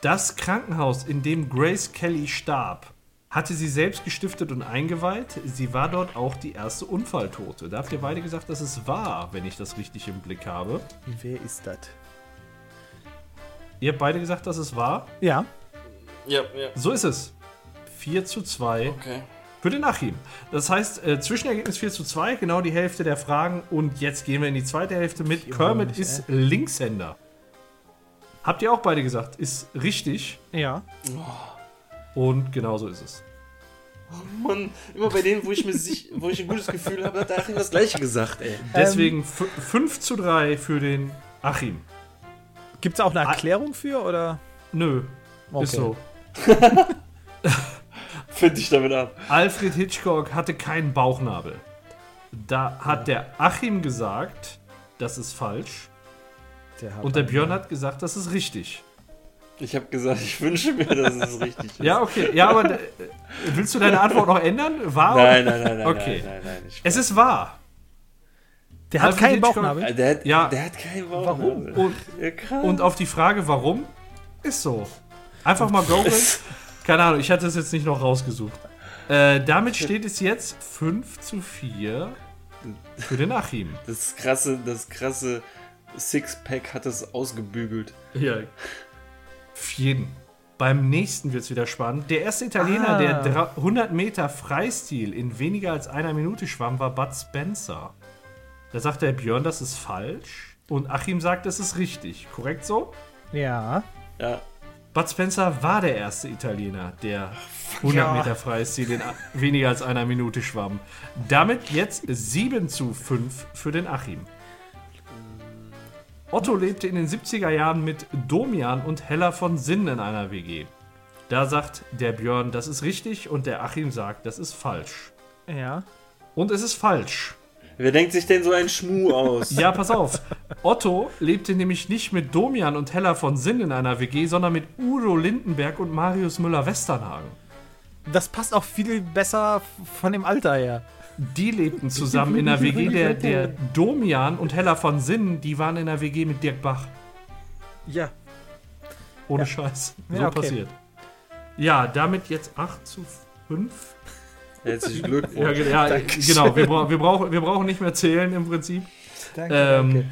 Das Krankenhaus, in dem Grace Kelly starb, hatte sie selbst gestiftet und eingeweiht. Sie war dort auch die erste Unfalltote. Da habt ihr beide gesagt, dass es wahr, wenn ich das richtig im Blick habe. Wer ist das? Ihr habt beide gesagt, dass es wahr. Ja. Ja, ja. So ist es. 4 zu 2 Okay. für den Achim. Das heißt, äh, Zwischenergebnis 4 zu 2, genau die Hälfte der Fragen. Und jetzt gehen wir in die zweite Hälfte mit. Kermit mich, ist Linkshänder. Habt ihr auch beide gesagt, ist richtig. Ja. Und genau so ist es. Oh Mann, immer bei denen, wo ich mir sich, wo ich ein gutes Gefühl habe, hat der Achim das gleiche gesagt, ey. Deswegen 5 zu 3 für den Achim. Gibt es auch eine Erklärung für oder? Nö, Okay. ist so. Find dich damit ab. Alfred Hitchcock hatte keinen Bauchnabel. Da hat der Achim gesagt, das ist falsch. Der hat Und der Björn hat gesagt, das ist richtig. Ich habe gesagt, ich wünsche mir, dass es richtig ist. Ja, okay. Ja, aber äh, willst du deine Antwort noch ändern? Wahr? Nein, nein, nein, nein, Okay. nein, nein, nein. Es ist wahr. Der hat Alfred keinen Bauchnabel. der, hat, Ja. der hat keinen Bauch. Warum? Und, Ja, und auf die Frage, warum, ist so. Einfach mal googeln. Keine Ahnung, ich hatte es jetzt nicht noch rausgesucht. Äh, damit steht es jetzt 5 zu 4 für den Achim. das krasse, das krasse Sixpack hat es ausgebügelt. Ja. Für jeden. Beim nächsten wird es wieder spannend. Der erste Italiener, Ah. der dra- 100 Meter Freistil in weniger als einer Minute schwamm, war Bud Spencer. Da sagt der Björn, das ist falsch. Und Achim sagt, das ist richtig. Korrekt so? Ja. Ja. Bud Spencer war der erste Italiener, der 100 ja. Meter Freistil in weniger als einer Minute schwamm. Damit jetzt 7 zu 5 für den Achim. Otto lebte in den 70er Jahren mit Domian und Hella von Sinn in einer WG. Da sagt der Björn, das ist richtig und der Achim sagt, das ist falsch. Ja. Und es ist falsch. Wer denkt sich denn so einen Schmuh aus? Ja, pass auf. Otto lebte nämlich nicht mit Domian und Hella von Sinn in einer WG, sondern mit Udo Lindenberg und Marius Müller-Westernhagen. Das passt auch viel besser von dem Alter her. Die lebten zusammen in der WG. Der, der Domian und Hella von Sinn, die waren in der WG mit Dirk Bach. Ja. Ohne Scheiß. So Ja, okay. passiert. Ja, damit jetzt 8 zu 5. Herzlichen Glückwunsch. Ja, ja genau. Wir, bra wir, brauchen, wir brauchen nicht mehr zählen im Prinzip. Danke, Ähm,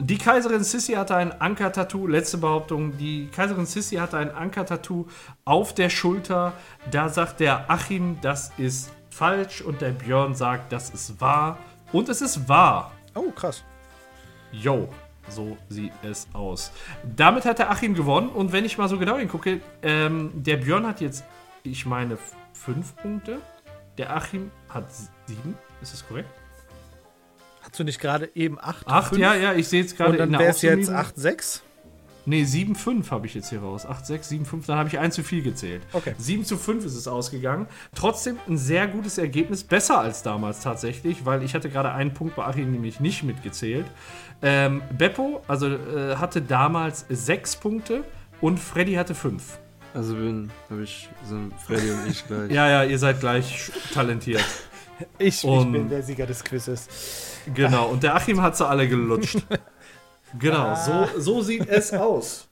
Die Kaiserin Sissi hatte ein Anker-Tattoo, letzte Behauptung, die Kaiserin Sissi hatte ein Anker-Tattoo auf der Schulter. Da sagt der Achim, das ist falsch und der Björn sagt, das ist wahr. Und es ist wahr. Oh, krass. Yo, so sieht es aus. Damit hat der Achim gewonnen und wenn ich mal so genau hingucke, ähm, der Björn hat jetzt, ich meine, fünf Punkte. Der Achim hat sieben. Ist das korrekt? Hast du nicht gerade eben 8? Acht, ja, ja, ich sehe es gerade Und dann in der wäre es jetzt Aufsummierung. 8-6? Nee, 7-5 habe ich jetzt hier raus. 8, 6, 7, 5, dann habe ich ein zu viel gezählt. Okay. 7 zu 5 ist es ausgegangen. Trotzdem ein sehr gutes Ergebnis, besser als damals tatsächlich, weil ich hatte gerade einen Punkt bei Achim nämlich nicht mitgezählt. Ähm, Beppo also, äh, hatte damals 6 Punkte und Freddy hatte 5. Also bin, habe ich, sind Freddy und ich gleich. Ja, ja, ihr seid gleich talentiert. Ich, ich bin der Sieger des Quizzes. Genau, und der Achim hat sie alle gelutscht. Genau, so, so sieht es aus.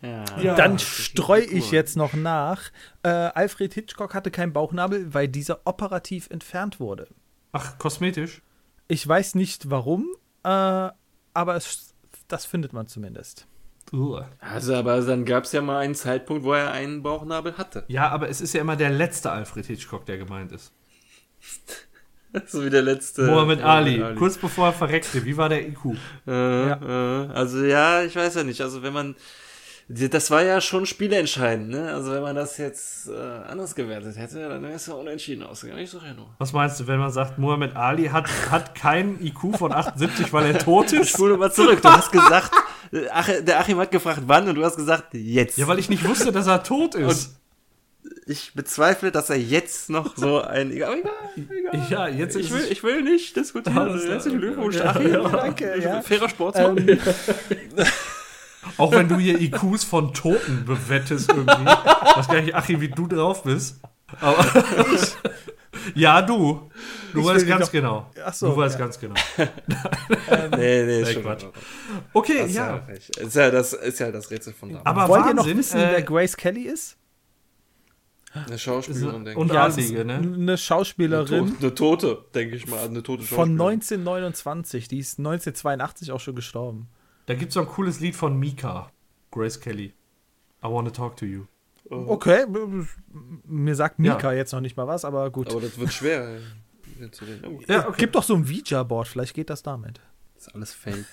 Ja. Dann streue ich jetzt noch nach. Äh, Alfred Hitchcock hatte keinen Bauchnabel, weil dieser operativ entfernt wurde. Ach, kosmetisch? Ich weiß nicht warum, äh, aber es, das findet man zumindest. Uah. Also, aber dann gab es ja mal einen Zeitpunkt, wo er einen Bauchnabel hatte. Ja, aber es ist ja immer der letzte Alfred Hitchcock, der gemeint ist. So wie der letzte. Mohammed Ali, kurz bevor er verreckte. Wie war der IQ? Äh, äh, also ja, ich weiß ja nicht. Also wenn man, das war ja schon spielentscheidend, ne? Also wenn man das jetzt äh, anders gewertet hätte, dann wäre es ja unentschieden ausgegangen. Ich sag ja nur. Was meinst du, wenn man sagt, Mohammed Ali hat, hat keinen IQ von 78, weil er tot ist? Spule mal zurück. Du hast gesagt, äh, Ach, der Achim hat gefragt, wann, und du hast gesagt, jetzt. Ja, weil ich nicht wusste, dass er tot ist. Ich bezweifle, dass er jetzt noch so ein. Aber egal, egal. ja, jetzt Ich will, ich will nicht diskutieren. Klar. Herzlichen Glückwunsch, Ja, Achim. ja. Danke, ja. Fairer Sport. Auch wenn du hier IQs von Toten bewettest irgendwie. Weiß gar nicht, Achim, wie du drauf bist. Aber ja, du. Du Ich weißt ganz doch- genau. Ach so, du weißt ja. ganz genau. nee, nee, ist Nee, schon Quatsch. Okay, Ist ja, ist ja das ist ja das Rätsel von damals. Aber Wollt Wahnsinn, ihr noch wissen, äh, wer Grace Kelly ist? Eine Schauspielerin, denke und ich. Ja, Adlige, ne? Eine Eine Schauspielerin Tote, eine Tote, denke ich mal. Eine tote von Schauspielerin. 1929. Die ist 1982 auch schon gestorben. Da gibt es so ein cooles Lied von Mika, Grace Kelly. I wanna talk to you. Okay, b- mir sagt Ja. Mika jetzt noch nicht mal was, aber gut. Aber das wird schwer. reden. Oh, Ja, okay. Gibt doch so ein Ouija-Board, vielleicht geht das damit. ist alles fake.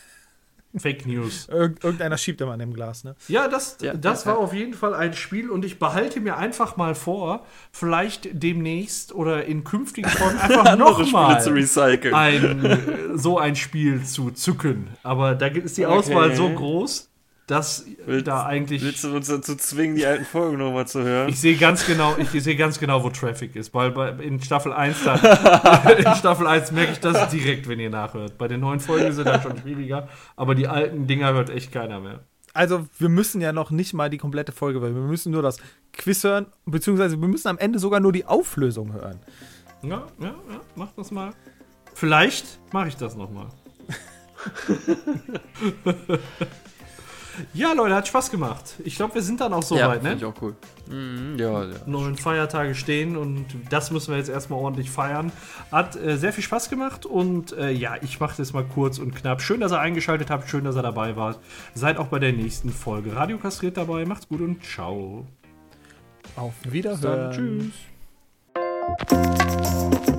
Fake News. Irgend, irgendeiner schiebt immer an dem Glas, ne? Ja, das, Ja, das ja, war ja. auf jeden Fall ein Spiel und ich behalte mir einfach mal vor, vielleicht demnächst oder in künftigen Folgen einfach nochmal zu recyceln. ein, äh, so ein Spiel zu zücken. Aber da ist die Okay. Auswahl so groß, dass Willst- da eigentlich. Willst du uns dazu zwingen, die alten Folgen nochmal zu hören? Ich sehe ganz genau, ich sehe ganz genau, wo Traffic ist, weil bei, in Staffel 1 da, in Staffel 1 merke ich das direkt, wenn ihr nachhört. Bei den neuen Folgen sind das schon schwieriger, aber die alten Dinger hört echt keiner mehr. Also, wir müssen ja noch nicht mal die komplette Folge, weil wir müssen nur das Quiz hören, beziehungsweise wir müssen am Ende sogar nur die Auflösung hören. Ja, ja, ja, mach das mal. Vielleicht mache ich das nochmal. ja, Leute, hat Spaß gemacht. Ich glaube, wir sind dann auch so ja, weit, ne? finde ich auch cool. Mhm, ja, ja. neuen Feiertage stehen und das müssen wir jetzt erstmal ordentlich feiern. Hat äh, sehr viel Spaß gemacht und äh, ja, ich mache das mal kurz und knapp. Schön, dass ihr eingeschaltet habt, schön, dass ihr dabei wart. Seid auch bei der nächsten Folge Radio Kastriert dabei. Macht's gut und ciao. Auf Dann Wiederhören. tschüss.